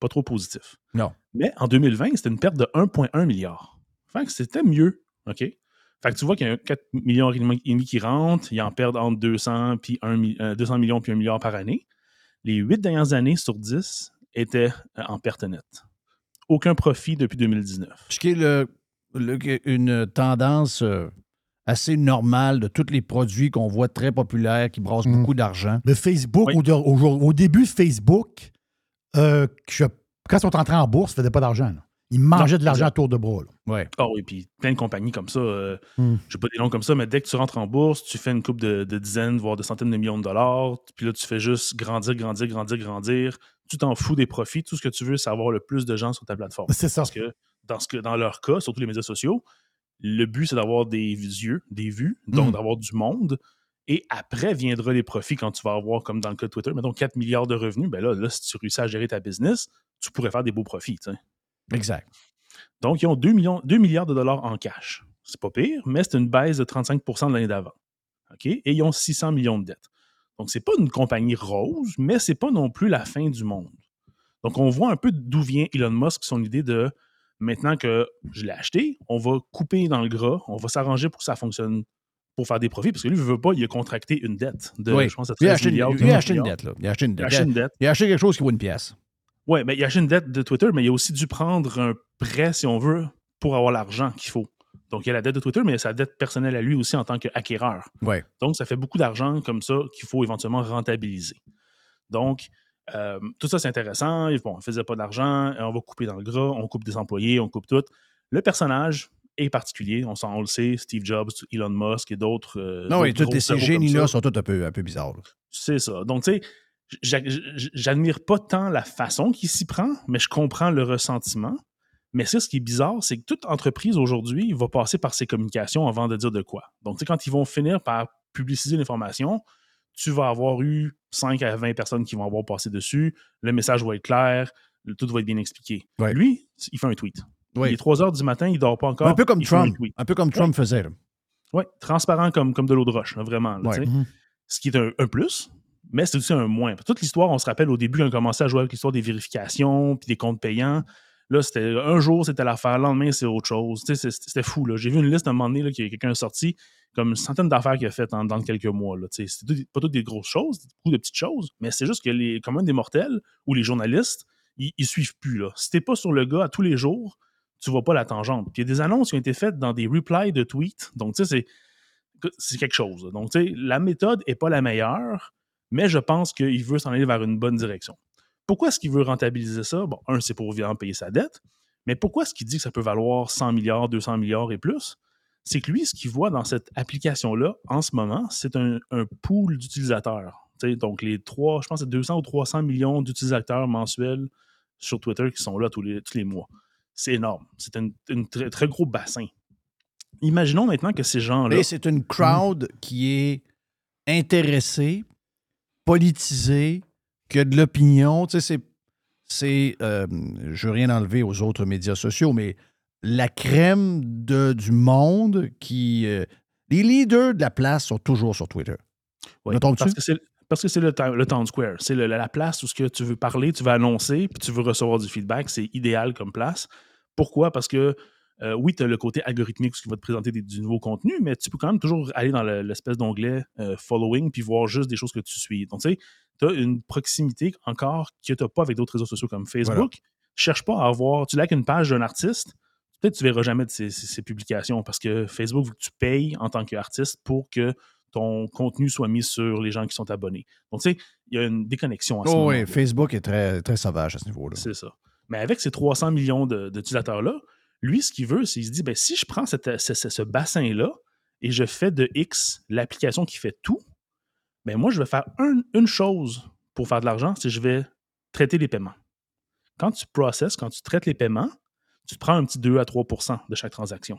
[SPEAKER 18] pas trop positif.
[SPEAKER 1] Non.
[SPEAKER 18] Mais en 2020, c'était une perte de 1,1 milliard. Fait que c'était mieux. OK? Fait que tu vois qu'il y a un 4 millions et demi qui rentrent, ils en perdent entre 200, puis 1 mi- euh, 200 millions puis 1 milliard par année. Les 8 dernières années sur 10 étaient euh, en perte nette. Aucun profit depuis 2019.
[SPEAKER 1] Ce qui est le- le- une tendance euh, assez normale de tous les produits qu'on voit très populaires, qui brassent beaucoup d'argent.
[SPEAKER 2] Le Facebook, au, au- au début de Facebook, euh, je- quand ils sont entrés en bourse, ils ne faisaient pas d'argent. Ils mangeaient
[SPEAKER 18] Non,
[SPEAKER 2] de l'argent à tour de bras. là.
[SPEAKER 1] Ouais.
[SPEAKER 18] Ah oui, puis plein de compagnies comme ça. euh,
[SPEAKER 2] Hmm.
[SPEAKER 18] Je sais pas des noms comme ça, mais dès que tu rentres en bourse, tu fais une coupe de, de dizaines, voire de centaines de millions de dollars. Puis là, tu fais juste grandir, grandir, grandir, grandir. Tu t'en fous des profits. Tout ce que tu veux, c'est avoir le plus de gens sur ta plateforme.
[SPEAKER 2] C'est ça.
[SPEAKER 18] Parce que dans, ce que dans leur cas, surtout les médias sociaux, le but, c'est d'avoir des yeux, des vues, donc
[SPEAKER 1] Mm.
[SPEAKER 18] d'avoir du monde. Et après viendra les profits quand tu vas avoir, comme dans le cas de Twitter, mettons 4 milliards de revenus. Ben là, là, si tu réussis à gérer ta business, tu pourrais faire des beaux profits. tu sais.
[SPEAKER 1] Exact.
[SPEAKER 18] Donc, ils ont 2, millions, 2 milliards de dollars en cash. C'est pas pire, mais c'est une baisse de 35% de l'année d'avant. OK? Et ils ont 600 millions de dettes. Donc, c'est pas une compagnie rose, mais c'est pas non plus la fin du monde. Donc, on voit un peu d'où vient Elon Musk, son idée de maintenant que je l'ai acheté, on va couper dans le gras, on va s'arranger pour que ça fonctionne pour faire des profits, parce que lui, il veut pas, il a contracté une dette de,
[SPEAKER 1] Oui.
[SPEAKER 18] je pense, à
[SPEAKER 1] il a
[SPEAKER 18] 13
[SPEAKER 1] acheté, une-
[SPEAKER 18] milliards.
[SPEAKER 1] il a
[SPEAKER 18] 15
[SPEAKER 1] acheté une
[SPEAKER 18] milliards.
[SPEAKER 1] dette. Là. Il a acheté une
[SPEAKER 18] Il a
[SPEAKER 1] dette.
[SPEAKER 18] acheté une dette.
[SPEAKER 1] Il a acheté quelque chose qui vaut une pièce.
[SPEAKER 18] Oui, mais il a acheté une dette de Twitter, mais il a aussi dû prendre un prêt, si on veut, pour avoir l'argent qu'il faut. Donc, il y a la dette de Twitter, mais il y a sa dette personnelle à lui aussi en tant qu'acquéreur.
[SPEAKER 1] Ouais.
[SPEAKER 18] Donc, ça fait beaucoup d'argent comme ça qu'il faut éventuellement rentabiliser. Donc, euh, tout ça, c'est intéressant. Bon, on ne faisait pas d'argent, on va couper dans le gras, on coupe des employés, on coupe tout. Le personnage est particulier, on, on le sait, Steve Jobs, Elon Musk et d'autres. euh,
[SPEAKER 1] Non, oui,
[SPEAKER 18] d'autres
[SPEAKER 1] tous ces génies-là sont tous un peu, un peu bizarres.
[SPEAKER 18] C'est ça. Donc, tu sais, j'admire pas tant la façon qu'il s'y prend, mais je comprends le ressentiment. Mais c'est ce qui est bizarre, c'est que toute entreprise aujourd'hui va passer par ses communications avant de dire de quoi. Donc, tu sais, quand ils vont finir par publiciser l'information, tu vas avoir eu 5 à 20 personnes qui vont avoir passé dessus, le message va être clair, tout va être bien expliqué.
[SPEAKER 1] Ouais.
[SPEAKER 18] Lui, il fait un tweet.
[SPEAKER 1] Oui.
[SPEAKER 18] Il est 3 heures du matin, il dort pas encore.
[SPEAKER 1] Un peu comme
[SPEAKER 18] un
[SPEAKER 1] Trump.
[SPEAKER 18] tweet.
[SPEAKER 1] Un peu comme Trump faisait.
[SPEAKER 18] Oui, transparent comme, comme de l'eau de roche, là, vraiment. là,
[SPEAKER 1] Ouais. Mhm.
[SPEAKER 18] Ce qui est un, un plus, mais c'est aussi un moins. Toute l'histoire, on se rappelle au début, on a commencé à jouer avec l'histoire des vérifications puis des comptes payants. Là, c'était un jour, c'était l'affaire, le lendemain, c'est autre chose. C'était fou. J'ai vu une liste à un moment donné là, que quelqu'un a sorti, comme une centaine d'affaires qu'il a faites dans quelques mois. C'est pas toutes des grosses choses, beaucoup de petites choses, mais c'est juste que les communs des mortels ou les journalistes, ils, suivent plus. Là. Si t'es pas sur le gars à tous les jours, tu vois pas la tangente. Puis il y a des annonces qui ont été faites dans des replies de tweets. Donc, tu sais, c'est quelque chose. Donc, tu sais, la méthode n'est pas la meilleure, mais je pense qu'il veut s'en aller vers une bonne direction. Pourquoi est-ce qu'il veut rentabiliser ça? Bon, un, c'est pour évidemment payer sa dette, mais pourquoi est-ce qu'il dit que ça peut valoir 100 milliards, 200 milliards et plus? C'est que lui, ce qu'il voit dans cette application-là, en ce moment, c'est un, un pool d'utilisateurs. Donc, les trois, je pense c'est 200 ou 300 millions d'utilisateurs mensuels sur Twitter qui sont là tous les, tous les mois. C'est énorme. C'est un, très, très gros bassin. Imaginons maintenant que ces gens-là.
[SPEAKER 1] C'est une crowd qui est intéressée, politisée, qui a de l'opinion. Tu sais, c'est. c'est euh, je veux rien enlever aux autres médias sociaux, mais la crème de, du monde qui. euh, les leaders de la place sont toujours sur Twitter.
[SPEAKER 18] Oui, parce que c'est parce que c'est le, town- le town square. C'est la place où ce que tu veux parler, tu veux annoncer, puis tu veux recevoir du feedback. C'est idéal comme place. Pourquoi? Parce que euh, oui, tu as le côté algorithmique qui va te présenter des- du nouveau contenu, mais tu peux quand même toujours aller dans le- l'espèce d'onglet euh, following puis voir juste des choses que tu suis. Donc, tu sais, tu as une proximité encore que tu n'as pas avec d'autres réseaux sociaux comme Facebook. Cherche pas à avoir. Tu likes une page d'un artiste, peut-être tu verras jamais de ses, ses- ses publications parce que Facebook, tu payes en tant qu'artiste pour que ton contenu soit mis sur les gens qui sont abonnés. Donc, tu sais, il y a une déconnexion ce
[SPEAKER 1] Oh oui, Facebook est très, très sauvage à ce niveau-là.
[SPEAKER 18] C'est ça. Mais avec ces 300 millions de- d'utilisateurs-là, lui, ce qu'il veut, c'est qu'il se dit, ben, si je prends ce, ce- ce bassin-là et je fais de X l'application qui fait tout, ben moi, je vais faire un- une chose pour faire de l'argent, c'est que je vais traiter les paiements. Quand tu processes, quand tu traites les paiements, tu prends un petit 2 à 3% de chaque transaction.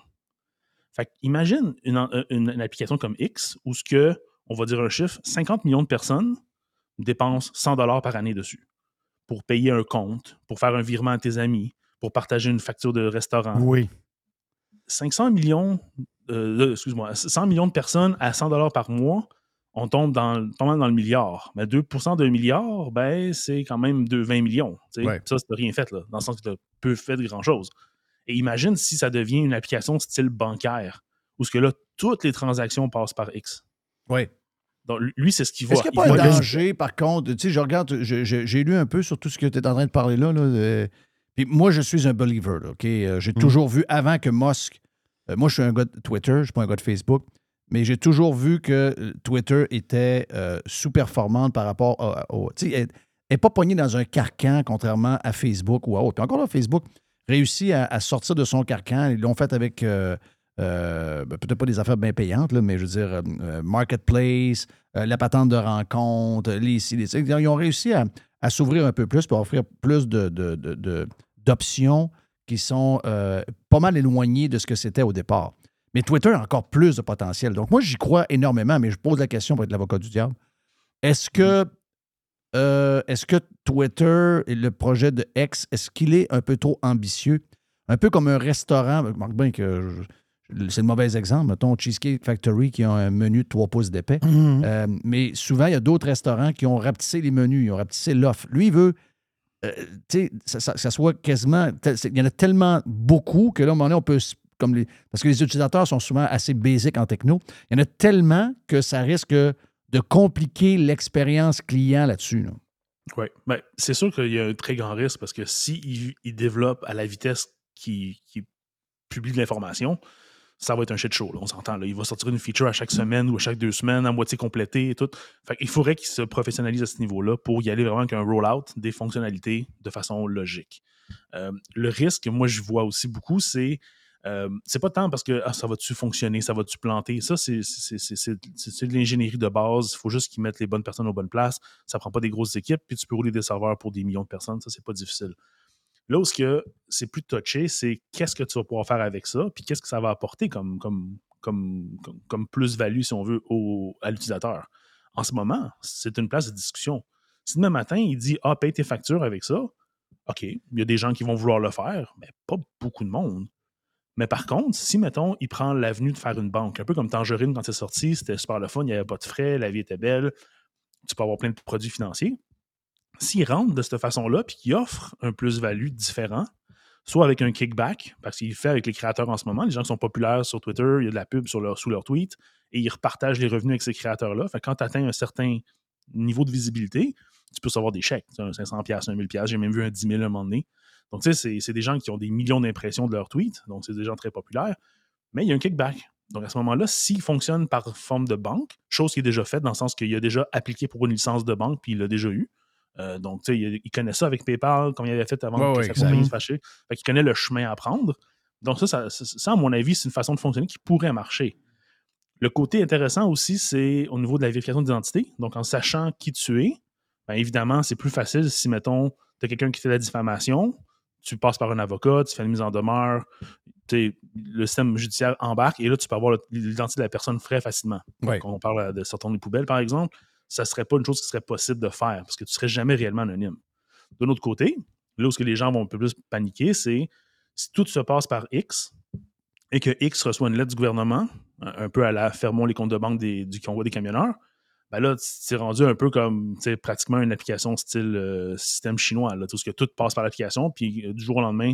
[SPEAKER 18] Fait imagine une- une application comme X où ce que, on va dire un chiffre, 50 millions de personnes dépensent 100 dollars par année dessus pour payer un compte, pour faire un virement à tes amis, pour partager une facture de restaurant.
[SPEAKER 1] Oui.
[SPEAKER 18] 500 millions, euh, excuse-moi, 100 millions de personnes à 100 dollars par mois, on tombe dans, pas mal dans le milliard. Mais 2% d'un milliard, ben, c'est quand même de 20 millions.
[SPEAKER 1] Ouais.
[SPEAKER 18] Ça, c'est rien fait, là, dans le sens que tu peu fait de grand-chose. Et imagine si ça devient une application style bancaire, où ce que là, toutes les transactions passent par X.
[SPEAKER 1] Oui.
[SPEAKER 18] Donc, lui, c'est ce qu'il voit.
[SPEAKER 1] Est-ce qu'il n'y a
[SPEAKER 18] Il
[SPEAKER 1] pas
[SPEAKER 18] voit
[SPEAKER 1] un danger, par contre? Tu sais, je regarde, j'ai lu un peu sur tout ce que tu es en train de parler là. là, euh, puis moi, je suis un believer. là, OK? Euh, J'ai toujours vu, avant que Musk. euh, moi, je suis un gars de Twitter, je ne suis pas un gars de Facebook. Mais j'ai toujours vu que euh, Twitter était euh, sous-performante par rapport à- au. tu sais, elle n'est pas pognée dans un carcan, contrairement à Facebook ou à autre. Puis encore là, Facebook réussit à, à sortir de son carcan. Ils l'ont fait avec. euh, ben, peut-être pas des affaires bien payantes, là, mais je veux dire, euh, Marketplace, euh, la patente de rencontre, les, les. Ils ont réussi à, à s'ouvrir un peu plus pour offrir plus de, de- de- de- d'options qui sont euh, pas mal éloignées de ce que c'était au départ. Mais Twitter a encore plus de potentiel. Donc, moi, j'y crois énormément, mais je pose la question pour être l'avocat du diable. Est-ce que, euh, est-ce que Twitter et le projet de X, est-ce qu'il est un peu trop ambitieux? Un peu comme un restaurant, marque bien que c'est le mauvais exemple, mettons Cheesecake Factory qui a un menu de 3 pouces d'épais.
[SPEAKER 2] Mhm.
[SPEAKER 1] Euh, mais souvent, il y a d'autres restaurants qui ont rapetissé les menus, ils ont rapetissé l'offre. Lui, il veut euh, tu ça, ça- soit quasiment. Il y en a tellement beaucoup que là, à un moment donné, on peut. Comme parce que les utilisateurs sont souvent assez basiques en techno. Il y en a tellement que ça risque de compliquer l'expérience client là-dessus. là.
[SPEAKER 18] Oui, ben, c'est sûr qu'il y a un très grand risque parce que s'il il développe à la vitesse qui, qui de l'information, ça va être un shit show. on s'entend. Il va sortir une feature à chaque semaine ou à chaque deux semaines, à moitié complétée et tout. Fait il faudrait qu'il se professionnalise à ce niveau-là pour y aller vraiment avec un rollout des fonctionnalités de façon logique. Euh, le risque, moi, je vois aussi beaucoup, c'est Euh, c'est pas tant parce que ah, ça va-tu fonctionner, ça va-tu planter? Ça, c'est de l'ingénierie de base. Il faut juste qu'ils mettent les bonnes personnes aux bonnes places. Ça prend pas des grosses équipes, puis tu peux rouler des serveurs pour des millions de personnes. Ça, c'est pas difficile. Là où c'est plus touché, c'est qu'est-ce que tu vas pouvoir faire avec ça, puis qu'est-ce que ça va apporter comme, plus-value, si on veut, à l'utilisateur. En ce moment, c'est une place de discussion. Si demain matin, il dit Ah, paye tes factures avec ça, OK, il y a des gens qui vont vouloir le faire, mais pas beaucoup de monde. Mais par contre, si, mettons, il prend l'avenue de faire une banque, un peu comme Tangerine quand c'est sorti, c'était super le fun, il n'y avait pas de frais, la vie était belle, tu peux avoir plein de produits financiers. S'il rentre de cette façon-là, puis qu'il offre un plus-value différent, soit avec un kickback, parce qu'il fait avec les créateurs en ce moment, les gens qui sont populaires sur Twitter, il y a de la pub sur leur, sous leurs tweets, et ils repartagent les revenus avec ces créateurs-là. Quand tu atteins un certain niveau de visibilité, tu peux savoir des chèques, un 500$, un 1000$, j'ai même vu un 10 000 à un moment donné. Donc, tu sais, c'est- c'est des gens qui ont des millions d'impressions de leurs tweets, donc c'est des gens très populaires, mais il y a un kickback. Donc, à ce moment-là, s'il fonctionne par forme de banque, chose qui est déjà faite dans le sens qu'il a déjà appliqué pour une licence de banque, puis il l'a déjà eu. Euh, donc, tu sais, il, connaît ça avec PayPal, comme il avait fait avant
[SPEAKER 1] Ouais,
[SPEAKER 18] que
[SPEAKER 1] ouais,
[SPEAKER 18] sa compagnie se fâchait. Fait qu'il connaît le chemin à prendre. Donc, ça, ça, à mon avis, c'est une façon de fonctionner qui pourrait marcher. Le côté intéressant aussi, c'est au niveau de la vérification d'identité. Donc, en sachant qui tu es, bien évidemment, c'est plus facile si, mettons, tu as quelqu'un qui fait de la diffamation, tu passes par un avocat, tu fais une mise en demeure, le système judiciaire embarque et là, tu peux avoir l'identité de la personne très facilement.
[SPEAKER 1] Ouais.
[SPEAKER 18] Quand on parle de sortir des poubelles, par exemple, ça ne serait pas une chose qui serait possible de faire parce que tu ne serais jamais réellement anonyme. De l'autre côté, là où ce que les gens vont un peu plus paniquer, c'est si tout se passe par X et que X reçoit une lettre du gouvernement, un peu à la fermons les comptes de banque des, du convoi des camionneurs, ben là, c'est rendu un peu comme pratiquement une application style euh, système chinois, là, tout ce que tout passe par l'application, puis euh, du jour au lendemain,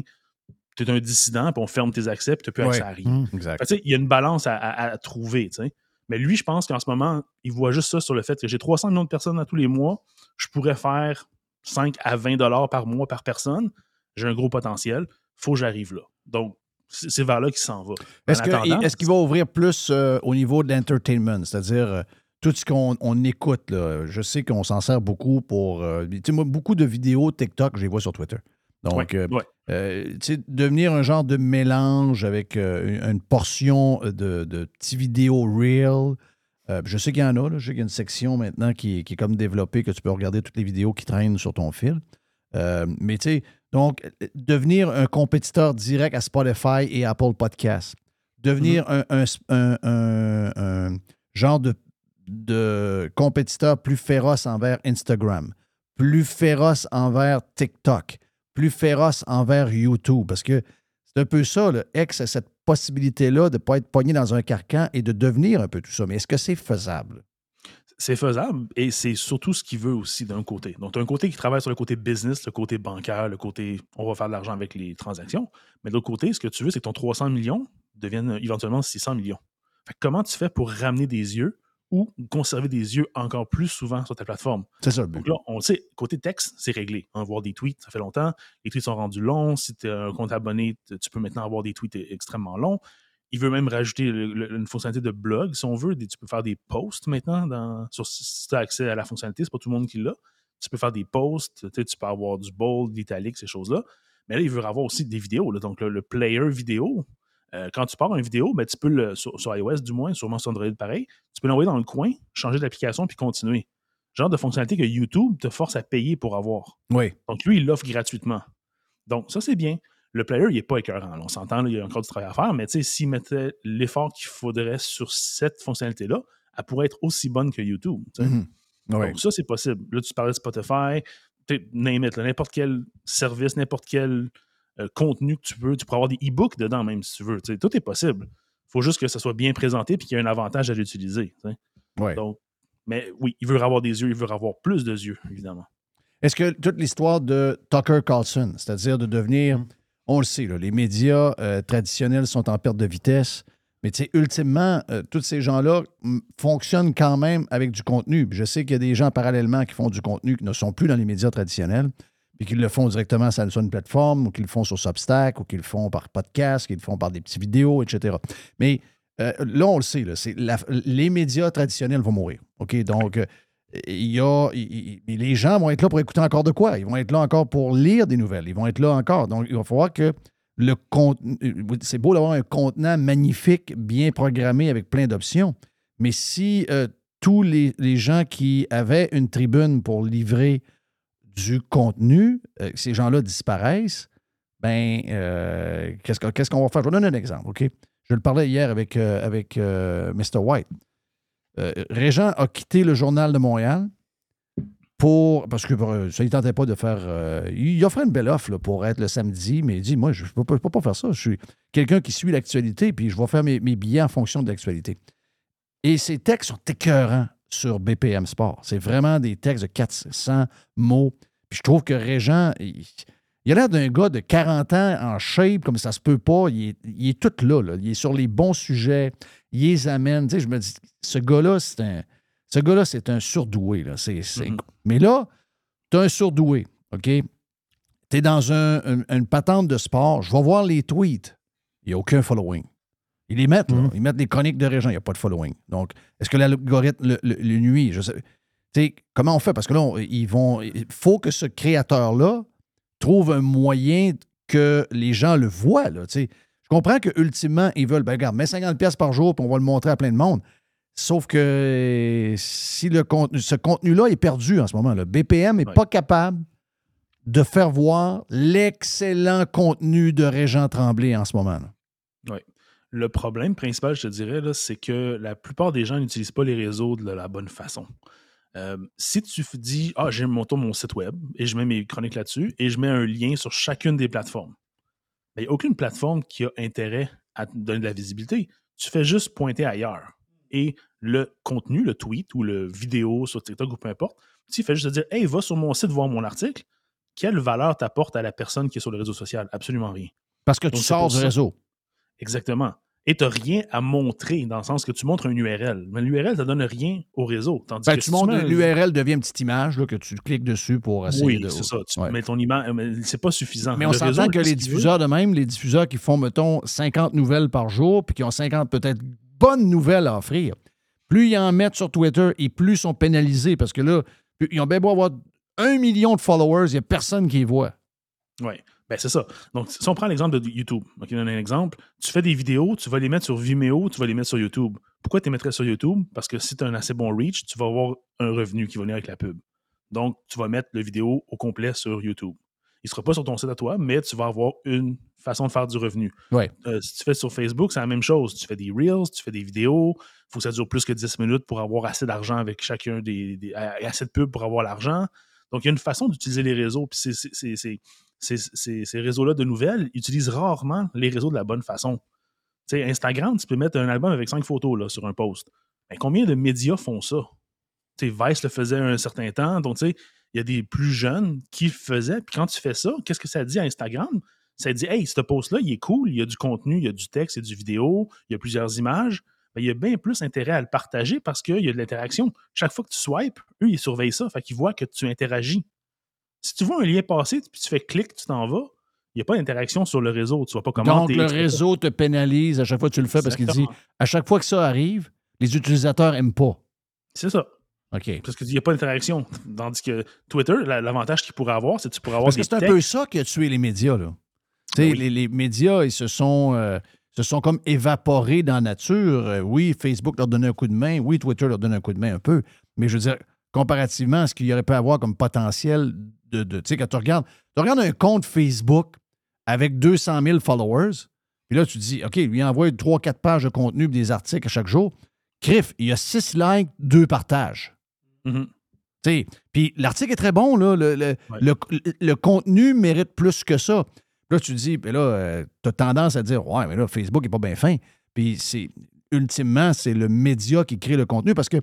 [SPEAKER 18] tu es un dissident, puis on ferme tes accès, puis tu n'as plus accès
[SPEAKER 1] Ouais.
[SPEAKER 18] à rien.
[SPEAKER 1] Mmh,
[SPEAKER 18] il y a une balance à, à- à trouver. tu sais. Mais lui, je pense qu'en ce moment, il voit juste ça sur le fait que j'ai 300 millions de personnes à tous les mois. Je pourrais faire 5 à 20 dollars par mois par personne. J'ai un gros potentiel. faut que j'arrive là. Donc, c'est vers là qu'il s'en va.
[SPEAKER 1] Est-ce qu'il va ouvrir plus euh, au niveau de l'entertainment, c'est-à-dire euh, tout ce qu'on on écoute? là. Je sais qu'on s'en sert beaucoup pour. euh, tu sais, moi, beaucoup de vidéos TikTok, je les vois sur Twitter. Donc,
[SPEAKER 18] Ouais,
[SPEAKER 1] euh,
[SPEAKER 18] ouais.
[SPEAKER 1] euh, devenir un genre de mélange avec euh, une, portion de, de petits vidéos real. Euh, je sais qu'il y en a, là. je sais qu'il y a une section maintenant qui, qui est comme développée que tu peux regarder toutes les vidéos qui traînent sur ton fil. Mais tu sais, donc, devenir un compétiteur direct à Spotify et Apple Podcasts. Devenir un, un- un- un- un genre de, de compétiteur plus féroce envers Instagram, plus féroce envers TikTok, plus féroce envers YouTube. Parce que c'est un peu ça, le X a cette possibilité-là de ne pas être pogné dans un carcan et de devenir un peu tout ça. Mais est-ce que c'est faisable?
[SPEAKER 18] c'est faisable et c'est surtout ce qu'il veut aussi d'un côté. Donc, as un côté qui travaille sur le côté business, le côté bancaire, le côté on va faire de l'argent avec les transactions. Mais de l'autre côté, ce que tu veux, c'est que ton 300 millions devienne éventuellement 600 millions. Fait que comment tu fais pour ramener des yeux ou conserver des yeux encore plus souvent sur ta plateforme?
[SPEAKER 1] C'est ça le but.
[SPEAKER 18] Donc là, on sait, côté texte, c'est réglé. On va voir des tweets, ça fait longtemps. Les tweets sont rendus longs. Si tu as un compte abonné, tu peux maintenant avoir des tweets e- extrêmement longs. Il veut même rajouter le- le- une fonctionnalité de blog, si on veut. Des- Tu peux faire des posts maintenant dans, sur, si tu as accès à la fonctionnalité, c'est pas tout le monde qui l'a. Tu peux faire des posts, tu peux avoir du bold, de l'italique, ces choses-là. Mais là, il veut avoir aussi des vidéos. là. Donc, le, le player vidéo, euh, quand tu pars une vidéo, ben, tu peux, le, sur, sur iOS du moins, sûrement sur Android pareil, tu peux l'envoyer dans le coin, changer d'application puis continuer. Genre de fonctionnalité que YouTube te force à payer pour avoir.
[SPEAKER 1] Oui.
[SPEAKER 18] Donc, lui, il l'offre gratuitement. Donc, ça, c'est bien. Le player, il n'est pas écœurant. là. On s'entend, il y a encore du travail à faire, mais tu sais, s'il mettait l'effort qu'il faudrait sur cette fonctionnalité-là, elle pourrait être aussi bonne que YouTube.
[SPEAKER 1] Mhm. Ouais.
[SPEAKER 18] Donc, ça, c'est possible. Là, tu parlais de Spotify, n'importe quel service, n'importe quel euh, contenu que tu veux. Tu pourrais avoir des e-books dedans, même si tu veux. Tout est possible. Il faut juste que ça soit bien présenté et qu'il y ait un avantage à l'utiliser.
[SPEAKER 1] Ouais.
[SPEAKER 18] Donc, mais oui, il veut avoir des yeux, il veut avoir plus de yeux, évidemment.
[SPEAKER 1] Est-ce que toute l'histoire de Tucker Carlson, c'est-à-dire de devenir, on le sait, là, les médias euh, traditionnels sont en perte de vitesse, mais tu sais, ultimement, euh, tous ces gens-là fonctionnent quand même avec du contenu. Puis je sais qu'il y a des gens parallèlement qui font du contenu qui ne sont plus dans les médias traditionnels, puis qui le font directement sur une plateforme, ou qui le font sur Substack, ou qui le font par podcast, qui le font par des petites vidéos, etc. Mais euh, là, on le sait, les médias traditionnels vont mourir. OK? Donc, euh, il y a, il- il- les gens vont être là pour écouter encore de quoi? Ils vont être là encore pour lire des nouvelles. Ils vont être là encore. Donc, il va falloir que le contenu. C'est beau d'avoir un contenant magnifique, bien programmé avec plein d'options, mais si euh, tous les gens qui avaient une tribune pour livrer du contenu, euh, ces gens-là disparaissent, ben, euh, qu'est-ce que- qu'est-ce qu'on va faire? Je vais donner un exemple, OK? Je le parlais hier avec, euh, avec Mr. White. Régent a quitté le Journal de Montréal pour. Parce que ça ne tentait pas de faire. il offrait une belle offre pour être le samedi, mais il dit Moi, je ne peux, pas- je peux pas faire ça. Je suis quelqu'un qui suit l'actualité, puis je vais faire mes, mes billets en fonction de l'actualité. Et ces textes sont écœurants sur BPM Sport. C'est vraiment des textes de 400 mots. Puis je trouve que Régent, il, il a l'air d'un gars de 40 ans en shape, comme ça se peut pas. Il est, il est tout là, là. Il est sur les bons sujets. Il les amène. Tu sais, je me dis, ce gars-là, c'est un. Ce gars-là, c'est un surdoué. Là. C'est, c'est- Mais là, tu un surdoué, OK? Tu es dans un- un- une patente de sport. Je vais voir les tweets. Il n'y a aucun following. Ils les mettent, là. Ils mettent des chroniques de Régent. Il n'y a pas de following. Donc, est-ce que l'algorithme le, le- le nuit? Je sais. Comment on fait? Parce que là, on- ils vont. Il faut que ce créateur-là trouve un moyen que les gens le voient. Là, je comprends que ultimement, ils veulent, ben regarde, mets 50$ piastres par jour, puis on va le montrer à plein de monde. Sauf que si le contenu, ce contenu-là est perdu en ce moment, le BPM n'est pas capable de faire voir l'excellent contenu de Régent Tremblay en ce moment. là.
[SPEAKER 18] Oui. Le problème principal, je te dirais, c'est que la plupart des gens n'utilisent pas les réseaux de la bonne façon. Euh, si tu dis Ah, j'ai mon, mon site web et je mets mes chroniques là-dessus et je mets un lien sur chacune des plateformes, il n'y a aucune plateforme qui a intérêt à te donner de la visibilité. Tu fais juste pointer ailleurs. Et le contenu, le tweet ou le vidéo sur TikTok ou peu importe, tu fais juste te dire Hey, va sur mon site voir mon article. Quelle valeur t'apporte à la personne qui est sur le réseau social? Absolument rien.
[SPEAKER 1] Parce que tu
[SPEAKER 18] Donc,
[SPEAKER 1] sors du
[SPEAKER 18] ça.
[SPEAKER 1] réseau.
[SPEAKER 18] Exactement. Et tu n'as rien à montrer dans le sens que tu montres un URL. Mais l'URL, ça ne donne rien au réseau. Tandis
[SPEAKER 1] Ben,
[SPEAKER 18] que
[SPEAKER 1] tu
[SPEAKER 18] si
[SPEAKER 1] montres l'URL devient une petite image là, que tu cliques dessus pour essayer
[SPEAKER 18] Oui,
[SPEAKER 1] de.
[SPEAKER 18] c'est ça. Tu
[SPEAKER 1] Ouais.
[SPEAKER 18] mets ton image, mais c'est pas suffisant.
[SPEAKER 1] Mais on s'entend que les diffuseurs de même, les diffuseurs qui font, mettons, 50 nouvelles par jour, puis qui ont 50 peut-être bonnes nouvelles à offrir, plus ils en mettent sur Twitter et plus ils sont pénalisés parce que là, ils ont bien beau avoir un million de followers, il n'y a personne qui les voit.
[SPEAKER 18] Oui, ben c'est ça. Donc, si on prend l'exemple de YouTube, ok, donne un exemple. Tu fais des vidéos, tu vas les mettre sur Vimeo, tu vas les mettre sur YouTube. Pourquoi tu les mettrais sur YouTube? Parce que si tu as un assez bon reach, tu vas avoir un revenu qui va venir avec la pub. Donc, tu vas mettre le vidéo au complet sur YouTube. Il ne sera pas sur ton site à toi, mais tu vas avoir une façon de faire du revenu.
[SPEAKER 1] Ouais.
[SPEAKER 18] Euh, si tu fais sur Facebook, c'est la même chose. Tu fais des Reels, tu fais des vidéos. Il faut que ça dure plus que 10 minutes pour avoir assez d'argent avec chacun des, des- assez de pubs pour avoir l'argent. Donc, il y a une façon d'utiliser les réseaux. Puis c'est- ces, réseaux-là de nouvelles utilisent rarement les réseaux de la bonne façon. Instagram, tu peux mettre un album avec cinq photos là, sur un post. Mais combien de médias font ça? Vice le faisait un certain temps. Donc, il y a des plus jeunes qui le faisaient. Puis quand tu fais ça, qu'est-ce que ça dit à Instagram? Ça dit, hey, ce post-là, il est cool, il y a du contenu, il y a du texte, il y a du vidéo, il y a plusieurs images. Il y a bien plus intérêt à le partager parce qu'il y a de l'interaction. Chaque fois que tu swipes, eux, ils surveillent ça. Fait qu'ils voient que tu interagis. Si tu vois un lien passer, puis tu fais clic, tu t'en vas, il n'y a pas d'interaction sur le réseau. Tu ne vas pas commenter.
[SPEAKER 1] Donc, le réseau te pénalise à chaque fois que tu le fais parce qu'il dit à chaque fois que ça arrive, les utilisateurs n'aiment pas.
[SPEAKER 18] C'est ça.
[SPEAKER 1] OK.
[SPEAKER 18] Parce qu'il n'y a pas d'interaction. Tandis que Twitter, la- l'avantage qu'il pourrait avoir, c'est que tu pourrais avoir
[SPEAKER 1] Parce que
[SPEAKER 18] des
[SPEAKER 1] c'est un peu ça qui a tué les médias. Là. Tu sais, les, les médias, ils se sont, euh, se sont comme évaporés dans la nature. Euh, oui, Facebook leur donnait un coup de main. Oui, Twitter leur donne un coup de main un peu. Mais je veux dire, comparativement à ce qu'il y aurait pu avoir comme potentiel de. de- tu sais, quand tu regardes, tu regardes un compte Facebook avec 200 000 followers, puis là, tu te dis, OK, lui envoie 3-4 pages de contenu et des articles à chaque jour. Criff, il y a 6 likes, 2 partages. Tu sais, Puis l'article est très bon, là. Le, le, le- le contenu mérite plus que ça. Là, tu te dis, ben là, tu as tendance à dire, ouais, mais là, Facebook n'est pas bien fin. Puis c'est ultimement, c'est le média qui crée le contenu parce que,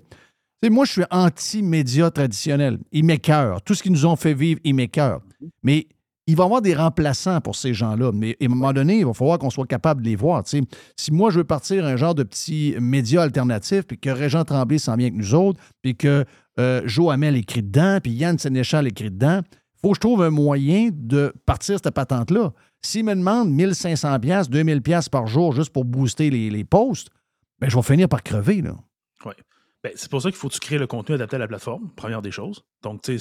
[SPEAKER 1] moi, je suis anti-média traditionnel. Ils m'écœurent. Tout ce qu'ils nous ont fait vivre, ils m'écœurent. Mais il va y avoir des remplaçants pour ces gens-là. Mais à un moment donné, il va falloir qu'on soit capable de les voir. Si moi, je veux partir un genre de petit média alternatif, puis que Régent Tremblay s'en vient avec nous autres, puis que euh, Joe Hamel écrit dedans, puis Yann Sénéchal écrit dedans, faut que je trouve un moyen de partir cette patente-là. S'ils me demandent 1500 pièces, 2000 pièces par jour juste pour booster les, les posts, ben, je vais finir par crever.
[SPEAKER 18] Ouais. Ben, c'est pour ça qu'il faut que tu crées le contenu adapté à la plateforme, première des choses. Donc, si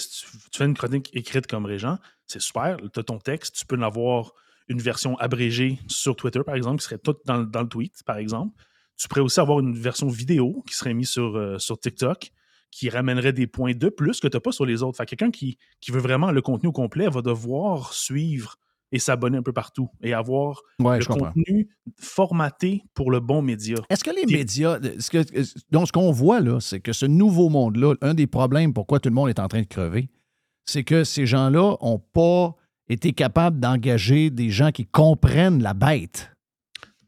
[SPEAKER 18] tu, fais une chronique écrite comme Régent, c'est super. Tu as ton texte, tu peux en avoir une version abrégée sur Twitter, par exemple, qui serait toute dans, le tweet, par exemple. Tu pourrais aussi avoir une version vidéo qui serait mise sur, euh, TikTok, qui ramènerait des points de plus que tu n'as pas sur les autres. Fait que quelqu'un qui, qui veut vraiment le contenu au complet va devoir suivre et s'abonner un peu partout et avoir
[SPEAKER 1] Ouais,
[SPEAKER 18] le contenu formaté pour le bon média.
[SPEAKER 1] Est-ce que les médias. Ce que, donc, ce qu'on voit là, c'est que ce nouveau monde-là, un des problèmes pourquoi tout le monde est en train de crever, c'est que ces gens-là n'ont pas été capables d'engager des gens qui comprennent la bête.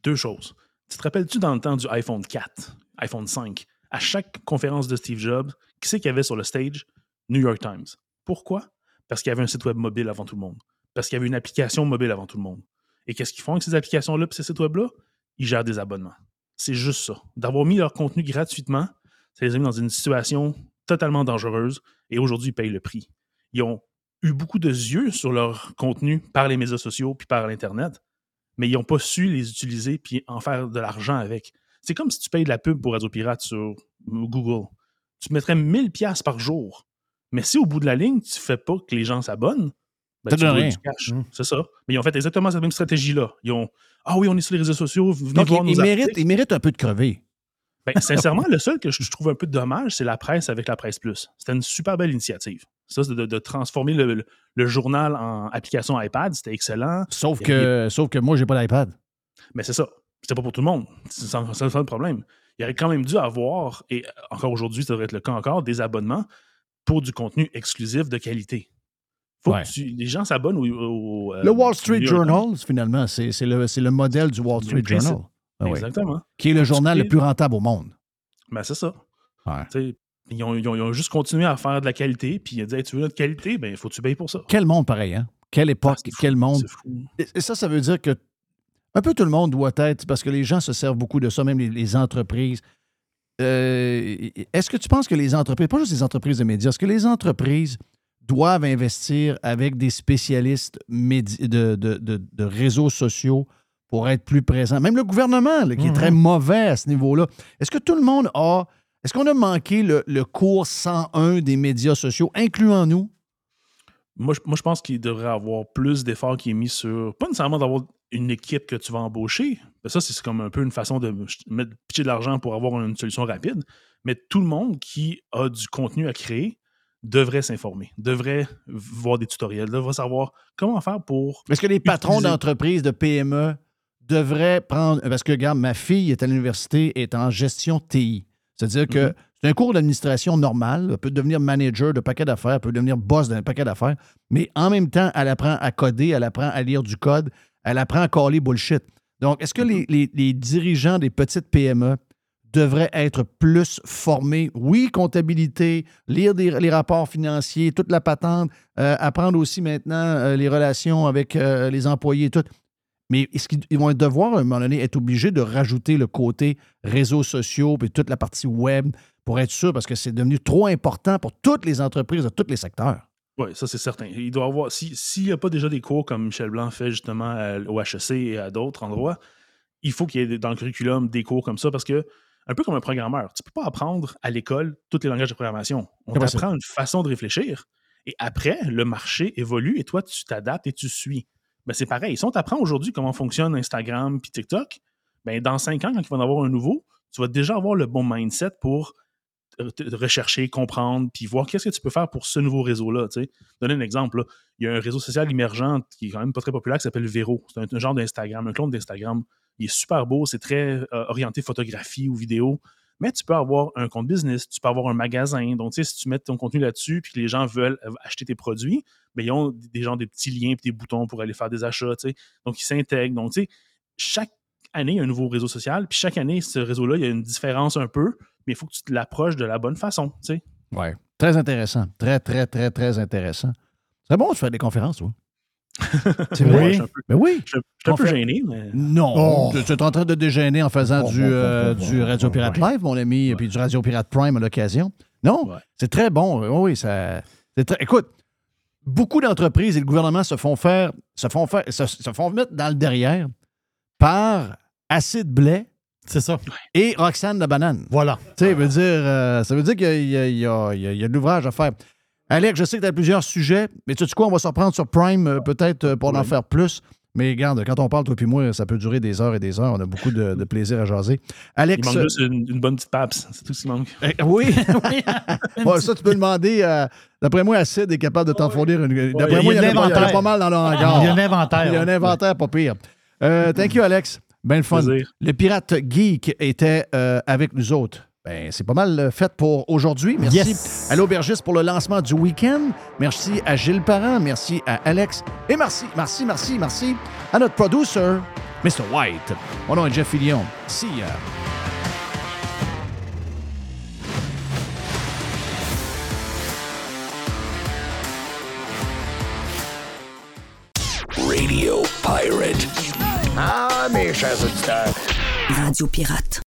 [SPEAKER 18] Deux choses. Tu te rappelles-tu dans le temps du iPhone 4, iPhone 5, à chaque conférence de Steve Jobs, qui c'est qu'il y avait sur le stage? New York Times. Pourquoi? Parce qu'il y avait un site web mobile avant tout le monde. Parce qu'il y avait une application mobile avant tout le monde. Et qu'est-ce qu'ils font avec ces applications-là et ces sites web-là? Ils gèrent des abonnements. C'est juste ça. D'avoir mis leur contenu gratuitement, ça les a mis dans une situation totalement dangereuse et aujourd'hui, ils payent le prix. Ils ont eu beaucoup de yeux sur leur contenu par les médias sociaux puis par l'Internet, mais ils n'ont pas su les utiliser puis en faire de l'argent avec. C'est comme si tu payes de la pub pour Radio Pirate sur Google. Tu mettrais 1000 pièces par jour. Mais si au bout de la ligne, tu fais pas que les gens s'abonnent, ben,
[SPEAKER 1] Ça donne rien.
[SPEAKER 18] cash. C'est ça. Mais ils ont fait exactement cette même stratégie-là. Ils ont Ah oui, on est sur les réseaux sociaux, venez
[SPEAKER 1] Donc,
[SPEAKER 18] voir
[SPEAKER 1] ils, ils méritent, ils méritent un peu de crever.
[SPEAKER 18] Ben, sincèrement, le seul que je trouve un peu dommage, c'est la presse avec la presse plus. C'était une super belle initiative. Ça, c'est de, de transformer le, le- le journal en application iPad, c'était excellent.
[SPEAKER 1] Sauf que, sauf que moi, j'ai pas d'iPad.
[SPEAKER 18] mais c'est ça. C'était pas pour tout le monde. C'est c'est ça le problème. Il aurait quand même dû avoir, et encore aujourd'hui, ça devrait être le cas encore, des abonnements pour du contenu exclusif de qualité. Faut
[SPEAKER 1] Ouais.
[SPEAKER 18] que tu- les gens s'abonnent au. au, euh,
[SPEAKER 1] Le Wall Street. Journal, finalement, c'est c'est le, c'est le modèle du Wall Street. Journal. Ah oui.
[SPEAKER 18] Exactement.
[SPEAKER 1] Qui est le journal le plus rentable au monde.
[SPEAKER 18] Ben, c'est ça.
[SPEAKER 1] Ouais.
[SPEAKER 18] Ils ont, ils ont- ils ont juste continué à faire de la qualité, puis ils ont dit Hey, Tu veux notre qualité, ben il faut que tu payes pour ça.
[SPEAKER 1] Quel monde pareil, hein? Quelle époque, quel monde.
[SPEAKER 18] C'est fou.
[SPEAKER 1] Et et ça, ça veut dire que un peu tout le monde doit être, parce que les gens se servent beaucoup de ça, même les, les entreprises. Euh, est-ce que tu penses que les entreprises, pas juste les entreprises de médias, est-ce que les entreprises doivent investir avec des spécialistes de, de- de- de réseaux sociaux pour être plus présents? Même le gouvernement, là, qui est très mauvais à ce niveau-là. Est-ce que tout le monde a. Est-ce qu'on a manqué le, le cours 101 des médias sociaux, incluant nous?
[SPEAKER 18] Moi, je, moi, je pense qu'il devrait avoir plus d'efforts qui est mis sur. Pas nécessairement d'avoir une équipe que tu vas embaucher. ça, c'est comme un peu une façon de mettre pitcher de l'argent pour avoir une solution rapide. Mais tout le monde qui a du contenu à créer devrait s'informer, devrait voir des tutoriels, devrait savoir comment faire pour.
[SPEAKER 1] Est-ce que les patrons
[SPEAKER 18] utiliser-
[SPEAKER 1] d'entreprises de PME devraient prendre. Parce que, regarde, ma fille est à l'université, est en gestion TI. C'est-à-dire que
[SPEAKER 18] Mhm.
[SPEAKER 1] c'est un cours d'administration normal. Elle peut devenir manager de paquet d'affaires, elle peut devenir boss d'un paquet d'affaires. Mais en même temps, elle apprend à coder, elle apprend à lire du code, elle apprend à caller bullshit. Donc, est-ce que les, les- les dirigeants des petites PME devraient être plus formés? Oui, comptabilité, lire les rapports financiers, toute la patente, euh, apprendre aussi maintenant euh, les relations avec euh, les employés et tout. Mais est-ce qu'ils ils vont devoir, à un moment donné, être obligés de rajouter le côté réseaux sociaux et toute la partie web pour être sûr, parce que c'est devenu trop important pour toutes les entreprises de tous les secteurs?
[SPEAKER 18] Oui, ça c'est certain. Il doit avoir. si- S'il n'y a pas déjà des cours comme Michel Blanc fait justement au HEC et à d'autres endroits, il faut qu'il y ait dans le curriculum des cours comme ça parce que, un peu comme un programmeur, tu ne peux pas apprendre à l'école tous les langages de programmation. On
[SPEAKER 1] Comment ça?
[SPEAKER 18] t'apprend une façon de réfléchir et après, le marché évolue et toi, tu t'adaptes et tu suis. Ben, c'est pareil. Si on t'apprend aujourd'hui comment fonctionne Instagram puis TikTok, ben, dans cinq ans, quand il va en avoir un nouveau, tu vas déjà avoir le bon mindset pour te- te- rechercher, comprendre, puis voir qu'est-ce que tu peux faire pour ce nouveau réseau-là. Donner un exemple, là. il y a un réseau social émergent qui est quand même pas très populaire qui s'appelle Vero. C'est un, un genre d'Instagram, un clone d'Instagram. Il est super beau, c'est très euh, orienté photographie ou vidéo. Mais tu peux avoir un compte business, tu peux avoir un magasin. Donc, tu sais, si tu mets ton contenu là-dessus puis que les gens veulent euh, acheter tes produits, ben, ils ont des gens des petits liens et des boutons pour aller faire des achats. tu sais. Donc, ils s'intègrent. Donc, tu sais, chaque année, il y a un nouveau réseau social. Puis chaque année, ce réseau-là, il y a une différence un peu, mais il faut que tu l'approches de la bonne façon. Tu sais.
[SPEAKER 1] Ouais. Très intéressant. Très, très, très, très intéressant. C'est bon de faire des conférences, toi. C'est vrai?
[SPEAKER 18] peu-
[SPEAKER 1] Mais oui.
[SPEAKER 18] Je je suis un peu gêné, mais.
[SPEAKER 1] Non.
[SPEAKER 18] Oh.
[SPEAKER 1] Tu tu es en train de déjeuner en faisant
[SPEAKER 18] Oh,
[SPEAKER 1] du, euh,
[SPEAKER 18] oh,
[SPEAKER 1] du Radio Pirate. Live, mon ami, et puis du Radio Pirate Prime à l'occasion. Non, c'est très bon. Oui, oui, ça. c'est très- Écoute, beaucoup d'entreprises et le gouvernement se font faire, se font faire, se, se font mettre dans le derrière par Acide Blais.
[SPEAKER 2] C'est ça.
[SPEAKER 1] Et Roxane la banane.
[SPEAKER 2] Voilà.
[SPEAKER 1] Tu sais, veut dire, euh, ça veut dire qu'il y a, il y a- il y a- il y a- il y a de l'ouvrage à faire. Alex, je sais que tu as plusieurs sujets, mais tu sais quoi, on va se reprendre sur Prime euh, peut-être euh, pour en faire plus. Mais regarde, quand on parle, toi puis moi, ça peut durer des heures et des heures. On a beaucoup de, de plaisir à jaser. Alex.
[SPEAKER 18] Il manque juste une, une bonne petite paps. C'est tout ce qui manque.
[SPEAKER 1] Eh, oui, oui. Ouais, ça, tu peux demander. euh, D'après moi, Acid est capable de t'en fournir une. D'après moi,
[SPEAKER 2] il y
[SPEAKER 1] y, a pas- il y en a
[SPEAKER 2] l'inventaire.
[SPEAKER 1] pas mal dans le hangar.
[SPEAKER 2] Il y a un inventaire.
[SPEAKER 1] Il y a un inventaire pas pire. Euh, thank you, Alex. Ben le fun.
[SPEAKER 18] Plaisir.
[SPEAKER 1] Le pirate geek était euh, avec nous autres. Ben, c'est pas mal euh, fait pour aujourd'hui. Merci
[SPEAKER 2] Yes.
[SPEAKER 1] à l'aubergiste pour le lancement du week-end. Merci à Gilles Parent. Merci à Alex. Et merci, merci, merci, merci à notre producer, Mr. White. Mon nom est Jeff Fillion. See ya.
[SPEAKER 4] Radio Pirate.
[SPEAKER 8] Ah, mes chers auditeurs.
[SPEAKER 13] Radio Pirate.